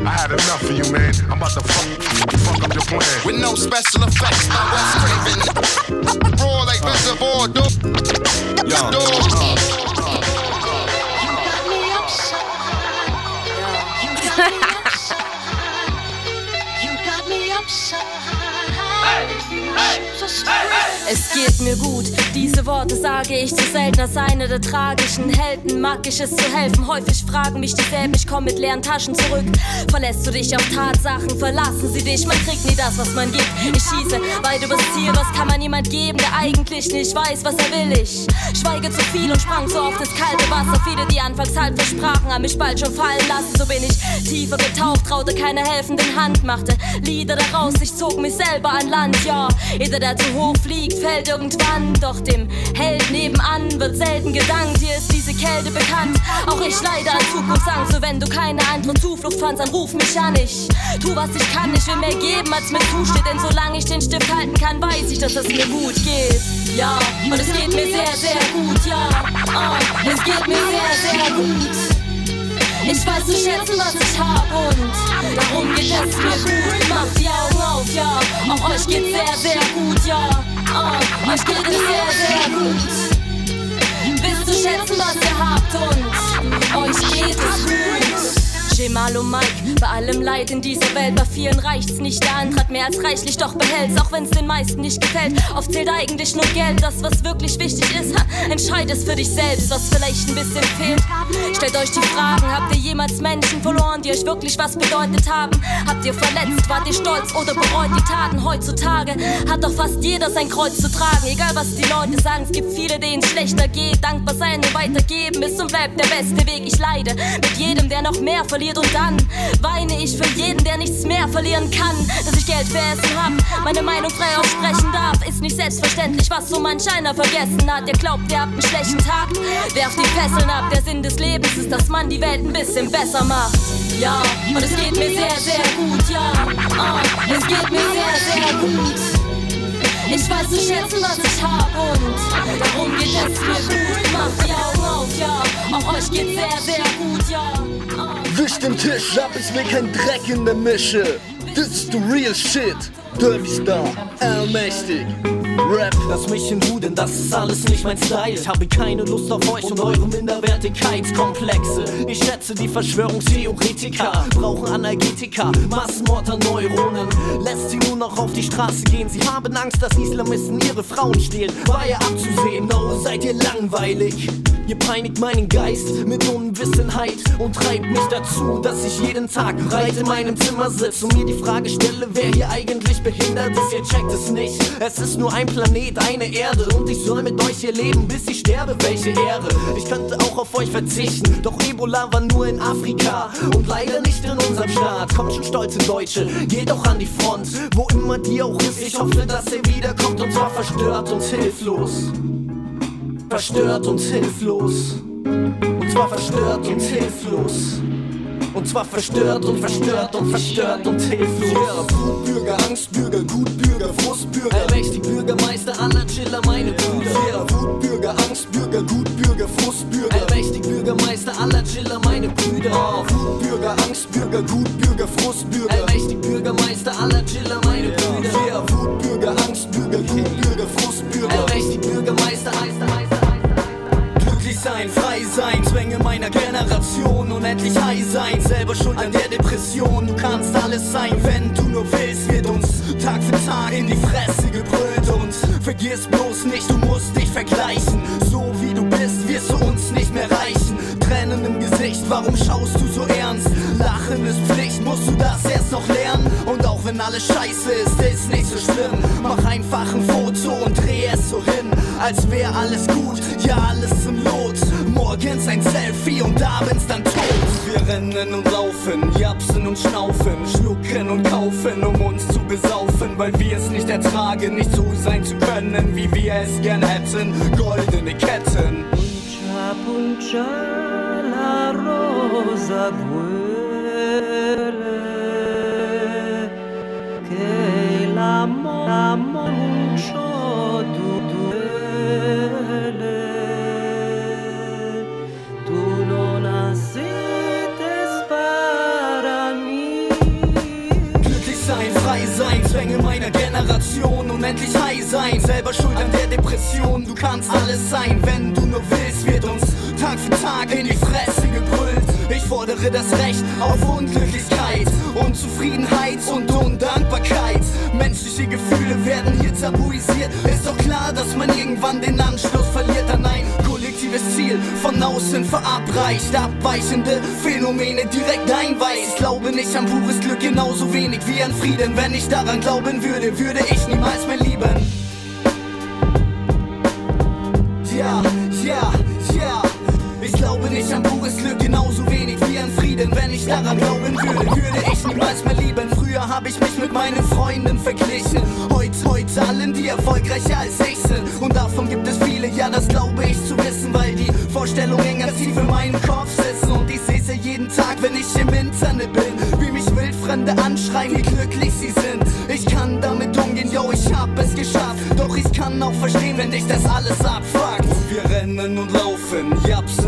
I had enough of you, man. I'm about to fuck, fuck up your plan. With no special effects, my West Craven. Raw like reservoir dope. Yo, You got me upside. So Es geht mir gut, diese Worte sage ich zu selten als eine der tragischen Helden. Mag ich es zu helfen? Häufig fragen mich dieselben, ich komm mit leeren Taschen zurück. Verlässt du dich auf Tatsachen, verlassen sie dich, man kriegt nie das, was man gibt. Ich schieße weit übers Ziel, was kann man jemand geben, der eigentlich nicht weiß, was er will. Ich schweige zu viel und sprang so auf das kalte Wasser. Viele, die anfangs halt versprachen, haben mich bald schon fallen lassen. So bin ich tiefer getaucht, traute keine helfenden Hand, machte Lieder daraus, ich zog mich selber an Land, ja. Jeder, der zu hoch fliegt, fällt irgendwann. Doch dem Held nebenan wird selten gedankt. Hier ist diese Kälte bekannt. Auch ich leide an Zukunftsangst. So wenn du keine andere Zuflucht fandst, dann ruf mich an. Ich tu, was ich kann. Ich will mehr geben, als mir zusteht. Denn solange ich den Stift halten kann, weiß ich, dass es mir gut geht. Ja, und es geht mir sehr, sehr gut. Ja, oh, es geht mir sehr, sehr gut. Ich weiß zu schätzen, was ich hab und darum geht es mir gut. Macht die Augen auf, ja. Auch euch geht's sehr, sehr gut, ja. Oh, euch geht es sehr, sehr gut. Wisst zu schätzen, was ihr habt und euch geht es gut. Jamal und Mike, bei allem Leid in dieser Welt, bei vielen reicht's nicht. Der andere hat mehr als reichlich, doch behält's, auch wenn's den meisten nicht gefällt. Oft zählt eigentlich nur Geld, das was wirklich wichtig ist. Ha, entscheid es für dich selbst, was vielleicht ein bisschen fehlt. Stellt euch die Fragen, habt ihr jemals Menschen verloren, die euch wirklich was bedeutet haben? Habt ihr verletzt, wart ihr stolz oder bereut die Taten? Heutzutage hat doch fast jeder sein Kreuz zu tragen. Egal was die Leute sagen, es gibt viele, denen schlechter geht. Dankbar sein und weitergeben ist und bleibt der beste Weg. Ich leide mit jedem, der noch mehr verliert und dann weine ich für jeden, der nichts mehr verlieren kann. Dass ich Geld für hab, meine Meinung frei aussprechen darf, ist nicht selbstverständlich, was so manch einer vergessen hat. Ihr glaubt, ihr habt einen schlechten Tag, werft die Fesseln ab. Der Sinn des Lebens ist, dass man die Welt ein bisschen besser macht. Ja, und es geht mir sehr, sehr gut, ja. Oh, es geht mir sehr, sehr gut. Ich weiß zu schätzen, was ich hab und darum geht es mir gut. Macht die Augen auf, ja. Auch euch geht's sehr, sehr gut, ja. Wisch den Tisch ab, ich will kein Dreck in der Mische. This is the real shit. Derby Star, allmächtig. Rap. Lass mich in Ruhe, denn das ist alles nicht mein Style. Ich habe keine Lust auf euch und eure Minderwertigkeitskomplexe. Ich schätze, die Verschwörungstheoretiker brauchen Analgetika, Massenmord an Neuronen. Lässt sie nur noch auf die Straße gehen. Sie haben Angst, dass Islamisten ihre Frauen stehlen. War ja abzusehen, no, seid ihr langweilig. Ihr peinigt meinen Geist mit Unwissenheit und treibt mich dazu, dass ich jeden Tag breit in meinem Zimmer sitze und mir die Frage stelle, wer hier eigentlich behindert ist. Ihr checkt es nicht. Es ist nur ein Planet, eine Erde und ich soll mit euch hier leben, bis ich sterbe. Welche Ehre! Ich könnte auch auf euch verzichten, doch Ebola war nur in Afrika und leider nicht in unserem Staat. Kommt schon stolze Deutsche, geht doch an die Front, wo immer die auch ist. Ich hoffe, dass ihr wiederkommt und zwar verstört und hilflos. Verstört und hilflos. Und zwar verstört und hilflos. Und zwar verstört und verstört und verstört und hilflos. Wutbürger, Angstbürger, Gutbürger, Frustbürger. Allmächtig Bürgermeister aller Chiller, meine Brüder. Wutbürger, Angstbürger, Gutbürger, Frustbürger. Allmächtig Bürgermeister aller Chiller, meine Brüder. Wutbürger, Angstbürger, Gutbürger, Frustbürger. Allmächtig Bürgermeister aller Chiller, meine Brüder. Wutbürger, Angstbürger, Gutbürger, Frustbürger. Allmächtig Bürgermeister, Meister, Meister. Glücklich sein, frei sein, Zwänge meiner Generation, unendlich high sein, selber schuld an der Depression. Du kannst alles sein, wenn du nur willst, wird uns Tag für Tag in die Fresse gebrüllt und vergiss bloß nicht, du musst dich vergleichen. So wie du bist, wirst du uns nicht mehr reichen. Tränen im Gesicht, warum schaust du so ernst? Lachen ist Pflicht, musst du das erst noch lernen? Und wenn alles scheiße ist, ist nicht so schlimm. Mach einfach ein Foto und dreh es so hin, als wär alles gut, ja alles im Lot. Morgens ein Selfie und abends dann tot. Wir rennen und laufen, japsen und schnaufen, schlucken und kaufen, um uns zu besaufen, weil wir es nicht ertragen, nicht so sein zu können, wie wir es gern hätten. Goldene Ketten. Puncha, puncha, la rosa duele, unendlich high sein, selber schuld an der Depression. Du kannst alles sein, wenn du nur willst, wird uns Tag für Tag in die Fresse gebrüllt. Ich fordere das Recht auf Unglücklichkeit, Unzufriedenheit und Undankbarkeit. Menschliche Gefühle werden hier tabuisiert. Ist doch klar, dass man irgendwann den Anschluss verliert an ein kollektives Ziel. Von außen verabreicht, abweichende Phänomene direkt einweist. Ich glaube nicht an pures Glück genauso wenig wie an Frieden. Wenn ich daran glauben würde, würde ich niemals mehr lieben. Ja, ja, ja. Ich glaube nicht an pures Glück genauso wenig wie an Frieden. Wenn ich daran glauben würde, würde ich niemals mehr lieben. Früher habe ich mich mit meinen Freunden verglichen. Heute, heute allen, die erfolgreicher als ich sind. Und davon gibt es viele, ja, das glaube ich zu wissen, weil die Vorstellungen ganz tief in meinem Kopf sitzen. Und ich sehe sie jeden Tag, wenn ich im Internet bin. Wie mich Wildfremde anschreien, wie glücklich sie sind. Ich kann damit umgehen, yo, ich hab es geschafft. Doch ich kann auch verstehen, wenn dich das alles abfuckt. Wir rennen und laufen, japsen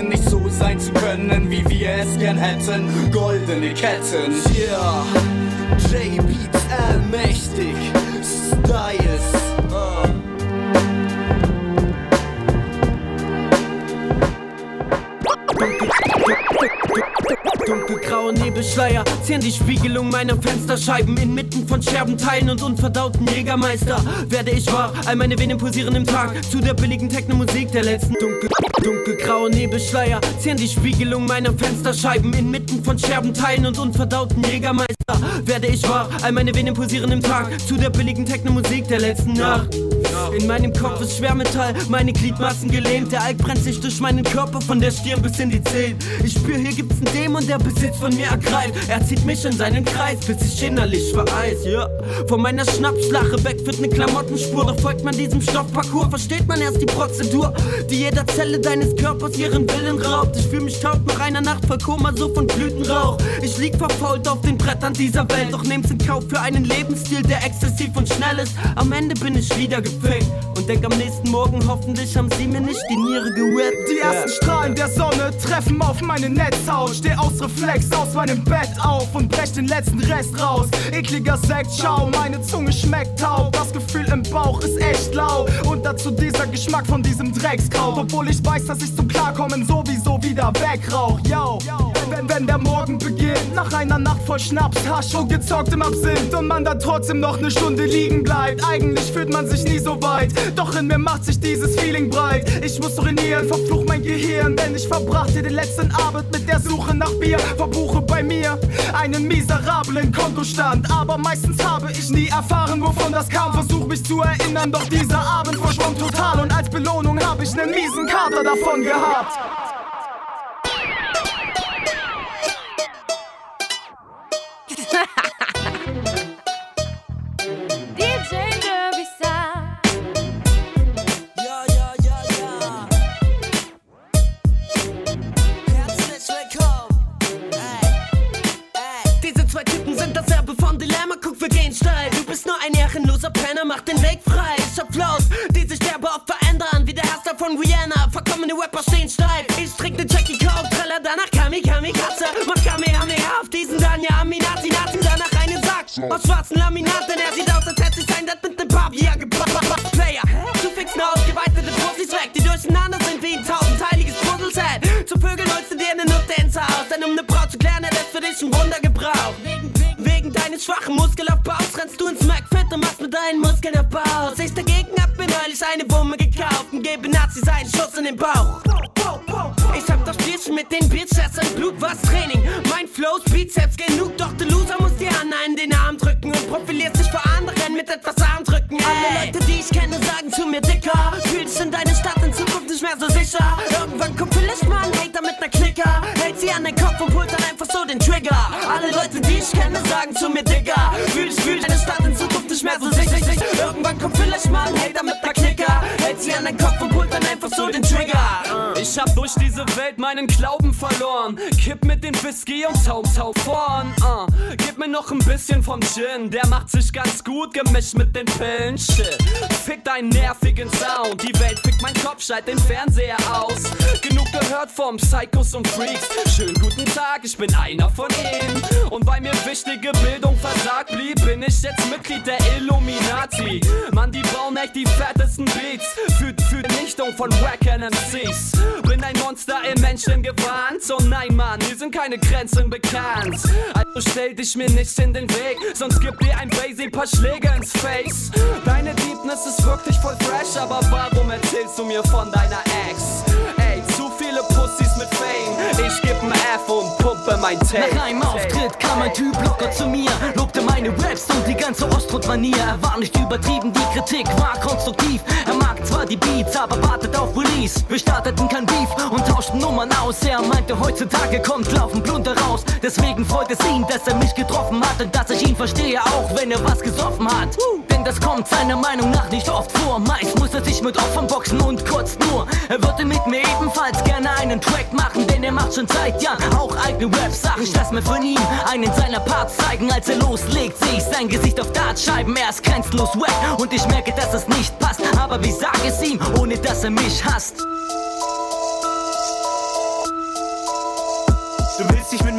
ertragen, nicht so sein zu können, wie wir es gern hätten. Goldene Ketten, yeah. J-Beats allmächtig, Styles. Nebelschleier ziehen die Spiegelung meiner Fensterscheiben inmitten von Scherbenteilen und unverdauten Jägermeister. Werde ich wahr, all meine Venen pulsieren im Tag zu der billigen Technomusik der letzten Dunkel Dunkelgraue Nebelschleier ziehen die Spiegelung meiner Fensterscheiben inmitten von Scherbenteilen und unverdauten Jägermeister. Werde ich wahr, all meine Venen pulsieren im Tag zu der billigen Technomusik der letzten Nacht. In meinem Kopf ist Schwermetall, meine Gliedmaßen gelähmt. Der Alk brennt sich durch meinen Körper von der Stirn bis in die Zehen. Ich spür, hier gibt's einen Dämon, der Besitz von mir ergreift. Er zieht mich in seinen Kreis, bis ich innerlich vereis. Ja. Von meiner Schnapslache weg wird ne Klamottenspur. Doch folgt man diesem Stoffparcours, versteht man erst die Prozedur, die jeder Zelle deines Körpers ihren Willen raubt. Ich fühl mich taub nach einer Nacht voll Koma, so von Blütenrauch. Ich lieg verfault auf den Brettern dieser Welt, doch nehm's in Kauf für einen Lebensstil, der exzessiv und schnell ist. Am Ende bin ich wieder gefickt und denk am nächsten Morgen, hoffentlich haben sie mir nicht die Niere gerappt. Die ersten Strahlen der Sonne treffen auf meine Netzhaut. Steh aus Reflex aus meinem Bett auf und brech den letzten Rest raus. Ekliger Sekt, schau, meine Zunge schmeckt taub. Das Gefühl im Bauch ist echt lau. Und dazu dieser Geschmack von diesem Dreckskraut. Obwohl ich weiß, dass ich zum Klarkommen sowieso wieder wegrauch. Yo, wenn, wenn der Morgen beginnt, nach einer Nacht voll Schnaps, Hasch und gezocktem Absinth und man dann trotzdem noch eine Stunde liegen bleibt. Eigentlich fühlt man sich nie so weit, doch in mir macht sich dieses Feeling breit. Ich muss urinieren, verfluch mein Gehirn, denn ich verbrachte den letzten Abend mit der Suche nach Bier. Verbuche bei mir einen miserablen Kontostand, aber meistens habe ich nie erfahren, wovon das kam. Versuch mich zu erinnern, doch dieser Abend verschwommen total und als Belohnung habe ich einen miesen Kater davon gehabt. Gekauft und gebe Nazis einen Schuss in den Bauch. Ich hab das Spielchen mit den Bizeps im Blut, was Training. Mein Flows, Bizeps genug, doch der Loser muss die Hand in den Arm drücken und profiliert sich vor anderen mit etwas Armdrücken. Alle Leute, die ich kenne, sagen zu mir dicker. Fühl dich in deine Stadt in Zukunft nicht mehr so sicher. Irgendwann kommt vielleicht mal ein Hater mit ner Klicker. Hält sie an den Kopf und pullt dann einfach so den Trigger. Alle Leute, die ich kenne, sagen zu mir Digger. Durch diese Welt meinen Glauben verloren. Kipp mit dem Whisky und taup, taup vorn. Uh. Gib mir noch ein bisschen vom Gin, der macht sich ganz gut gemischt mit den Pillen. Shit. Fick deinen nervigen Sound. Die Welt fickt mein Kopf, schalt den Fernseher aus. Genug gehört vom Psychos und Freaks. Schönen guten Tag, ich bin einer von ihnen. Und weil mir wichtige Bildung versagt blieb, bin ich jetzt Mitglied der Illuminati. Mann, die bauen echt die fettesten Beats. Für, für Vernichtung von Wack MCs. Bin ein Monster im Menschengewand. Oh nein, Mann, hier sind keine Grenzen bekannt. Also stell dich mir nicht in den Weg, sonst gib dir ein Basie paar Schläge ins Face. Deine Deepness ist wirklich voll fresh, aber warum erzählst du mir von deiner Ex? Ey, zu viele Pussys mit Fame. Ich geb ein F und pumpe mein Tape. Nach einem Auftritt kam ein Typ locker zu mir, lobte meine Raps und die ganze Ostrot-Manier. Er war nicht übertrieben, die Kritik war konstruktiv. Er mag zwar die Beats, aber wartet auf Release. Wir starteten kein Beef und tauschten Nummern aus. Er meinte, heutzutage kommt Laufen Blunder raus. Deswegen freut es ihn, dass er mich getroffen hat und dass ich ihn verstehe, auch wenn er was gesoffen hat. Denn das kommt seiner Meinung nach nicht oft vor. Meist muss er sich mit Opfern boxen und kurz nur. Er würde mit mir ebenfalls gerne einen Track machen, denn er macht schon seit Jahren auch eigene Rap-Sachen. Ich lass mir von ihm einen seiner Parts zeigen. Als er loslegt, sehe ich sein Gesicht auf Dartscheiben. Er ist grenzlos wack und ich merke, dass es nicht passt. Aber wie sag es ihm, ohne dass er mich hasst?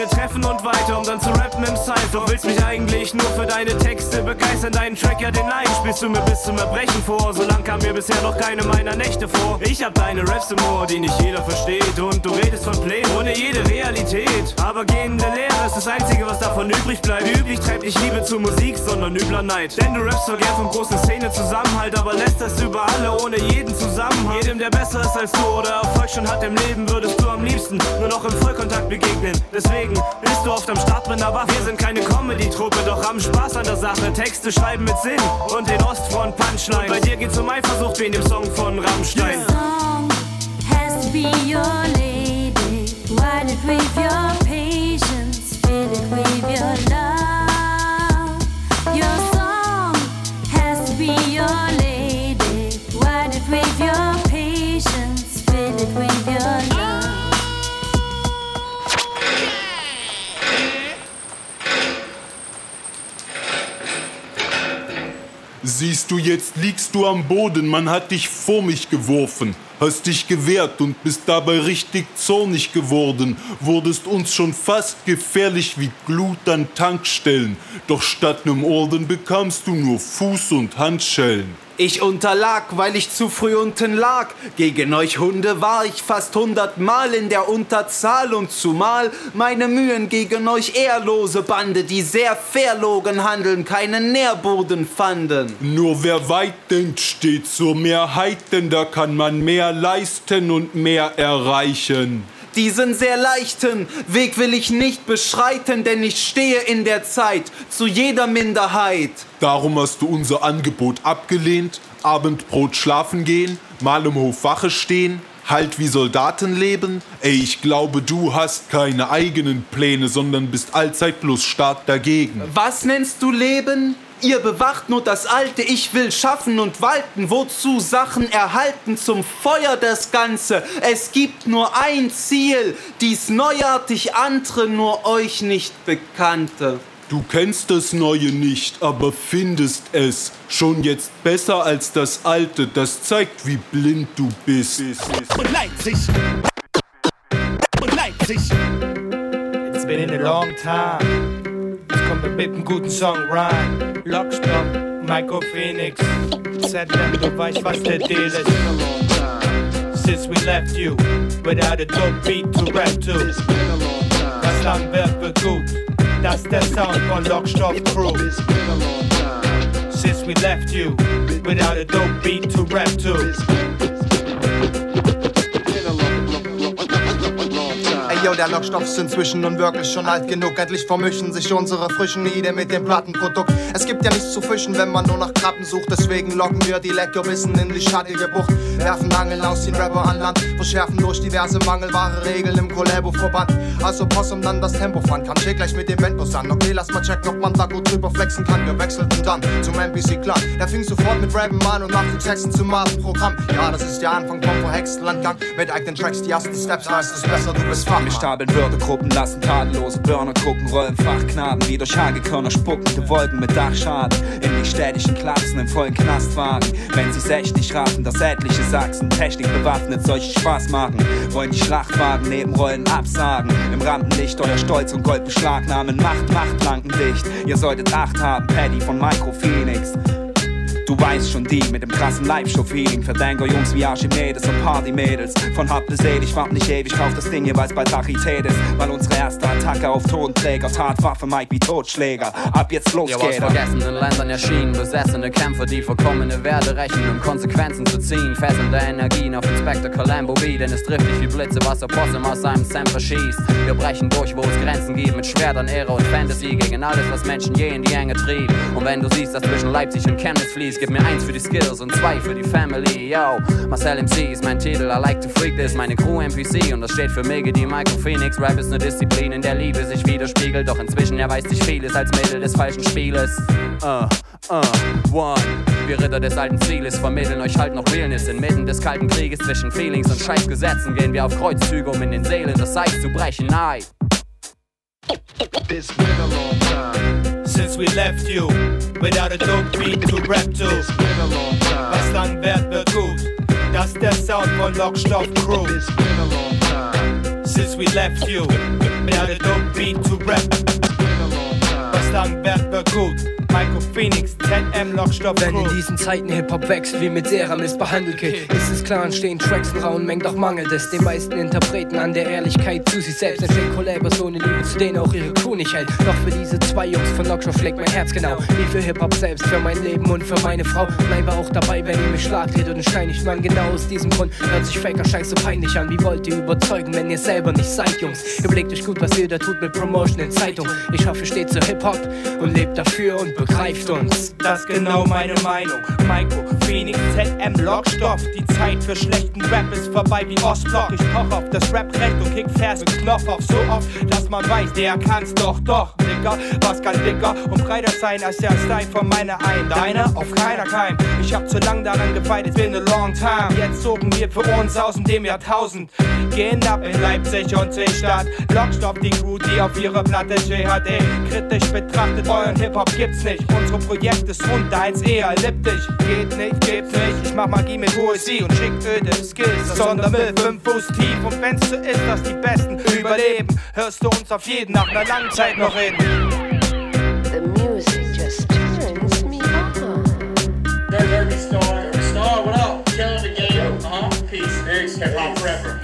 Mir treffen und weiter, um dann zu rappen im Cypher. Willst mich eigentlich nur für deine Texte begeistern, deinen Track ja den Leiden spielst du mir bis zum Erbrechen vor. So lang kam mir bisher noch keine meiner Nächte vor. Ich hab deine Raps im Ohr, die nicht jeder versteht. Und du redest von Plänen ohne jede Realität. Aber gehende Lehre ist das Einzige, was davon übrig bleibt. Üblich treibt nicht Liebe zur Musik, sondern übler Neid. Denn du rappst so gern vom großen Szene-Zusammenhalt, aber lässt das über alle ohne jeden Zusammenhang. Jedem, der besser ist als du oder Erfolg schon hat im Leben, würdest du am liebsten nur noch im Vollkontakt begegnen. Deswegen bist du oft am Start mit einer Waffe. Wir sind keine Comedy-Truppe, doch haben Spaß an der Sache. Texte schreiben mit Sinn und den Ostfront Punchline. Bei dir geht's um Eifersucht wie in dem Song von Rammstein. song has to be your lady. Why did with your patience, fill it with your love? Your song has to be your lady. Why did with your patience, fill it with your love? Siehst du, jetzt liegst du am Boden, man hat dich vor mich geworfen, hast dich gewehrt und bist dabei richtig zornig geworden, wurdest uns schon fast gefährlich wie Glut an Tankstellen, doch statt nem Orden bekamst du nur Fuß- und Handschellen. Ich unterlag, weil ich zu früh unten lag. Gegen euch Hunde war ich fast hundertmal in der Unterzahl und zumal meine Mühen gegen euch ehrlose Bande, die sehr verlogen handeln, keinen Nährboden fanden. Nur wer weit denkt, steht zur Mehrheit, denn da kann man mehr leisten und mehr erreichen. Diesen sehr leichten Weg will ich nicht beschreiten, denn ich stehe in der Zeit zu jeder Minderheit. Darum hast du unser Angebot abgelehnt. Abendbrot schlafen gehen, mal im Hof Wache stehen, halt wie Soldaten leben. Ey, ich glaube, du hast keine eigenen Pläne, sondern bist allzeit bloß stark dagegen. Was nennst du Leben? Ihr bewacht nur das Alte, ich will schaffen und walten, wozu Sachen erhalten, zum Feuer das Ganze. Es gibt nur ein Ziel, dies neuartig andere, nur euch nicht bekannte. Du kennst das Neue nicht, aber findest es schon jetzt besser als das Alte. Das zeigt, wie blind du bist. Und Leipzig. Und Leipzig. It's been a long time. Kommt mit einem guten Song rein. Lockstock, Michael Phoenix. Seitdem du weißt, was der Deal ist. Since we left you, without a dope beat to rap to. Das Land wird gut. Das ist der Sound von Lockstock Crew. Since we left you, without a dope beat to rap to. Yo, der Lockstoff ist inzwischen nun wirklich schon alt genug. Endlich vermischen sich unsere frischen Ide mit dem Plattenprodukt. Es gibt ja nichts zu fischen, wenn man nur nach Krabben sucht. Deswegen locken wir die Leckerbissen in die schattige Bucht. Werfen Angeln aus den Rapper an Land. Verschärfen durch diverse mangelbare Regeln im Collabo-Verband. Also Possum dann das Tempo fahren kann. Schick gleich mit dem Ventus an. Okay, lass mal checken, ob man da gut drüber flexen kann. Wir wechselten dann zum NPC Clan. Der fing sofort mit Rappen an und machte Texten zum Programm. Ja, das ist der Anfang vom verhexten. Mit eigenen Tracks, die ersten Steps, weißt du's besser, du bist. Wir stapeln Würgegruppen, lassen tadellose Burner rollen Fachknaben wie durch Hagekörner spuckende Wolken mit Dachschaden in die städtischen Klassen im vollen Knastwagen. Wenn sie's echt nicht raten, dass etliche Sachsen Technik bewaffnet solche Spaß machen, wollen die Schlachtwagen neben Rollen absagen. Im Rampenlicht euer Stolz und Gold beschlagnahmen, Macht, Macht, dicht. Ihr solltet Acht haben, Paddy von Micro Phoenix. Du weißt schon die mit dem krassen Live-Show-Feeling. Verdenker Jungs wie Archimedes und Party-Mädels. Von hart bis selig, ich wart nicht ewig, kauf das Ding hier, weil's bei Tachität ist. Weil unsere erste Attacke auf Tonträger, Tatwaffe, Mike wie Totschläger. Ab jetzt los Ja, aus er. vergessenen Ländern erschienen besessene Kämpfer, die verkommene Werte rächen, um Konsequenzen zu ziehen. Fesselnde Energien auf Inspector Columbo B, denn es trifft nicht wie Blitze, was der Possum aus seinem Sample schießt. Wir brechen durch, wo es Grenzen gibt, mit Schwertern, Ehre und Fantasy gegen alles, was Menschen je in die Enge trieb. Und wenn du siehst, dass zwischen Leipzig und Chemnitz fließt, gib mir eins für die Skills und zwei für die Family. Yo, Marcel MC ist mein Titel, I like to freak this, meine Crew NPC und das steht für Mega, die Micro Phoenix. Rap ist eine Disziplin, in der Liebe sich widerspiegelt, doch inzwischen erweist sich vieles als Mittel des falschen Spieles. Uh, uh, one. Wir Ritter des alten Zieles vermitteln euch halt noch Realness inmitten des kalten Krieges zwischen Feelings und Scheißgesetzen. Gehen wir auf Kreuzzüge, um in den Seelen das Eis zu brechen. Nein. It's been a long time we left you without a dope beat to rap to. It's been a long time. Was lang wird, gut. Das ist der Sound von Lockstoff Crew. Since we left you without a dope beat to rap. Was wird, wird gut. Michael Phoenix, ZM Lockstoff Wenn in diesen Zeiten Hip-Hop wächst, wie mit Seramis behandelt wird, ist es klar, entstehen Tracks in rauen Mengen, doch mangelt es den meisten Interpreten an der Ehrlichkeit zu sich selbst. Entstehen Kollabos ohne Liebe, zu denen auch ihre Crew nicht hält. Doch für diese zwei Jungs von Lockstoff schlägt mein Herz genau. Wie für Hip-Hop selbst, für mein Leben und für meine Frau. Bleibe auch dabei, wenn ihr mich schlagt, redet und steinigt man. Genau aus diesem Grund hört sich Faker Scheiß so peinlich an. Wie wollt ihr überzeugen, wenn ihr selber nicht seid, Jungs? Überlegt euch gut, was ihr da tut mit Promotion in Zeitung. Ich hoffe, ihr steht zu Hip-Hop und lebt dafür und begreift uns. Das ist genau meine Meinung. Maiko, Phoenix, ZM, Lockstoff. Die Zeit für schlechten Rap ist vorbei wie Ostblock. Ich poch auf das Rap-Recht und kick Vers mit Knopf auf so oft, dass man weiß, der kann's doch, doch. Dicker, was kann dicker und breiter sein als der Style von meiner ein. Deiner auf keiner Keim. Ich hab zu lang daran gefeilt, it's been a long time. Jetzt zogen wir für uns aus dem Jahrtausend. Gehen ab in Leipzig und Seestadt. Lockstoff, die Crew, die auf ihrer Platte JHD. Kritisch betrachtet, euren Hip-Hop gibt's nicht. Unsere Projekt ist rund, deins eher elliptisch. Geht nicht, gibt's nicht. Ich mach Magie mit Poesie und schick öde Skills. Sondermüll, fünf Fuß tief. Und wenn's so ist, dass die Besten überleben, hörst du uns auf jeden nach einer langen Zeit noch reden. The music just turns me on. There's Urban Star. Star, what up? Killing the game. Uh huh. Peace. Peace. Hip hop forever.